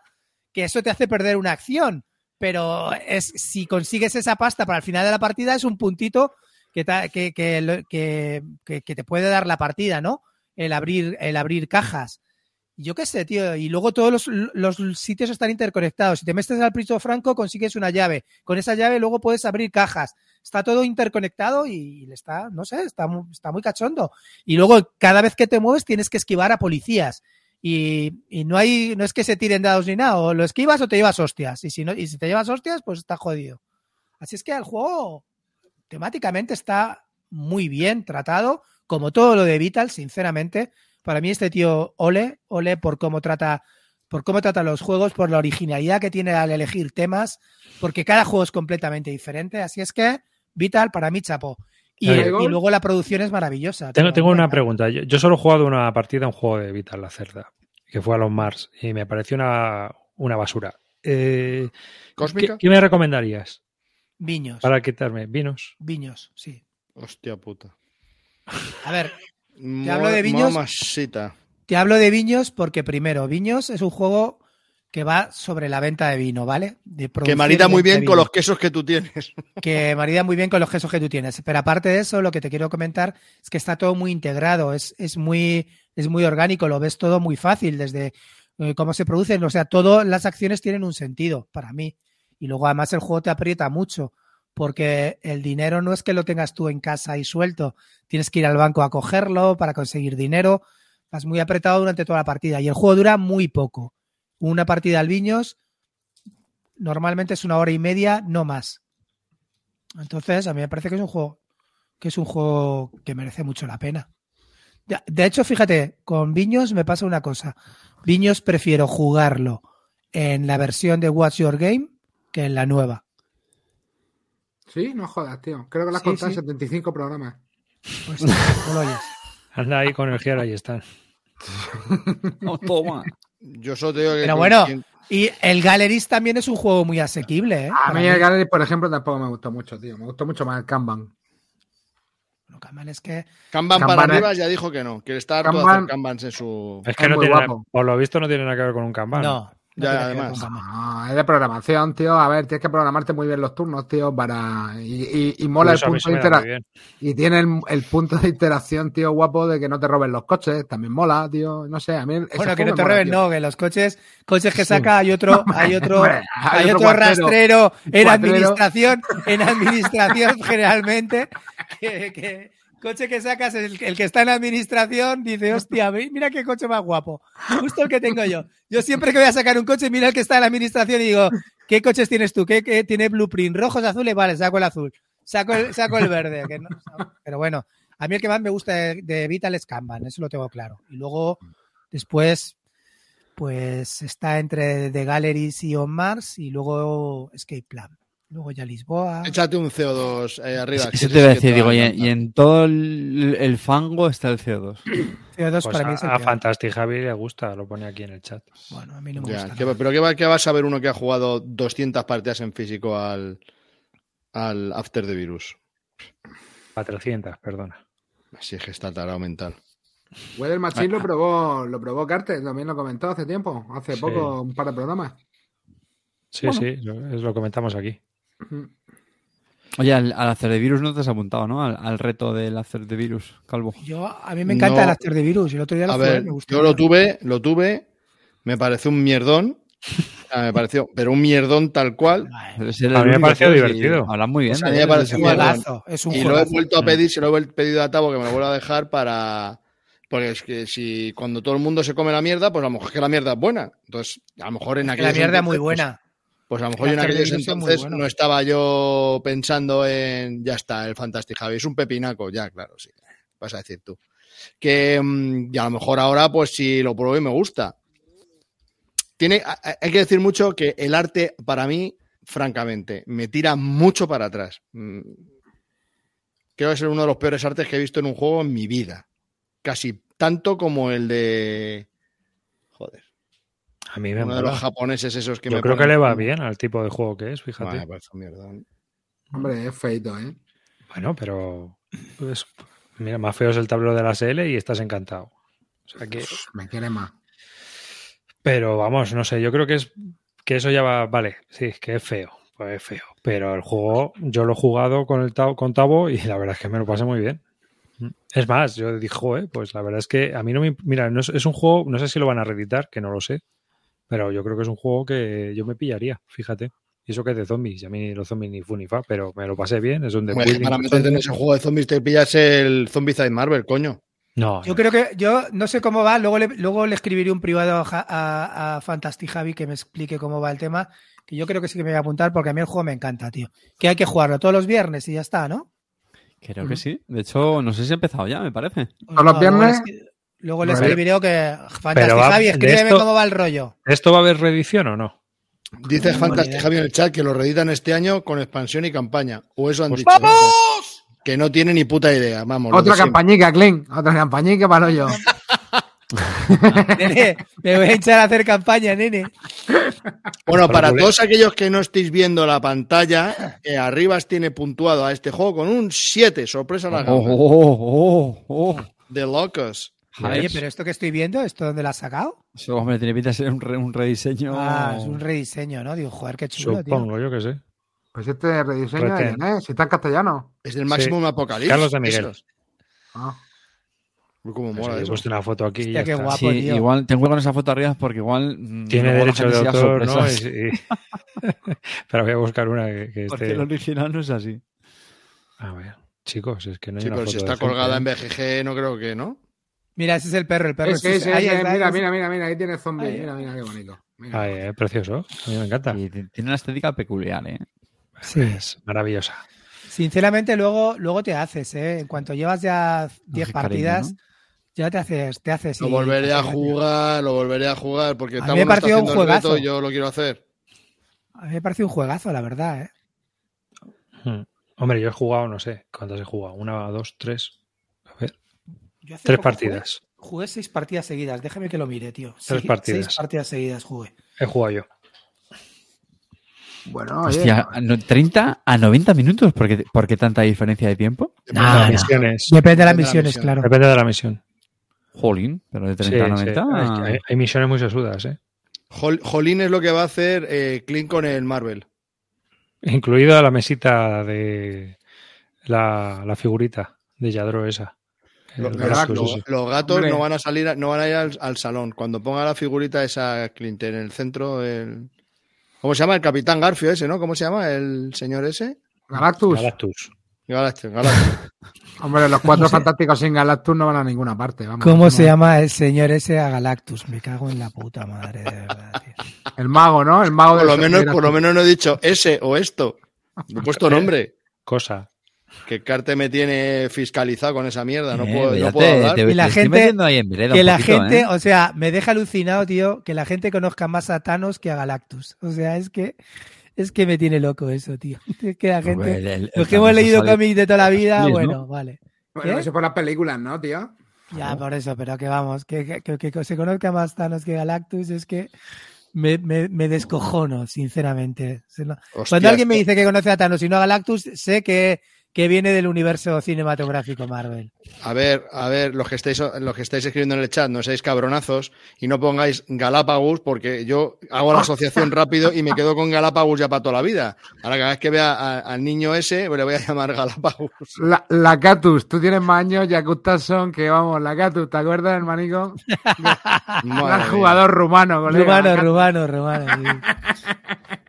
que eso te hace perder una acción. Pero es, si consigues esa pasta para el final de la partida, es un puntito que, ta- que- que- que te puede dar la partida, ¿no? El abrir, el abrir cajas. Yo qué sé, tío. Y luego todos los, los sitios están interconectados. Si te metes al piso franco, consigues una llave. Con esa llave luego puedes abrir cajas. Está todo interconectado y está, no sé, está, está muy cachondo. Y luego cada vez que te mueves tienes que esquivar a policías. Y, y no hay, no es que se tiren dados ni nada, o lo esquivas o te llevas hostias. Y si no, y si te llevas hostias, pues está jodido. Así es que el juego temáticamente está muy bien tratado, como todo lo de Vital, sinceramente. Para mí este tío ole, ole por cómo trata, por cómo trata los juegos, por la originalidad que tiene al elegir temas, porque cada juego es completamente diferente. Así es que Vital para mí chapo. Y, luego la producción es maravillosa. Tengo, tengo una pregunta. Yo, yo solo he jugado una partida, un juego de Vital la Cerda, que fue a los Mars, y me pareció una, una basura. Eh, ¿Cósmica? ¿qué, qué me recomendarías Viños. para quitarme? ¿Vinos? Viños, sí. Hostia puta. A ver, Te hablo de viños. Te hablo de Viños porque primero, Viños es un juego que va sobre la venta de vino, ¿vale? De Que marida muy bien con los quesos que tú tienes. que marida muy bien con los quesos que tú tienes. Pero aparte de eso, lo que te quiero comentar es que está todo muy integrado, es, es muy, es muy orgánico, lo ves todo muy fácil, desde eh, cómo se producen, o sea, todas las acciones tienen un sentido para mí. Y luego además el juego te aprieta mucho, porque el dinero no es que lo tengas tú en casa y suelto, tienes que ir al banco a cogerlo para conseguir dinero, vas muy apretado durante toda la partida y el juego dura muy poco. Una partida al Viños normalmente es una hora y media, no más. Entonces, a mí me parece que es un juego que es un juego que merece mucho la pena. De hecho, fíjate, con Viños me pasa una cosa. Viños prefiero jugarlo en la versión de What's Your Game que en la nueva. Sí, no jodas, tío. Creo que las Sí, contadas sí. 75 programas. Pues no lo oyes. Anda ahí con el Giara y están. No, toma. Yo solo te digo que. Pero bueno, quien- Y el Galleries también es un juego muy asequible, ¿eh? A mí el Gallery, por ejemplo, tampoco me gustó mucho, tío. Me gustó mucho más el Kanban. Bueno, Kanban es que Kanban para arriba ya dijo que no. Que está harto de Kanban- hacer Kanbans en su. Es que Es no tiene, guapo. por lo visto no tiene nada que ver con un Kanban. no. No Ya, además. No, es de programación, tío. A ver, tienes que programarte muy bien los turnos, tío, para. Y, y- y mola Por el punto de interacción. Y tiene el, el punto de interacción, tío, guapo, de que no te roben los coches. También mola, tío. No sé, a mí. Bueno, que no te mola, roben, tío. no, que los coches, coches que saca hay otro, hay otro, hay hay otro otro cuatrero. rastrero en Cuatrero. administración, en administración generalmente, que, que coche que sacas, el, el que está en administración dice, hostia, mi- mira qué coche más guapo, justo el que tengo yo. Yo siempre que voy a sacar un coche, mira el que está en la administración y digo, ¿qué coches tienes tú? ¿Qué, qué tiene blueprint? ¿Rojos, azules? Vale, saco el azul. Saco el, saco el verde. que no- pero bueno, a mí el que más me gusta de, de Vital es Kanban, eso lo tengo claro. Y luego, después, pues está entre The Galleries y On Mars y luego Escape Plan. Luego ya Lisboa. Échate un CO2 ahí arriba. Eso te iba a decir, digo, y en, y encantar. en todo el, el fango está el CO2. CO2 Pues para mí es el a. Fantastic Javi le gusta, lo pone aquí en el chat. Bueno, a mí no me Ya, gusta. ¿qué- nada. pero ¿qué va, qué va a saber uno que ha jugado 200 partidas en físico al, al After the Virus? 400, perdona. Así es que está tarado mental. Weather Machine lo probó, lo probó Carter, también lo comentó hace tiempo, hace Sí. poco, un par de programas. Sí, Bueno. sí, lo, es lo comentamos aquí. Oye, al, al hacer de virus no te has apuntado, ¿no? Al, al reto del hacer de virus, Calvo. Yo, a mí me encanta No. el After de Virus. El otro día lo A jugué, ver, me gustó. yo lo tuve, lo tuve, me pareció un mierdón. Me pareció, pero un mierdón tal cual. A mí me pareció divertido. Hablan muy bien. O sea, a de mí me él, pareció de un juegazo, es un Y lo he vuelto a pedir, se lo he pedido a Tavo que me lo vuelva a dejar para. Porque es que si cuando todo el mundo se come la mierda, pues a lo mejor es que la mierda es buena. Entonces, a lo mejor en Que aquellos la mierda es muy pues, buena. Pues a lo mejor yo en aquellos entonces bueno. no estaba yo pensando en, ya está, el Fantastic Javi, es un pepinaco, ya, claro, sí, vas a decir tú. Que mm, y a lo mejor ahora, pues si lo pruebo y me gusta. Tiene, hay que decir mucho que el arte, para mí, francamente, me tira mucho para atrás. Mm, Creo que es uno de los peores artes que he visto en un juego en mi vida. Casi tanto como el de. A mí me Uno de los japoneses esos que Yo me creo que le va bien al tipo de juego que es, fíjate. Vale, un mierdón. Hombre, es feito, ¿eh? Bueno, pero pues, mira, más feo es el tablero de la SL y estás encantado. O sea que, Me quiere más. pero vamos, no sé, yo creo que es que eso ya va, vale, sí, que es feo, pues es feo. Pero el juego, yo lo he jugado con el Tavo, con Tavo y la verdad es que me lo pasé muy bien. Es más, yo dijo, eh, pues la verdad es que a mí no me, mira, no es, es un juego, no sé si lo van a reeditar, que no lo sé, pero yo creo que es un juego que yo me pillaría, fíjate. Y eso que es de zombies, y a mí los zombies ni fu ni fa, pero me lo pasé bien, es un de Hombre, para meterte en ese juego de zombies te pillas el Zombie Side Marvel, coño. No, Yo creo que, yo no sé cómo va, luego le, luego le escribiré un privado a, a, a Fantastic Javi que me explique cómo va el tema, que yo creo que sí que me voy a apuntar porque a mí el juego me encanta, tío. Que hay que jugarlo todos los viernes y ya está, ¿no? Creo que sí. De hecho, no sé si ha empezado ya, me parece. ¿Todos los No, viernes? Luego le, escri- luego le escribiré que Fantastic va- Javi, escríbeme esto- cómo va el rollo. ¿Esto va a haber reedición o no? Dice Buena Fantastic. Javi en el chat que lo reeditan este año con expansión y campaña. O eso han Pues dicho. Que no tiene ni puta idea. Vamos. Otra campañica, Clean. Otra campañica para yo. Nene, me voy a echar a hacer campaña, nene. Bueno, para todos aquellos que no estéis viendo la pantalla, eh, Arribas tiene puntuado a este juego con un 7. Sorpresa la Oh, gama. oh, oh, oh. De locos. Oye, pero esto que estoy viendo, ¿esto dónde lo has sacado? Eso, hombre, tiene pinta de ser un, re- un rediseño. Ah, es un rediseño, ¿no? Digo, joder, qué chulo, tío. Supongo, yo que sé. Pues este rediseño es, si está en castellano. Es del Máximo Apocalipsis. Carlos de Miguel. Ah. Uy, cómo Pues mola he puesto una foto aquí. y Hostia, ya qué está. guapo. Sí, tío. igual ten cuidado con esa foto arriba porque igual. Tiene la derecho de autor, ¿no? Y- y- Pero voy a buscar una que, que Porque esté. el original no es así. A ver, chicos, es que no hay Sí, una pero si foto está decente, colgada en ¿eh? BGG, no creo que, ¿no? Mira, ese es el perro, el perro. Ese, ese- ese, ahí ese, está, mira, ese- mira, mira, mira, ahí tiene zombie. Ahí. Mira, mira, qué bonito. Mira. Ay, eh, precioso. A mí me encanta. Y tiene una estética peculiar, ¿eh? Sí. Es maravillosa. Sinceramente, luego, luego te haces, ¿eh? En cuanto llevas ya 10 Hace cariño, partidas, ¿no? ya te haces, te haces. Lo y- volveré a jugar, lo volveré a jugar, porque A mí estamos me pareció un el reto juegazo. yo lo quiero hacer. A mí me parece un juegazo, la verdad, ¿eh? Hmm. Hombre, yo he jugado, no sé, ¿cuántas he jugado? Una, dos, tres. A ver, Yo hace tres partidas. Jugué, jugué seis partidas seguidas, déjame que lo mire, tío. Tres Sí, partidas. Seis partidas seguidas jugué. He jugado yo. Bueno. Hostia, no- 30 a 90 minutos. ¿Por qué, por qué tanta diferencia de tiempo? Depende de las misiones. Depende de las Depende de la misiones, misión. claro. Depende de la misión. Jolín, pero de Sí, 30 a sí. 90. Hay, hay- hay misiones muy sesudas, ¿eh? Jol- Jolín es lo que va a hacer eh, Clint con el Marvel. Incluida la mesita de la, la figurita de Yadro esa. Los, gatos Hombre. no van a salir, no van a ir al, al salón. Cuando ponga la figurita esa Clint en el centro, el... ¿cómo se llama? El Capitán Garfio ese, ¿no? ¿Cómo se llama el señor ese? Galactus. Galactus. Galactus, Galactus. Hombre, los cuatro fantásticos sin Galactus no van a ninguna parte. Vamos. ¿Cómo No. se llama el señor ese a Galactus? Me cago en la puta madre, de verdad, tío. El mago, ¿no? El mago Por lo menos, por lo menos no he dicho ese o esto. No he puesto nombre. Cosa. Que Carte me tiene fiscalizado con esa mierda. No Eh, puedo, ya no te- puedo hablar. te- Y la gente- ahí en vereda Que la poquito, gente, ¿eh? o sea, me deja alucinado, tío, que la gente conozca más a Thanos que a Galactus. O sea, es que es que me tiene loco eso, tío. Es que la gente, El- el- el los que hemos leído cómics de toda la vida, bueno, vale. Bueno, ¿Qué? eso por las películas, ¿no, tío? Ya, por eso, pero que vamos, que, que, que- que se conozca más Thanos que Galactus es que me, me, me descojono, sinceramente. Hostia, Cuando alguien me dice que conoce a Thanos y no a Galactus, sé que, que viene del universo cinematográfico Marvel. A ver, a ver, los que estáis, los que estáis escribiendo en el chat, no seáis cabronazos y no pongáis Galápagos, porque yo hago la asociación rápido y me quedo con Galápagos ya para toda la vida. Ahora cada vez que vea a- al niño ese, pues le voy a llamar Galápagos. La, la Catus, tú tienes más años, ya Gustafsson, que vamos, la Catus, ¿te acuerdas, hermanico? Mía. jugador rumano, colega. Rumano, rumano, rumano. sí.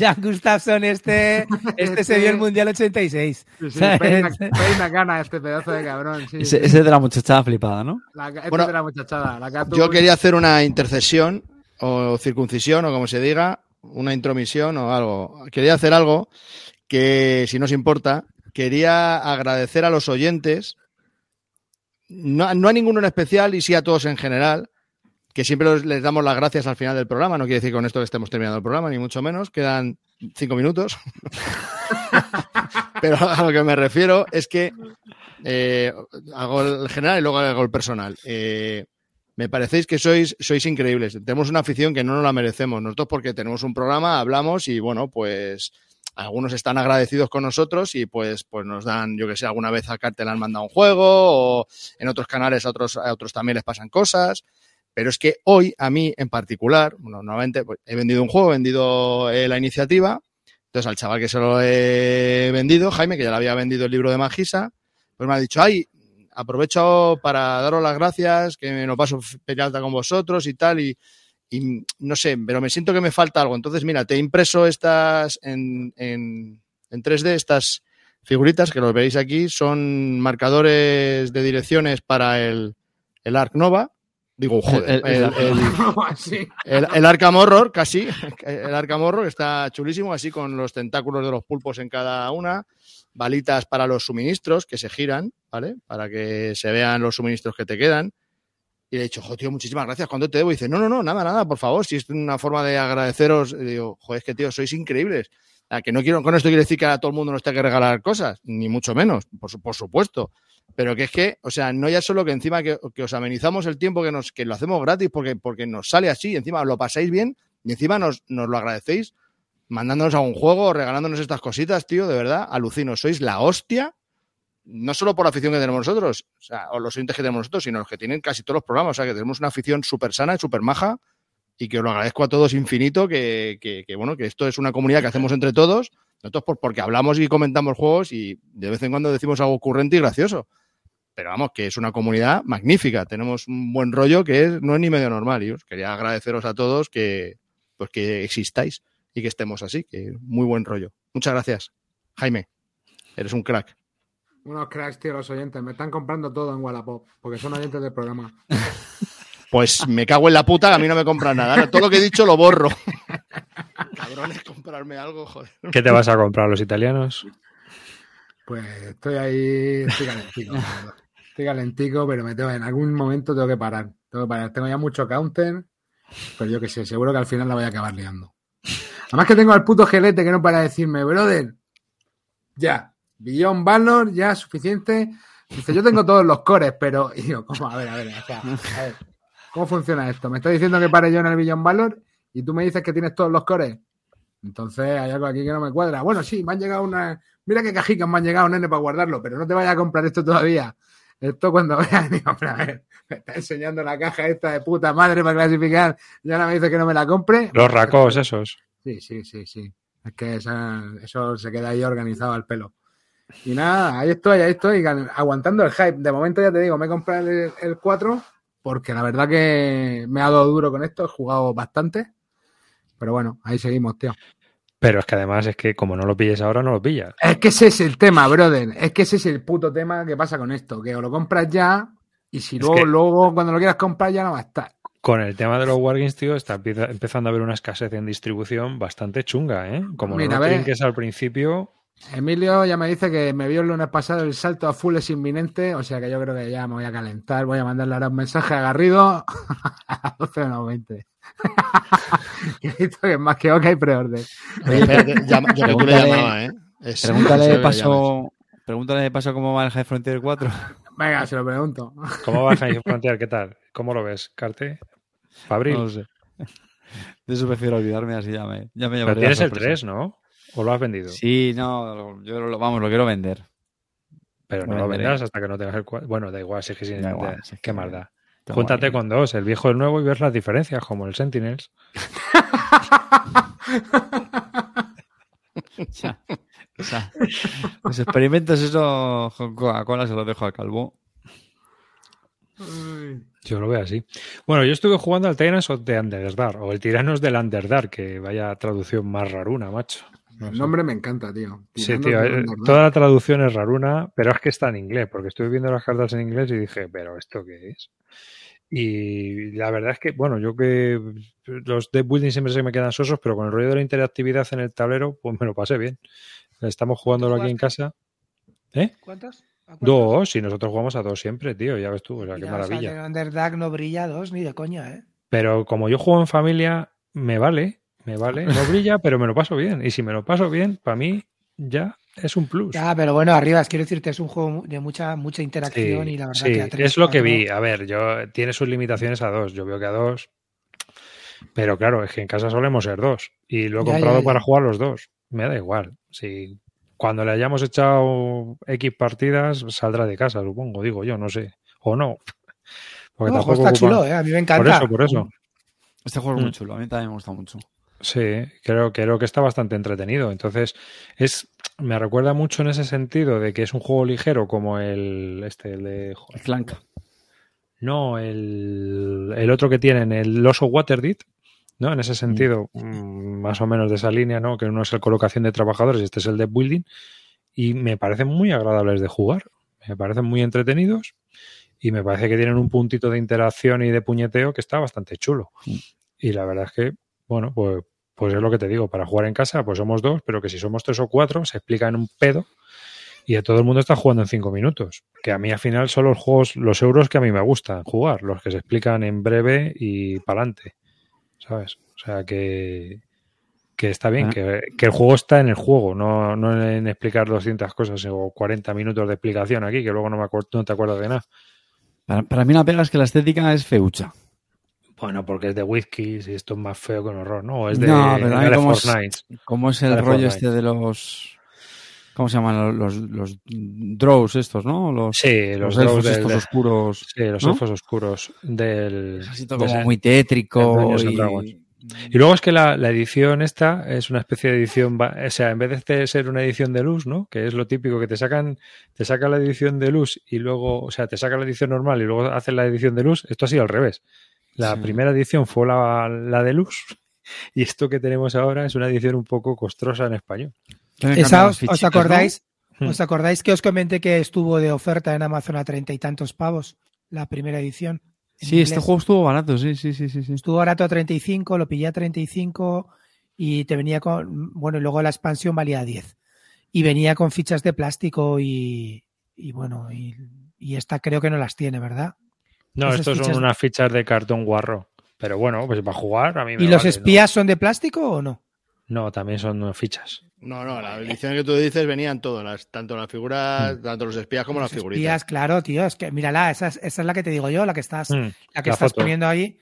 Jan Gustafsson, este, este se vio el Mundial 86. Sí, sí, peina, peina gana este pedazo de cabrón. Sí, Ese, sí. ese de la muchachada flipada, ¿no? La, este Bueno, de la muchachada. La. Yo quería hacer una intercesión o circuncisión o como se diga, una intromisión o algo. Quería hacer algo que, si no os importa, quería agradecer a los oyentes, no, no a ninguno en especial y sí a todos en general, que siempre les damos las gracias al final del programa. No quiere decir con esto que estemos terminando el programa, ni mucho menos. Quedan cinco minutos. Pero a lo que me refiero es que eh, hago el general y luego hago el personal. Eh, me parecéis que sois, sois increíbles. Tenemos una afición que no nos la merecemos. Nosotros porque tenemos un programa, hablamos y bueno, pues algunos están agradecidos con nosotros y pues, pues nos dan, yo que sé, alguna vez a Cartel han mandado un juego o en otros canales a otros, a otros también les pasan cosas. Pero es que hoy, a mí en particular, bueno, normalmente pues, he vendido un juego, he vendido eh, la iniciativa. Entonces, al chaval que se lo he vendido, Jaime, que ya le había vendido el libro de Magisa, pues me ha dicho, ay, aprovecho para daros las gracias, que me lo paso peleando con vosotros y tal, y, y no sé, pero me siento que me falta algo. Entonces, mira, te he impreso estas en, en, en 3D, estas figuritas que los veis aquí, son marcadores de direcciones para el, el Arc Nova. Digo, joder, El- el- el- el- Sí. el, el Arkham Horror, casi. El Arkham Horror está chulísimo, así con los tentáculos de los pulpos en cada una. Balitas para los suministros que se giran, ¿vale? Para que se vean los suministros que te quedan. Y le he dicho, joder, tío, muchísimas gracias. ¿Cuánto te debo? Y dice, no, no, no, nada, nada, por favor. Si es una forma de agradeceros. Y digo, joder, es que, tío, sois increíbles. Ah, que no quiero, con esto quiero decir que a todo el mundo nos tenga que regalar cosas, ni mucho menos, por, su- por supuesto. Pero que es que, o sea, no ya solo que encima que, os amenizamos el tiempo, que nos que lo hacemos gratis porque, porque nos sale así, encima lo pasáis bien y encima nos, nos lo agradecéis mandándonos a un juego o regalándonos estas cositas, tío, de verdad, alucino, sois la hostia, no solo por la afición que tenemos nosotros, o sea, o los oyentes que tenemos nosotros, sino los que tienen casi todos los programas, o sea, que tenemos una afición súper sana y súper maja y que os lo agradezco a todos infinito, que, que, que, bueno, que esto es una comunidad que hacemos entre todos, nosotros por, porque hablamos y comentamos juegos y de vez en cuando decimos algo ocurrente y gracioso. Pero vamos, que es una comunidad magnífica. Tenemos un buen rollo que es, no es ni medio normal. Y os quería agradeceros a todos que, pues que existáis y que estemos así, que muy buen rollo. Muchas gracias, Jaime. Eres un crack. Unos cracks, tío, los oyentes. Me están comprando todo en Wallapop, porque son oyentes del programa. Pues me cago en la puta que a mí no me compran nada. Todo lo que he dicho lo borro. Cabrones, comprarme algo, joder. ¿Qué te vas a comprar los italianos? Pues estoy ahí, estoy calentico. Calentico, pero me tengo, en algún momento tengo que parar. Tengo que parar. Tengo ya mucho counter, pero yo qué sé, seguro que al final la voy a acabar liando. Además que tengo al puto gelete que no para de decirme, brother, ya, Billón Valor, ya suficiente. Dice, yo tengo todos los cores, pero. Y yo, ¿cómo? A ver, a ver, o sea, a ver. ¿Cómo funciona esto? Me estás diciendo que pare yo en el Billón Valor y tú me dices que tienes todos los cores. Entonces hay algo aquí que no me cuadra. Bueno, sí, me han llegado una. Mira qué cajicas me han llegado, nene, para guardarlo, pero no te vayas a comprar esto todavía. Esto cuando veas, digo, hombre, a ver, me está enseñando la caja esta de puta madre para clasificar y ahora me dice que no me la compre. Los racos esos. Sí, sí, sí, sí. Es que esa- eso se queda ahí organizado al pelo. Y nada, ahí estoy, ahí estoy, aguantando el hype. De momento ya te digo, me he comprado el, el 4 porque la verdad que me ha dado duro con esto, he jugado bastante. Pero bueno, ahí seguimos, tío. Pero es que además es que como no lo pilles ahora, no lo pillas. Es que ese es el tema, brother. Es que ese es el puto tema que pasa con esto. Que o lo compras ya y si Es luego, que- luego cuando lo quieras comprar ya no va a estar. Con el tema de los Wargames, tío, está empezando a haber una escasez en distribución bastante chunga, ¿eh? Como Mira, no lo al principio, Emilio ya me dice que me vio el lunes pasado el salto a full es inminente, o sea que yo creo que ya me voy a calentar. Voy a mandarle ahora un mensaje a Garrido a 12 menos 20. y he visto que es más que ok y preorden. Espérate, llama- yo que tú le Pregúntale- llamaba, ¿eh? Es- Pregúntale de paso, pregúntale de paso cómo va el High Frontier 4. Venga, se lo pregunto. ¿cómo va High Frontier? ¿Qué tal? ¿Cómo lo ves, Carte? Fabril. No lo sé. De eso prefiero olvidarme así ya me, ya me Pero tienes el sorpresa. 3, ¿no? ¿O lo has vendido? Sí, no, yo lo, vamos, lo quiero vender. Pero no lo lo hasta que no tengas el 4. Bueno, da igual, si es que sin Da igual, si es qué que- Júntate con dos, el viejo y el nuevo, y ves las diferencias, como el Sentinels. Ya. O sea, los experimentos, eso con Coca-Cola se los dejo al calvo. Yo lo veo así. Bueno, yo estuve jugando al Tyrants of the Underdark, o el Tiranos del Underdark, que vaya traducción más raruna, macho. No El sé. nombre me encanta, tío. Sí, tío, eh, toda la traducción es raruna, pero es que está en inglés, porque estuve viendo las cartas en inglés y dije, pero ¿esto qué es? Y la verdad es que, bueno, yo que los de building siempre se me quedan sosos, pero con el rollo de la interactividad en el tablero, pues me lo pasé bien. Estamos jugándolo aquí en casa. ¿Eh? ¿Cuántos? ¿A cuántos? Dos, y nosotros jugamos a dos siempre, tío, ya ves tú, o sea, qué Mira, o sea, maravilla. que el Underdark no brilla dos ni de coña, ¿eh? Pero como yo juego en familia, me vale, me vale, no brilla, pero me lo paso bien. Y si me lo paso bien, para mí ya es un plus. Ya, pero bueno, arriba, quiero decirte, es un juego de mucha mucha interacción y la verdad sí, que a tres, es lo que vi. A ver, yo tiene sus limitaciones a dos. Yo veo que a dos. Pero claro, es que en casa solemos ser dos. Y lo he Ya, comprado ya, ya. para jugar los dos. Me da igual. Si cuando le hayamos echado X partidas, saldrá de casa, supongo, digo yo, no sé. O no. Porque No, tampoco está ocupa- chulo, ¿eh? A mí me encanta. Por eso, por eso. Este juego es Mm. muy chulo, a mí también me gusta mucho. Sí, creo, creo que está bastante entretenido. Entonces, es, me recuerda mucho en ese sentido de que es un juego ligero como el este, el de Clank. No, el, el otro que tienen, el oso Waterdeed, ¿no? En ese sentido, mm, más o menos de esa línea, ¿no? Que uno es el colocación de trabajadores y este es el de building. Y me parecen muy agradables de jugar. Me parecen muy entretenidos. Y me parece que tienen un puntito de interacción y de puñeteo que está bastante chulo. Y la verdad es que, bueno, pues, pues es lo que te digo, para jugar en casa, pues somos dos, pero que si somos tres o cuatro, se explica en un pedo y a todo el mundo está jugando en cinco minutos. Que a mí al final son los juegos, los euros que a mí me gustan jugar, los que se explican en breve y para adelante. ¿Sabes? O sea que, que está bien, Ah. que, que el juego está en el juego, no, no en explicar 200 cosas o 40 minutos de explicación aquí, que luego no, me acuer- no te acuerdas de nada. Para, para mí la pega es que la estética es feucha. Bueno, porque es de whiskies y esto es más feo que un horror, ¿no? O es de, No, pero como es- Fortnite. ¿Cómo es el rollo este de los... ¿Cómo se llaman? Los, los draws estos, ¿no? Los, Sí, los, los elfos del- estos de- oscuros. Sí, los ¿no? elfos oscuros del... Es como muy tétrico y, luego es que la, la edición esta es una especie de edición, o sea, en vez de ser una edición de luz, ¿no? Que es lo típico que te sacan, te saca la edición de luz y luego, o sea, te saca la edición normal y luego hacen la edición de luz. Esto ha sido al revés. La Sí. primera edición fue la, la de luz y esto que tenemos ahora es una edición un poco costrosa en español. Esa os, acordáis? ¿no? ¿Os acordáis que os comenté que estuvo de oferta en Amazon a treinta y tantos pavos la primera edición? Sí, este juego estuvo barato, sí, sí, sí, sí. sí. Estuvo barato a 35, lo pillé a 35 y te venía con. Bueno, y luego la expansión valía 10. Y venía con fichas de plástico y, y bueno, y, y esta creo que no las tiene, ¿verdad? No, estos son unas fichas de cartón guarro. Pero bueno, pues para jugar a mí me ¿Y los vale, ¿no? espías son de plástico o no? No, también son fichas. No, no, la edición que tú dices venían todas, las, tanto las figuras, Mm. tanto los espías como Los las figuritas. espías, claro, tío. Es que mírala, esa es, esa es la que te digo yo, la que estás, Mm, la que la estás foto. poniendo ahí.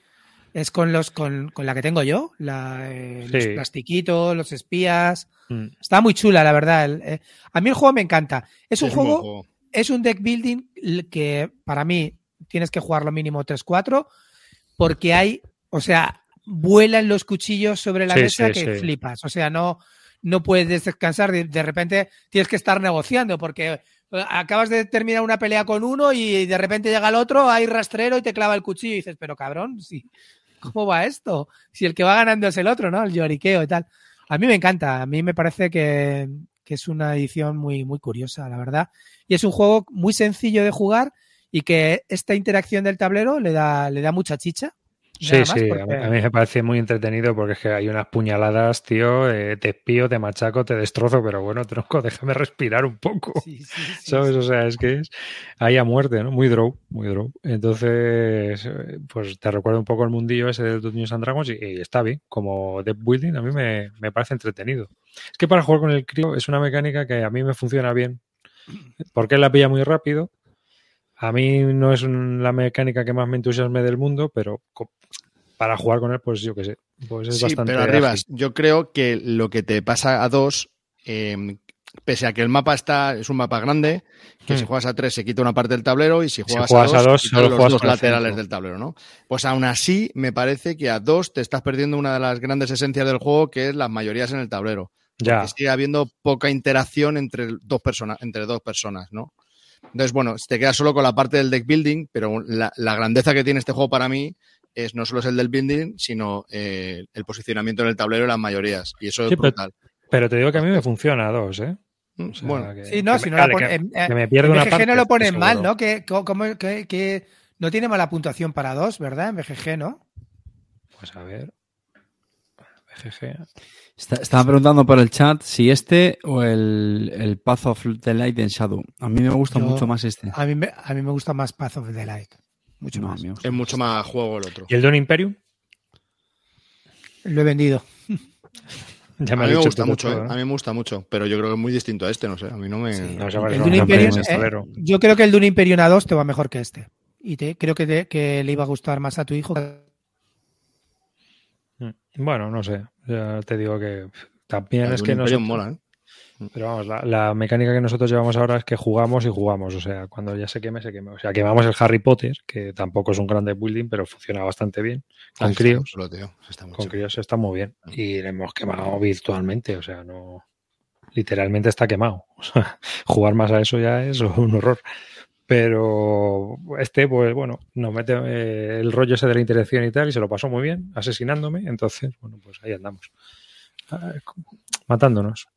Es con los con, con la que tengo yo, la, eh, los plastiquitos, los espías. Mm. Está muy chula, la verdad. el- eh, a mí el juego me encanta. Es Sí, un juego es un deck building que para mí tienes que jugarlo mínimo 3-4 porque hay, o sea, vuelan los cuchillos sobre la Sí, mesa sí, que sí. flipas. O sea, no, no puedes descansar. De, de repente tienes que estar negociando porque eh, acabas de terminar una pelea con uno y de repente llega el otro, hay rastrero y te clava el cuchillo y dices, pero cabrón, sí, ¿cómo va esto? Si el que va ganando es el otro, ¿no? El lloriqueo y tal. A mí me encanta, a mí me parece que, que es una edición muy, muy curiosa, la verdad. Y es un juego muy sencillo de jugar y que esta interacción del tablero le da, le da mucha chicha. Sí, sí, porque- a, mí, me parece muy entretenido porque es que hay unas puñaladas, tío, eh, te espío, te machaco, te destrozo, pero bueno, tronco, déjame respirar un poco. Sí, sí, sí, ¿Sabes? O sea, es que es ahí a muerte, ¿no? Muy draw, muy draw. Entonces, eh, pues te recuerda un poco el mundillo ese de Dungeons and Dragons y, y está bien. Como deck building a mí me, me parece entretenido. Es que para jugar con el crío es una mecánica que a mí me funciona bien porque él la pilla muy rápido. A mí no es un- la mecánica que más me entusiasme del mundo, pero para jugar con él, pues yo qué sé, pues es Sí, bastante pero arriba, ágil. yo creo que lo que te pasa a dos, eh, pese a que el mapa está, es un mapa grande, que Hmm. si juegas a tres se quita una parte del tablero y si Si juegas, a a dos, dos, se quitan solo los juegas dos laterales del tablero, ¿no? Pues aún así, me parece que a dos te estás perdiendo una de las grandes esencias del juego, que es las mayorías en el tablero. Ya, Que sigue habiendo poca interacción entre dos personas, entre dos personas, ¿no? Entonces, bueno, te quedas solo con la parte del deck building, pero la, la grandeza que tiene este juego para mí es no solo es el del building, sino eh, el posicionamiento en el tablero y las mayorías. Y eso es Sí, brutal. pero te digo que a mí me funciona a dos, ¿eh? Mm, O sea, bueno, que- Sí, no, que si me- no la que- pone- que- eh, que me pierdo en una BGG parte. no lo ponen seguro. mal, ¿no? Que, co- como- que- que no tiene mala puntuación para dos, ¿verdad? En BGG, ¿no? Pues a ver. BGG. Está- estaba preguntando por el chat si este o el, el Path of the Light en Shadow. A mí me gusta Yo- mucho más este. A mí, me, a mí me gusta más Path of the Light. Mucho No, más. a mí me gusta es mucho más juego el otro. ¿Y el Don Imperium? Lo he vendido. Ya A mí me gusta mucho, todo, ¿eh? ¿no? a mí me gusta mucho, pero yo creo que es muy distinto a este, no sé, a mí no me... Sí. No, El no, Dune Imperium, eh, yo creo que el Dune Imperium A2 te va mejor que este. Y te, creo que, te- que le iba a gustar más a tu hijo. Bueno, no sé. Ya te digo que también es que nosotros- mola, ¿eh? Pero vamos, la, la mecánica que nosotros llevamos ahora es que jugamos y jugamos. O sea, cuando ya se queme, se queme. O sea, quemamos el Harry Potter, que tampoco es un grande building, pero funciona bastante bien. Con Ah, críos. tío, está Con críos está muy bien. Y le hemos quemado virtualmente. O sea, no. Literalmente está quemado. O sea, jugar más a eso ya es un horror. Pero este, pues bueno, nos mete eh, el rollo ese de la interacción y tal, y se lo pasó muy bien, asesinándome. Entonces, bueno, pues ahí andamos. Ah, Matándonos.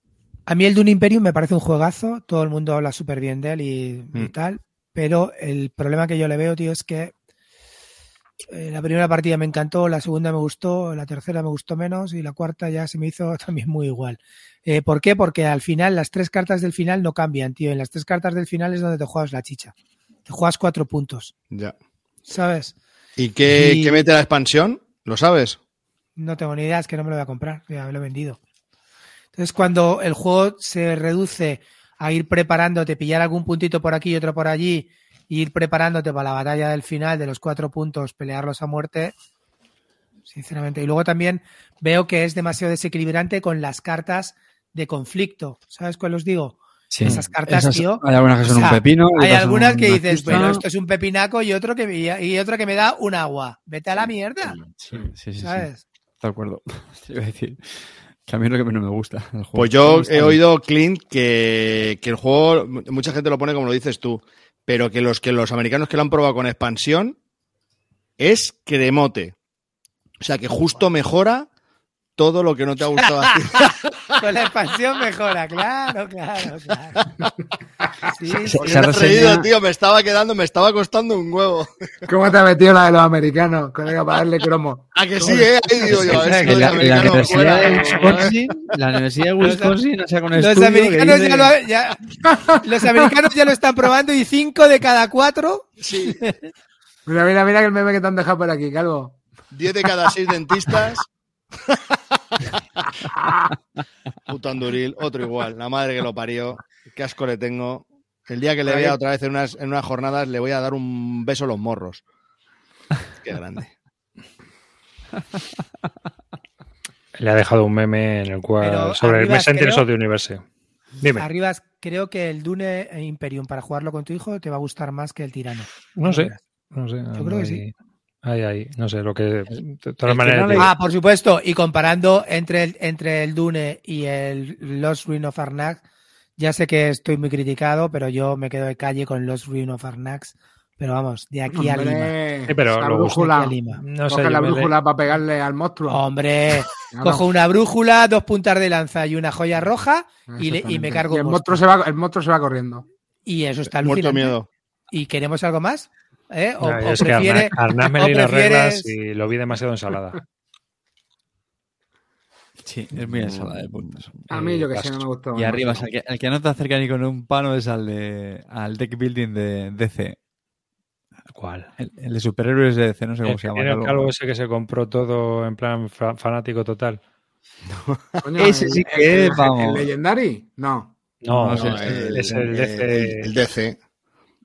A mí el Dune Imperium me parece un juegazo. Todo el mundo habla súper bien de él y, y Mm. tal. Pero el problema que yo le veo, tío, es que eh, la primera partida me encantó, la segunda me gustó, la tercera me gustó menos y la cuarta ya se me hizo también muy igual. Eh, ¿Por qué? Porque al final las tres cartas del final no cambian, tío. En las tres cartas del final es donde te juegas la chicha. Te juegas cuatro puntos, Ya. ¿sabes? ¿Y qué, Y- qué mete la expansión? ¿Lo sabes? No tengo ni idea, es que no me lo voy a comprar, ya me lo he vendido. Entonces, cuando el juego se reduce a ir preparándote, pillar algún puntito por aquí y otro por allí, ir preparándote para la batalla del final de los cuatro puntos, pelearlos a muerte, sinceramente. Y luego también veo que es demasiado desequilibrante con las cartas de conflicto. ¿Sabes cuál os digo? Sí. Esas cartas, Esas- tío. Hay algunas que son O sea, un pepino. Hay algunas que dices, bueno, esto es un pepinaco y otro que, y otro que me da un agua. Vete a la mierda, Sí, sí, sí, sí. ¿sabes? de acuerdo. Te iba a decir que a mí es lo que menos me gusta. el juego. Pues yo he oído, Clint, que, que el juego, mucha gente lo pone como lo dices tú, pero que los, que los americanos que lo han probado con expansión es cremote. O sea que justo mejora todo lo que no te ha gustado. Con la expansión mejora, claro, claro, claro. Sí, sí. Se- Porque se ha reído, tío, me estaba quedando, me estaba costando un huevo. ¿Cómo te ha metido la de los americanos? Colega, para darle cromo. ¿A que sí, eh? Ahí digo yo, Que los la, Universidad fuera, de. Wisconsin, la Universidad de Wisconsin, o sea, con Los estudio que americanos, dice- ya lo, ya- los americanos ya lo están probando y cinco de cada cuatro. Sí, Mira, mira, mira que el meme que te han dejado por aquí, Calvo. 10 de cada 6 dentistas. Puto Anduril, otro igual, la madre que lo parió. Qué asco le tengo. El día que le vea otra vez en unas, en unas jornadas le voy a dar un beso en los morros. Qué grande. Le ha dejado un meme en el cual Pero sobre el Messenger creo- of the Universe. Dime, Arribas, creo que el Dune Imperium para jugarlo con tu hijo te va a gustar más que el Tirano. no sé, no sé. Yo creo que sí. Ahí, ahí, no sé, lo que. De todas maneras. no le- digo, Ah, por supuesto. Y comparando entre el, entre el Dune y el Lost Ruin of Arnak, ya sé que estoy muy criticado, pero yo me quedo de calle con Lost Ruin of Arnak. Pero vamos, de aquí a Lima. Sí, pero la brújula. Lima. no sé, Coge la le- brújula para pegarle al monstruo. Hombre, cojo una brújula, dos puntas de lanza y una joya roja y, le- y me cargo Y el monstruo, se va, el monstruo se va corriendo. Y eso está Muerto alucinante. miedo. ¿Y queremos algo más? ¿Eh? ¿O, No, o es que prefiere- Arnaz, Arnaz me leí las reglas y lo vi demasiado ensalada. Sí, es muy ensalada de puntos. A mí, yo que Eh, sé, no me gustó. Y arriba, el que, el que no te acerca ni con un palo es al de al deck building de DC. ¿Cuál? El, el de superhéroes de DC, no sé cómo El se que llama. tiene el Calvo. ese que se compró todo en plan fa- fanático total. Ese sí que, el, vamos. ¿El Legendary? No. No, No, no, es, es el el- DC. el DC.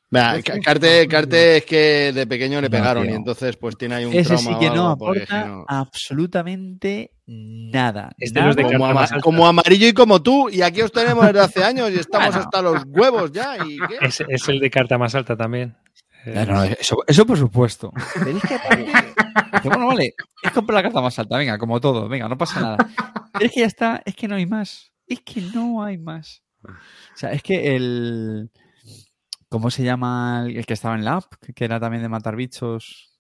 Carte, Carte es que de pequeño le pegaron y entonces pues tiene ahí un Ese trauma sí que no aporta no- absolutamente nada. Es de los de Nada. como, carta ama- más alta. como amarillo y como tú, y aquí os tenemos desde hace años y estamos Bueno. hasta los huevos ya. ¿y qué? Es, es el de carta más alta también. Eh, No, no, eso, eso por supuesto. Bueno, vale, es comprar la carta más alta, venga, como todo, venga, no pasa nada. Pero es que ya está, es que no hay más. Es que no hay más. O sea, es que el. ¿Cómo se llama el, el que estaba en la app? Que era también de matar bichos.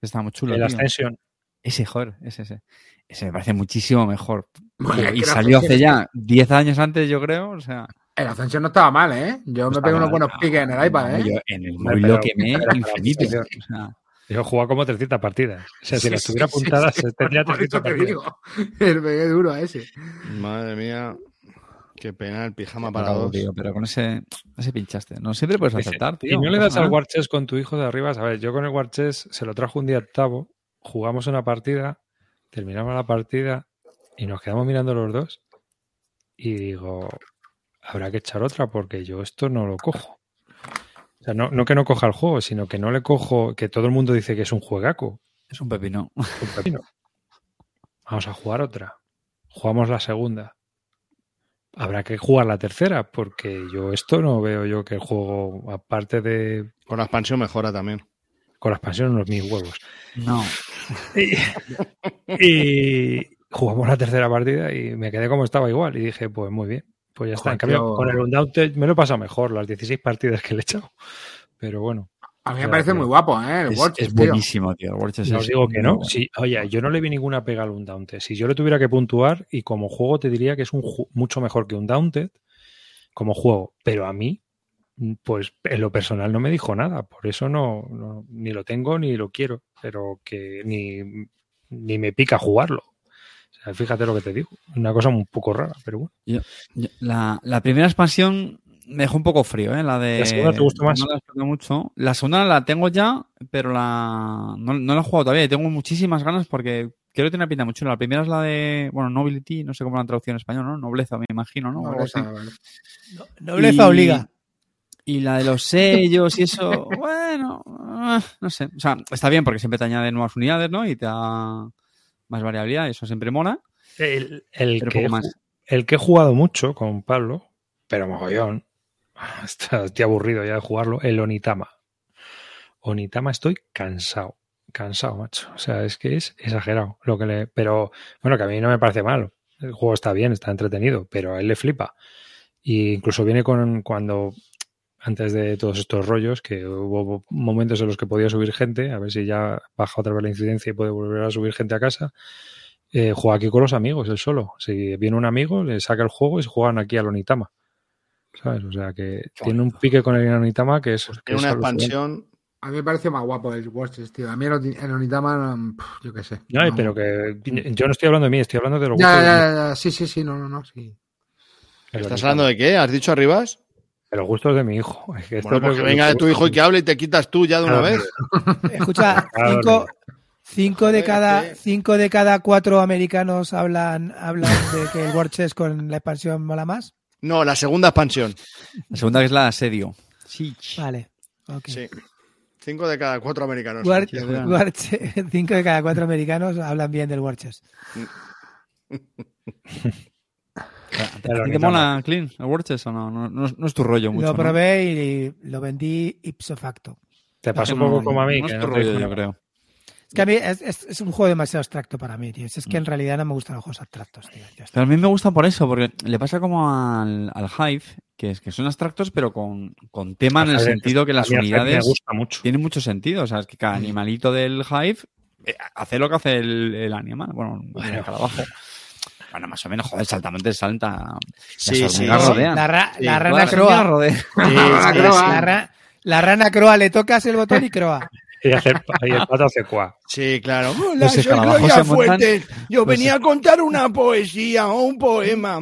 Estaba muy chulo. el. Ascension. Ese, joder, ese, ese. Ese me parece muchísimo mejor. Bueno, y salió hace ya 10 años antes, yo creo. O sea, El Ascension no estaba mal, ¿eh? Yo me está pegué unos buenos no, piques en el iPad, ¿eh? yo en el móvil lo quemé pero- infinito. pero- O sea, Yo he jugado como 300 partidas. O sea, si Sí, las tuviera sí, apuntadas, sí, sí. tendría Por 300 eso te partidas. digo. Le pegué duro a ese. Madre mía, qué pena el pijama para Pero, dos. tío, pero con ese, ese pinchaste. No siempre puedes Dice, acertar, tío. Y no le das al nada. War Chess con tu hijo de arriba. A ver, yo con el War Chess se lo trajo un día octavo, jugamos una partida, terminamos la partida y nos quedamos mirando los dos. Y digo, habrá que echar otra porque yo esto no lo cojo. O sea, no, no que no coja el juego, sino que no le cojo, que todo el mundo dice que es un juegaco. Es un pepino. un pepino. Vamos a jugar otra. Jugamos la segunda. Habrá que jugar la tercera, porque yo esto no veo yo que el juego, aparte de Con la expansión mejora también. con la expansión, unos mis huevos. No. Y, y jugamos la tercera partida y me quedé como estaba igual. Y dije, pues muy bien. Pues ya está. En cambio, tío. con el Undaunted me lo he pasado mejor, las 16 partidas que le he echado. Pero bueno, A mí me parece tío. muy guapo, ¿eh? El Es, Watch, es tío. buenísimo, tío. El War Chess no es os digo que no. bueno. Sí, oye, yo no le vi ninguna pega al Undaunted. Si yo le tuviera que puntuar, y como juego te diría que es un mucho mejor que Undaunted como juego. Pero a mí, pues en lo personal no me dijo nada. Por eso no, no- ni lo tengo ni lo quiero. Pero que ni, ni me pica jugarlo. O sea, fíjate lo que te digo. Una cosa un poco rara, pero bueno. Yo- La, la primera expansión me dejó un poco frío, ¿eh? La de. ¿La segunda te gustó más? No la mucho. La segunda la tengo ya, pero la. No, no la he jugado todavía y tengo muchísimas ganas porque creo que tiene una pinta muy chula. La primera es la de. Bueno, Nobility, no sé cómo la han traducido en español, ¿no? Nobleza, me imagino, ¿no? Así. vale. Nobleza Y- obliga. Y la de los sellos y eso, bueno, ah, no sé. O sea, está bien porque siempre te añade nuevas unidades, ¿no? Y te da más variabilidad, y eso siempre mola. El, el que, más. el que he jugado mucho con Pablo, pero mogollón, está- estoy aburrido ya de jugarlo, el Onitama. Onitama estoy cansado. cansado, macho. O sea, es que es exagerado lo que le. Pero bueno, que a mí no me parece mal. El juego está bien, está entretenido, pero a él le flipa. Y incluso viene con cuando antes de todos estos rollos, que hubo momentos en los que podía subir gente, a ver si ya baja otra vez la incidencia y puede volver a subir gente a casa. Eh, juega aquí con los amigos, él solo. Si viene un amigo, le saca el juego y se juegan aquí al Onitama. ¿Sabes? O sea que tiene un pique con el Onitama que es. que Tiene es una expansión. A mí me parece más guapo el Watches, tío. A mí el, Oni- el Onitama, mm, yo qué sé. No, No. pero que yo no estoy hablando de mí, estoy hablando de los Ya, gustos ya, de, ya, ya, sí, sí, sí, no, no, no, sí. el ¿Estás hablando de qué? ¿Has dicho arribas? de los gustos de mi hijo. Es que esto Bueno, pues que que- venga de tu hijo y que hable y te quitas tú ya de una Claro, vez. Escucha, cinco, cinco de cada sí. cinco de cada cuatro americanos hablan hablan de que el War Chess con la expansión mola más. No, la segunda expansión. La segunda que es la asedio. Sí. Vale. ok. Sí. Cinco de cada cuatro americanos. War-. War cinco de cada cuatro americanos hablan bien del War Chess. ¿A ti Pero te mola, Clean, el Warchess o no? No, no es- no es tu rollo mucho, Lo ¿no? probé y lo vendí ipso facto. Te pasó un poco como a mí. No que es no tu rollo, yo creo. Es que a mí es, es- es un juego demasiado abstracto para mí, tío. Es Mm. que en realidad no me gustan los juegos abstractos, tío. Pero a mí me gusta por eso, porque le pasa como al, al Hive, que es que son abstractos, pero con, con tema en el sentido que a las el unidades Me gusta mucho. tienen mucho sentido. O sea, es que cada animalito del Hive eh, hace lo que hace el, el animal. Bueno, el escarabajo. Bueno, más o menos, joder, saltamente salta. Sí, sí, hormigas sí. rodean. La, ra- Sí, la rana croa. la rana croa, le tocas el botón y croa. Y, hacer, y el pato hace cuá. Sí, claro. Hola, Los soy Gloria Fuertes. Yo los- venía a contar una poesía o un poema.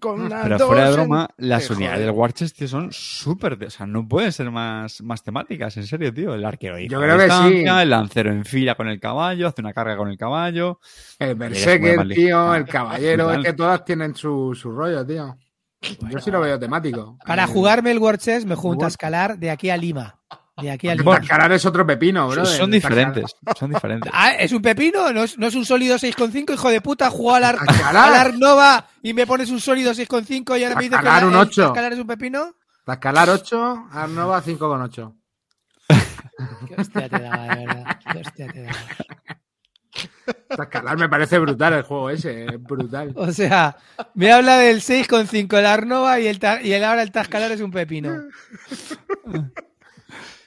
Con las Pero dos fuera de en- broma, las Joder. unidades del Warchest, tío, son súper... O sea, no pueden ser más, más temáticas, en serio, tío. El arquero Yo creo que sí. El lancero en fila con el caballo, hace una carga con el caballo. El Berserker, tío, el caballero, es que todas tienen su, su rollo, tío. Yo sí lo veo temático. Para Eh, jugarme el War Chess me junto a escalar de aquí a Lima. De aquí es otro pepino, bro. son diferentes, son diferentes. Ah, ¿es un pepino? ¿No es, no es un sólido 6,5? Hijo de puta, juego al, Ar- Tascalar. al Arnova y me pones un sólido 6,5 y ahora me dices que un el 8. Tascalar es un pepino. Tascalar 8, Arnova 5,8. Qué hostia te daba, de verdad. Qué hostia te daba. Tascalar me parece brutal el juego ese, es brutal. O sea, me habla del 6,5 el Arnova y, el, y el, ahora el Tascalar es un pepino.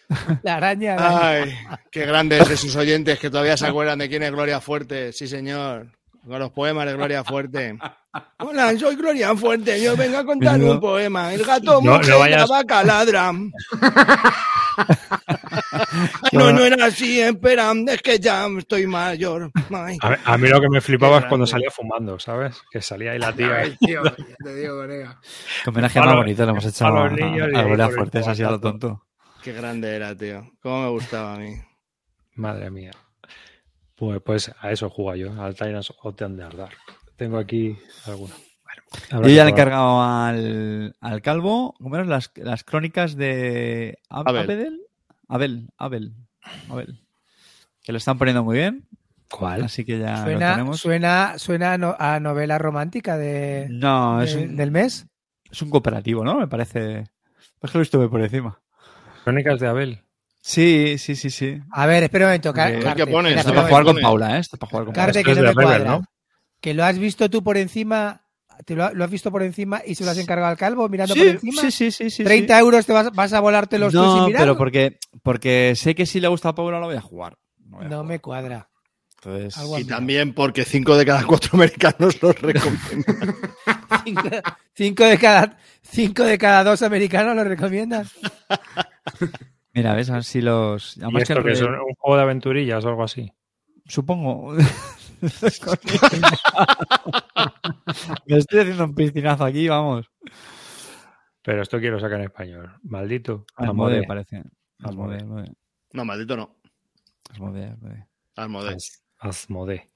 La araña. araña. Ay, qué grandes de sus oyentes que todavía se acuerdan de quién es Gloria Fuerte. Sí, señor. Con los poemas de Gloria Fuerte. Hola, soy Gloria Fuerte. Yo vengo a contar No. un poema. El gato No, muge no vayas- la vaca ladra. no, no era así, espera, es que ya estoy mayor. Ay. A, a mí lo que me flipaba es cuando salía fumando, ¿sabes? Que salía ahí la tía. Ay, tío, ya te digo, colega. Qué homenaje A más bonito le hemos hecho a a, los niños y a Gloria con el Fuertes, así a lo tonto. Qué grande era, tío. Cómo me gustaba a mí. Madre mía. Pues, pues a eso juego yo, al Tyrants of the Underdark. Tengo aquí alguna. Bueno, Yo ya le he encargado al, al calvo, ¿cómo eran las, las crónicas de Ab- Abel. Abel? Abel, Abel, Abel. Que lo están poniendo muy bien, ¿Cuál? así que ya lo tenemos. suena, suena a no- a novela romántica de, No, es de- un, del mes. es un cooperativo, ¿no? Me parece. Es que lo estuve por encima. Crónicas de Abel. Sí, sí, sí, sí. A ver, espera un momento. Car- Carte, ¿qué pones? Esto es para jugar con Paula, ¿eh? Esto es para jugar con Carte, Paula. que no me cuadra. ¿no? Que lo has visto tú por encima. ¿Te lo, lo has visto por encima y se lo has encargado al calvo mirando Sí, por encima? sí, sí, sí, sí, 30 euros te vas, vas a volarte los tú No, sin mirar. pero porque, porque sé que si le gusta a Paula lo voy a jugar. No, voy a No jugar. me cuadra. Entonces, Y también porque cinco de cada cuatro americanos los recomiendan. Cinco, cinco de cada, cinco de cada dos americanos lo recomiendas. mira, ves, a ver si los. ¿Y esto que que es un, un juego de aventurillas o algo así? Supongo. Me estoy haciendo un piscinazo aquí, vamos. Pero esto quiero sacar en español. Maldito. Amode. parece. Asmodee. No, maldito no. Asmodee, Asmodee. Almodé.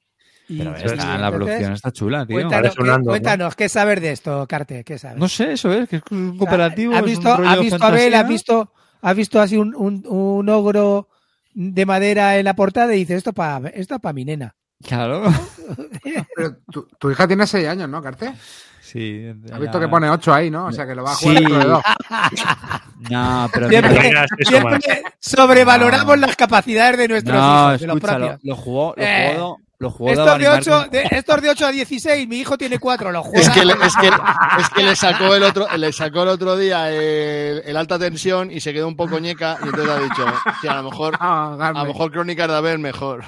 Y- Pero y está, la producción está chula, tío. Cuéntanos, qué, cuéntanos, ¿qué saber de esto, Carte? ¿Qué sabes? No sé, eso es, que es un cooperativo. ¿Has visto, has visto a Abel? ¿Has visto, has visto así un, un, un ogro de madera en la portada y dices, esto para esto pa mi nena. Claro. Pero tu, tu hija tiene 6 años, ¿no, Carte? Sí. Has visto que pone 8 ahí, ¿no? O sea que lo va a jugar dentro de dos. No, pero Siempre, sobrevaloramos las capacidades de nuestros no, hijos, de los escucha, lo, propios. lo jugó, lo Eh, jugó, lo jugó Estos de, Dani 8, Martín. de, estos de 8 a 16, mi hijo tiene 4, los juega. Es que, le, es, que, es que le sacó el otro, le sacó el otro día el, el alta tensión y se quedó un poco ñeca y entonces ha dicho, "Sí, a lo mejor, Ah, a lo mejor Crónicas de Abel mejor.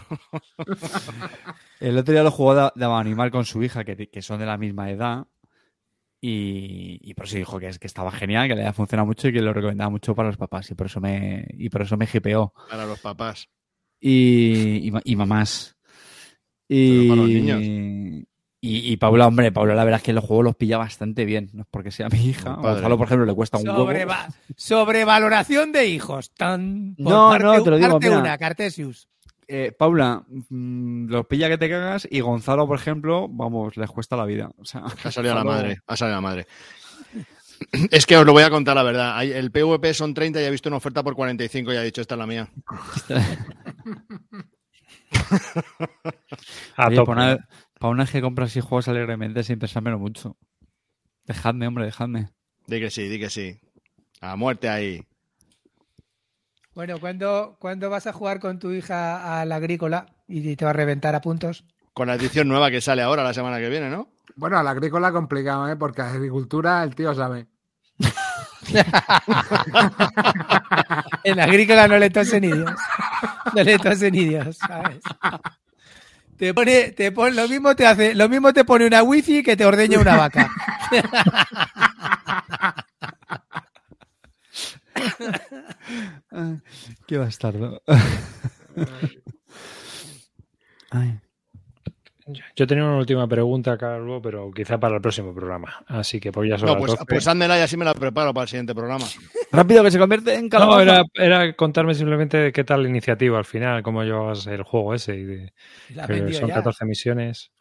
El otro día lo jugó de, de animal con su hija, que, que son de la misma edad. Y, y por eso dijo que, es, que estaba genial, que le había funcionado mucho y que lo recomendaba mucho para los papás. Y por eso me, y por eso me hipeó. Para los papás. Y, y mamás. Y, Pero para los niños. Y, y Paula, hombre, Paula la verdad es que los juegos los pilla bastante bien. No es porque sea mi hija. A Padre. Gonzalo, por ejemplo, le cuesta un huevo. Sobreva- sobrevaloración de hijos. Tan, por No, parte, no, te lo digo, parte mira. una, Cartesius. Eh, Paula, mm, los pilla que te cagas. Y Gonzalo, por ejemplo, vamos, les cuesta la vida. O sea, Ha salido la Gonzalo- madre, ha salido la madre. Es que os lo voy a contar la verdad. El PVP son 30 y he visto una oferta por 45 y ha dicho, esta es la mía. A Oye, para, una, para una vez que compras así juegos alegremente sin pensármelo mucho. Dejadme, hombre, dejadme. Di que sí, di que sí. A muerte ahí. Bueno, ¿cuándo, ¿cuándo vas a jugar con tu hija a la agrícola y te va a reventar a puntos? Con la edición nueva que sale ahora la semana que viene, ¿no? Bueno, a la agrícola complicado, ¿eh? Porque a la agricultura el tío sabe. En la agrícola no le tosen ni Dios. No le tosen ni Dios, ¿sabes? Te pone, te pone, lo mismo te hace, lo mismo te pone una wifi que te ordeña una vaca. Qué bastardo. Ay. Yo tenía una última pregunta, Carlos, pero quizá para el próximo programa. Así que pues ya son No, pues, 12. pues házmela y así me la preparo para el siguiente programa. Rápido que se convierte en No, calabaza. era, era contarme simplemente de qué tal la iniciativa al final, cómo llevas el juego ese. Y de, La que vendió son ya. 14 misiones.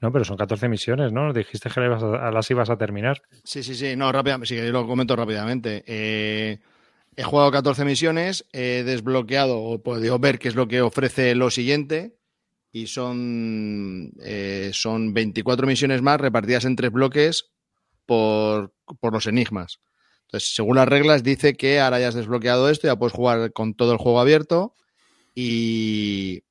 No, pero son 14 misiones, ¿no? Dijiste que las, ibas a- las ibas a terminar. Sí, sí, sí. No, rápidamente, sí, que yo lo comento rápidamente. Eh, he jugado 14 misiones, he desbloqueado o podido ver qué es lo que ofrece lo siguiente. Y son, eh, son 24 misiones más repartidas en tres bloques por, por los enigmas. Entonces, según las reglas, dice que ahora ya has desbloqueado esto, ya puedes jugar con todo el juego abierto. Y,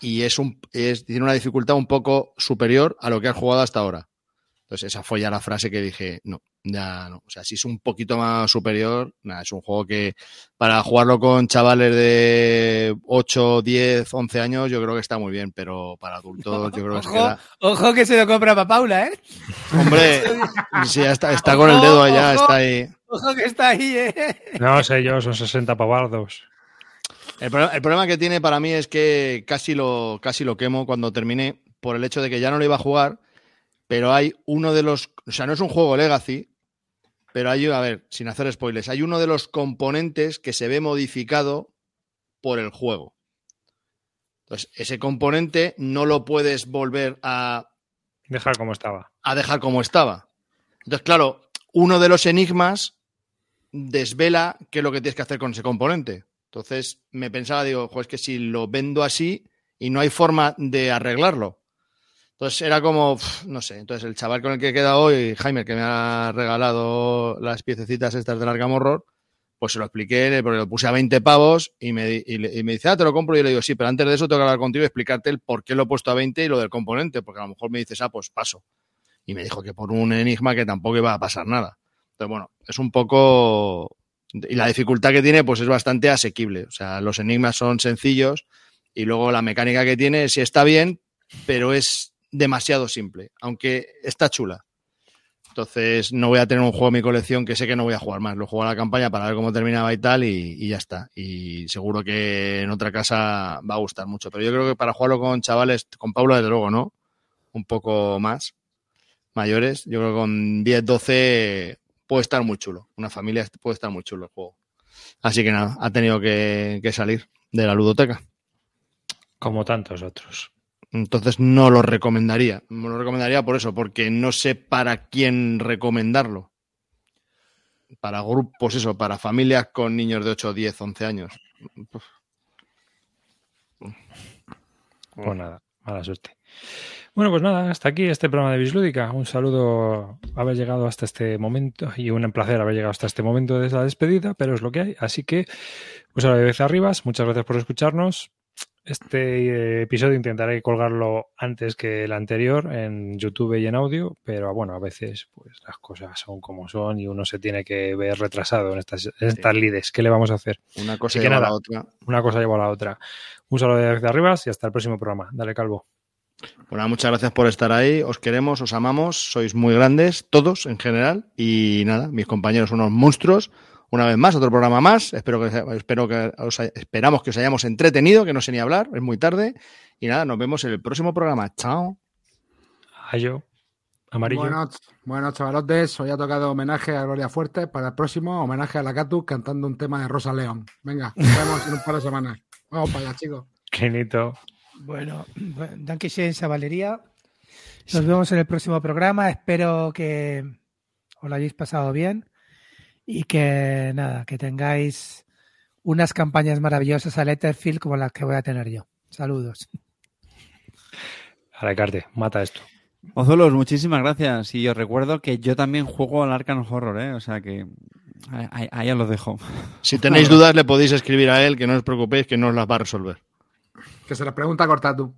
y es un, es, tiene una dificultad un poco superior a lo que has jugado hasta ahora. Entonces, esa fue ya la frase que dije, no, ya no. O sea, si es un poquito más superior, nada, es un juego que para jugarlo con chavales de 8, 10, 11 años, yo creo que está muy bien, pero para adultos yo creo que se Ojo, queda. ojo que se lo compra para Paula, ¿eh? Hombre, sí, está, está con el dedo allá, Ojo. está ahí. Ojo que está ahí, ¿eh? No sé yo, son 60 pavardos. El, pro- el problema que tiene para mí es que casi lo, casi lo quemo cuando terminé por el hecho de que ya no lo iba a jugar, pero hay uno de los, o sea, no es un juego Legacy, pero hay, a ver, sin hacer spoilers, hay uno de los componentes que se ve modificado por el juego. Entonces, ese componente no lo puedes volver a, Dejar como estaba. a dejar como estaba. Entonces, claro, uno de los enigmas desvela qué es lo que tienes que hacer con ese componente. Entonces, me pensaba, digo, "Jo, es que si lo vendo así y no hay forma de arreglarlo. Entonces, era como, no sé. Entonces, el chaval con el que he quedado hoy, Jaime, que me ha regalado las piececitas estas del Arkham Horror, pues se lo expliqué, porque lo puse a 20 pavos y me, y y me dice, ah, te lo compro. Y yo le digo, sí, pero antes de eso tengo que hablar contigo y explicarte el por qué lo he puesto a 20 y lo del componente, porque a lo mejor me dices, ah, pues paso. Y me dijo que por un enigma que tampoco iba a pasar nada. Entonces, bueno, es un poco... Y la dificultad que tiene, pues es bastante asequible. O sea, los enigmas son sencillos y luego la mecánica que tiene sí está bien, pero es demasiado simple, aunque está chula. Entonces, no voy a tener un juego en mi colección que sé que no voy a jugar más. Lo juego a la campaña para ver cómo terminaba y tal, y, ya está. Y seguro que en otra casa va a gustar mucho. Pero yo creo que para jugarlo con chavales, con Paulo, desde luego, ¿no? Un poco más mayores. Yo creo que con 10, 12 puede estar muy chulo. Una familia puede estar muy chulo el juego. Así que nada, ha tenido que, que salir de la ludoteca. Como tantos otros. Entonces no lo recomendaría. No lo recomendaría por eso, porque no sé para quién recomendarlo. Para grupos, eso, para familias con niños de 8, 10, 11 años. Pues nada, mala suerte. Bueno, pues nada, hasta aquí este programa de Bislúdica. Un saludo haber llegado hasta este momento y un placer haber llegado hasta este momento de la despedida, pero es lo que hay. Así que, pues ahora de vez arribas, muchas gracias por escucharnos. Este eh, episodio intentaré colgarlo antes que el anterior en YouTube y en audio, pero bueno, a veces pues las cosas son como son y uno se tiene que ver retrasado en estas, en estas lides. ¿Qué le vamos a hacer? Una cosa lleva a la otra. Una cosa lleva a la otra. Un saludo de arribas y hasta el próximo programa. Dale, Calvo. Bueno, muchas gracias por estar ahí. Os queremos, os amamos. Sois muy grandes, todos en general. Y nada, mis compañeros son unos monstruos. Una vez más, otro programa más. Espero que, espero que os, esperamos que os hayamos entretenido, que no sé ni hablar, es muy tarde. Y nada, nos vemos en el próximo programa. Chao. Ayo. Amarillo. Bueno, bueno, chavalotes, hoy ha tocado homenaje a Gloria Fuerte. Para el próximo, homenaje a la Catu cantando un tema de Rosa León. Venga, nos vemos en un par de semanas. Vamos para allá, chicos. Quinito. Bueno, Danke schön, Valeria. Nos vemos en el próximo programa. Espero que os lo hayáis pasado bien y que nada, que tengáis unas campañas maravillosas a Letterfield como las que voy a tener yo. Saludos. Alecarte, mata esto. Ozolos, muchísimas gracias. Y os recuerdo que yo también juego al Arkham Horror, ¿eh? O sea que ahí, ahí os lo dejo. Si tenéis dudas, le podéis escribir a él, que no os preocupéis, que no os las va a resolver. Que se las pregunta corta tú.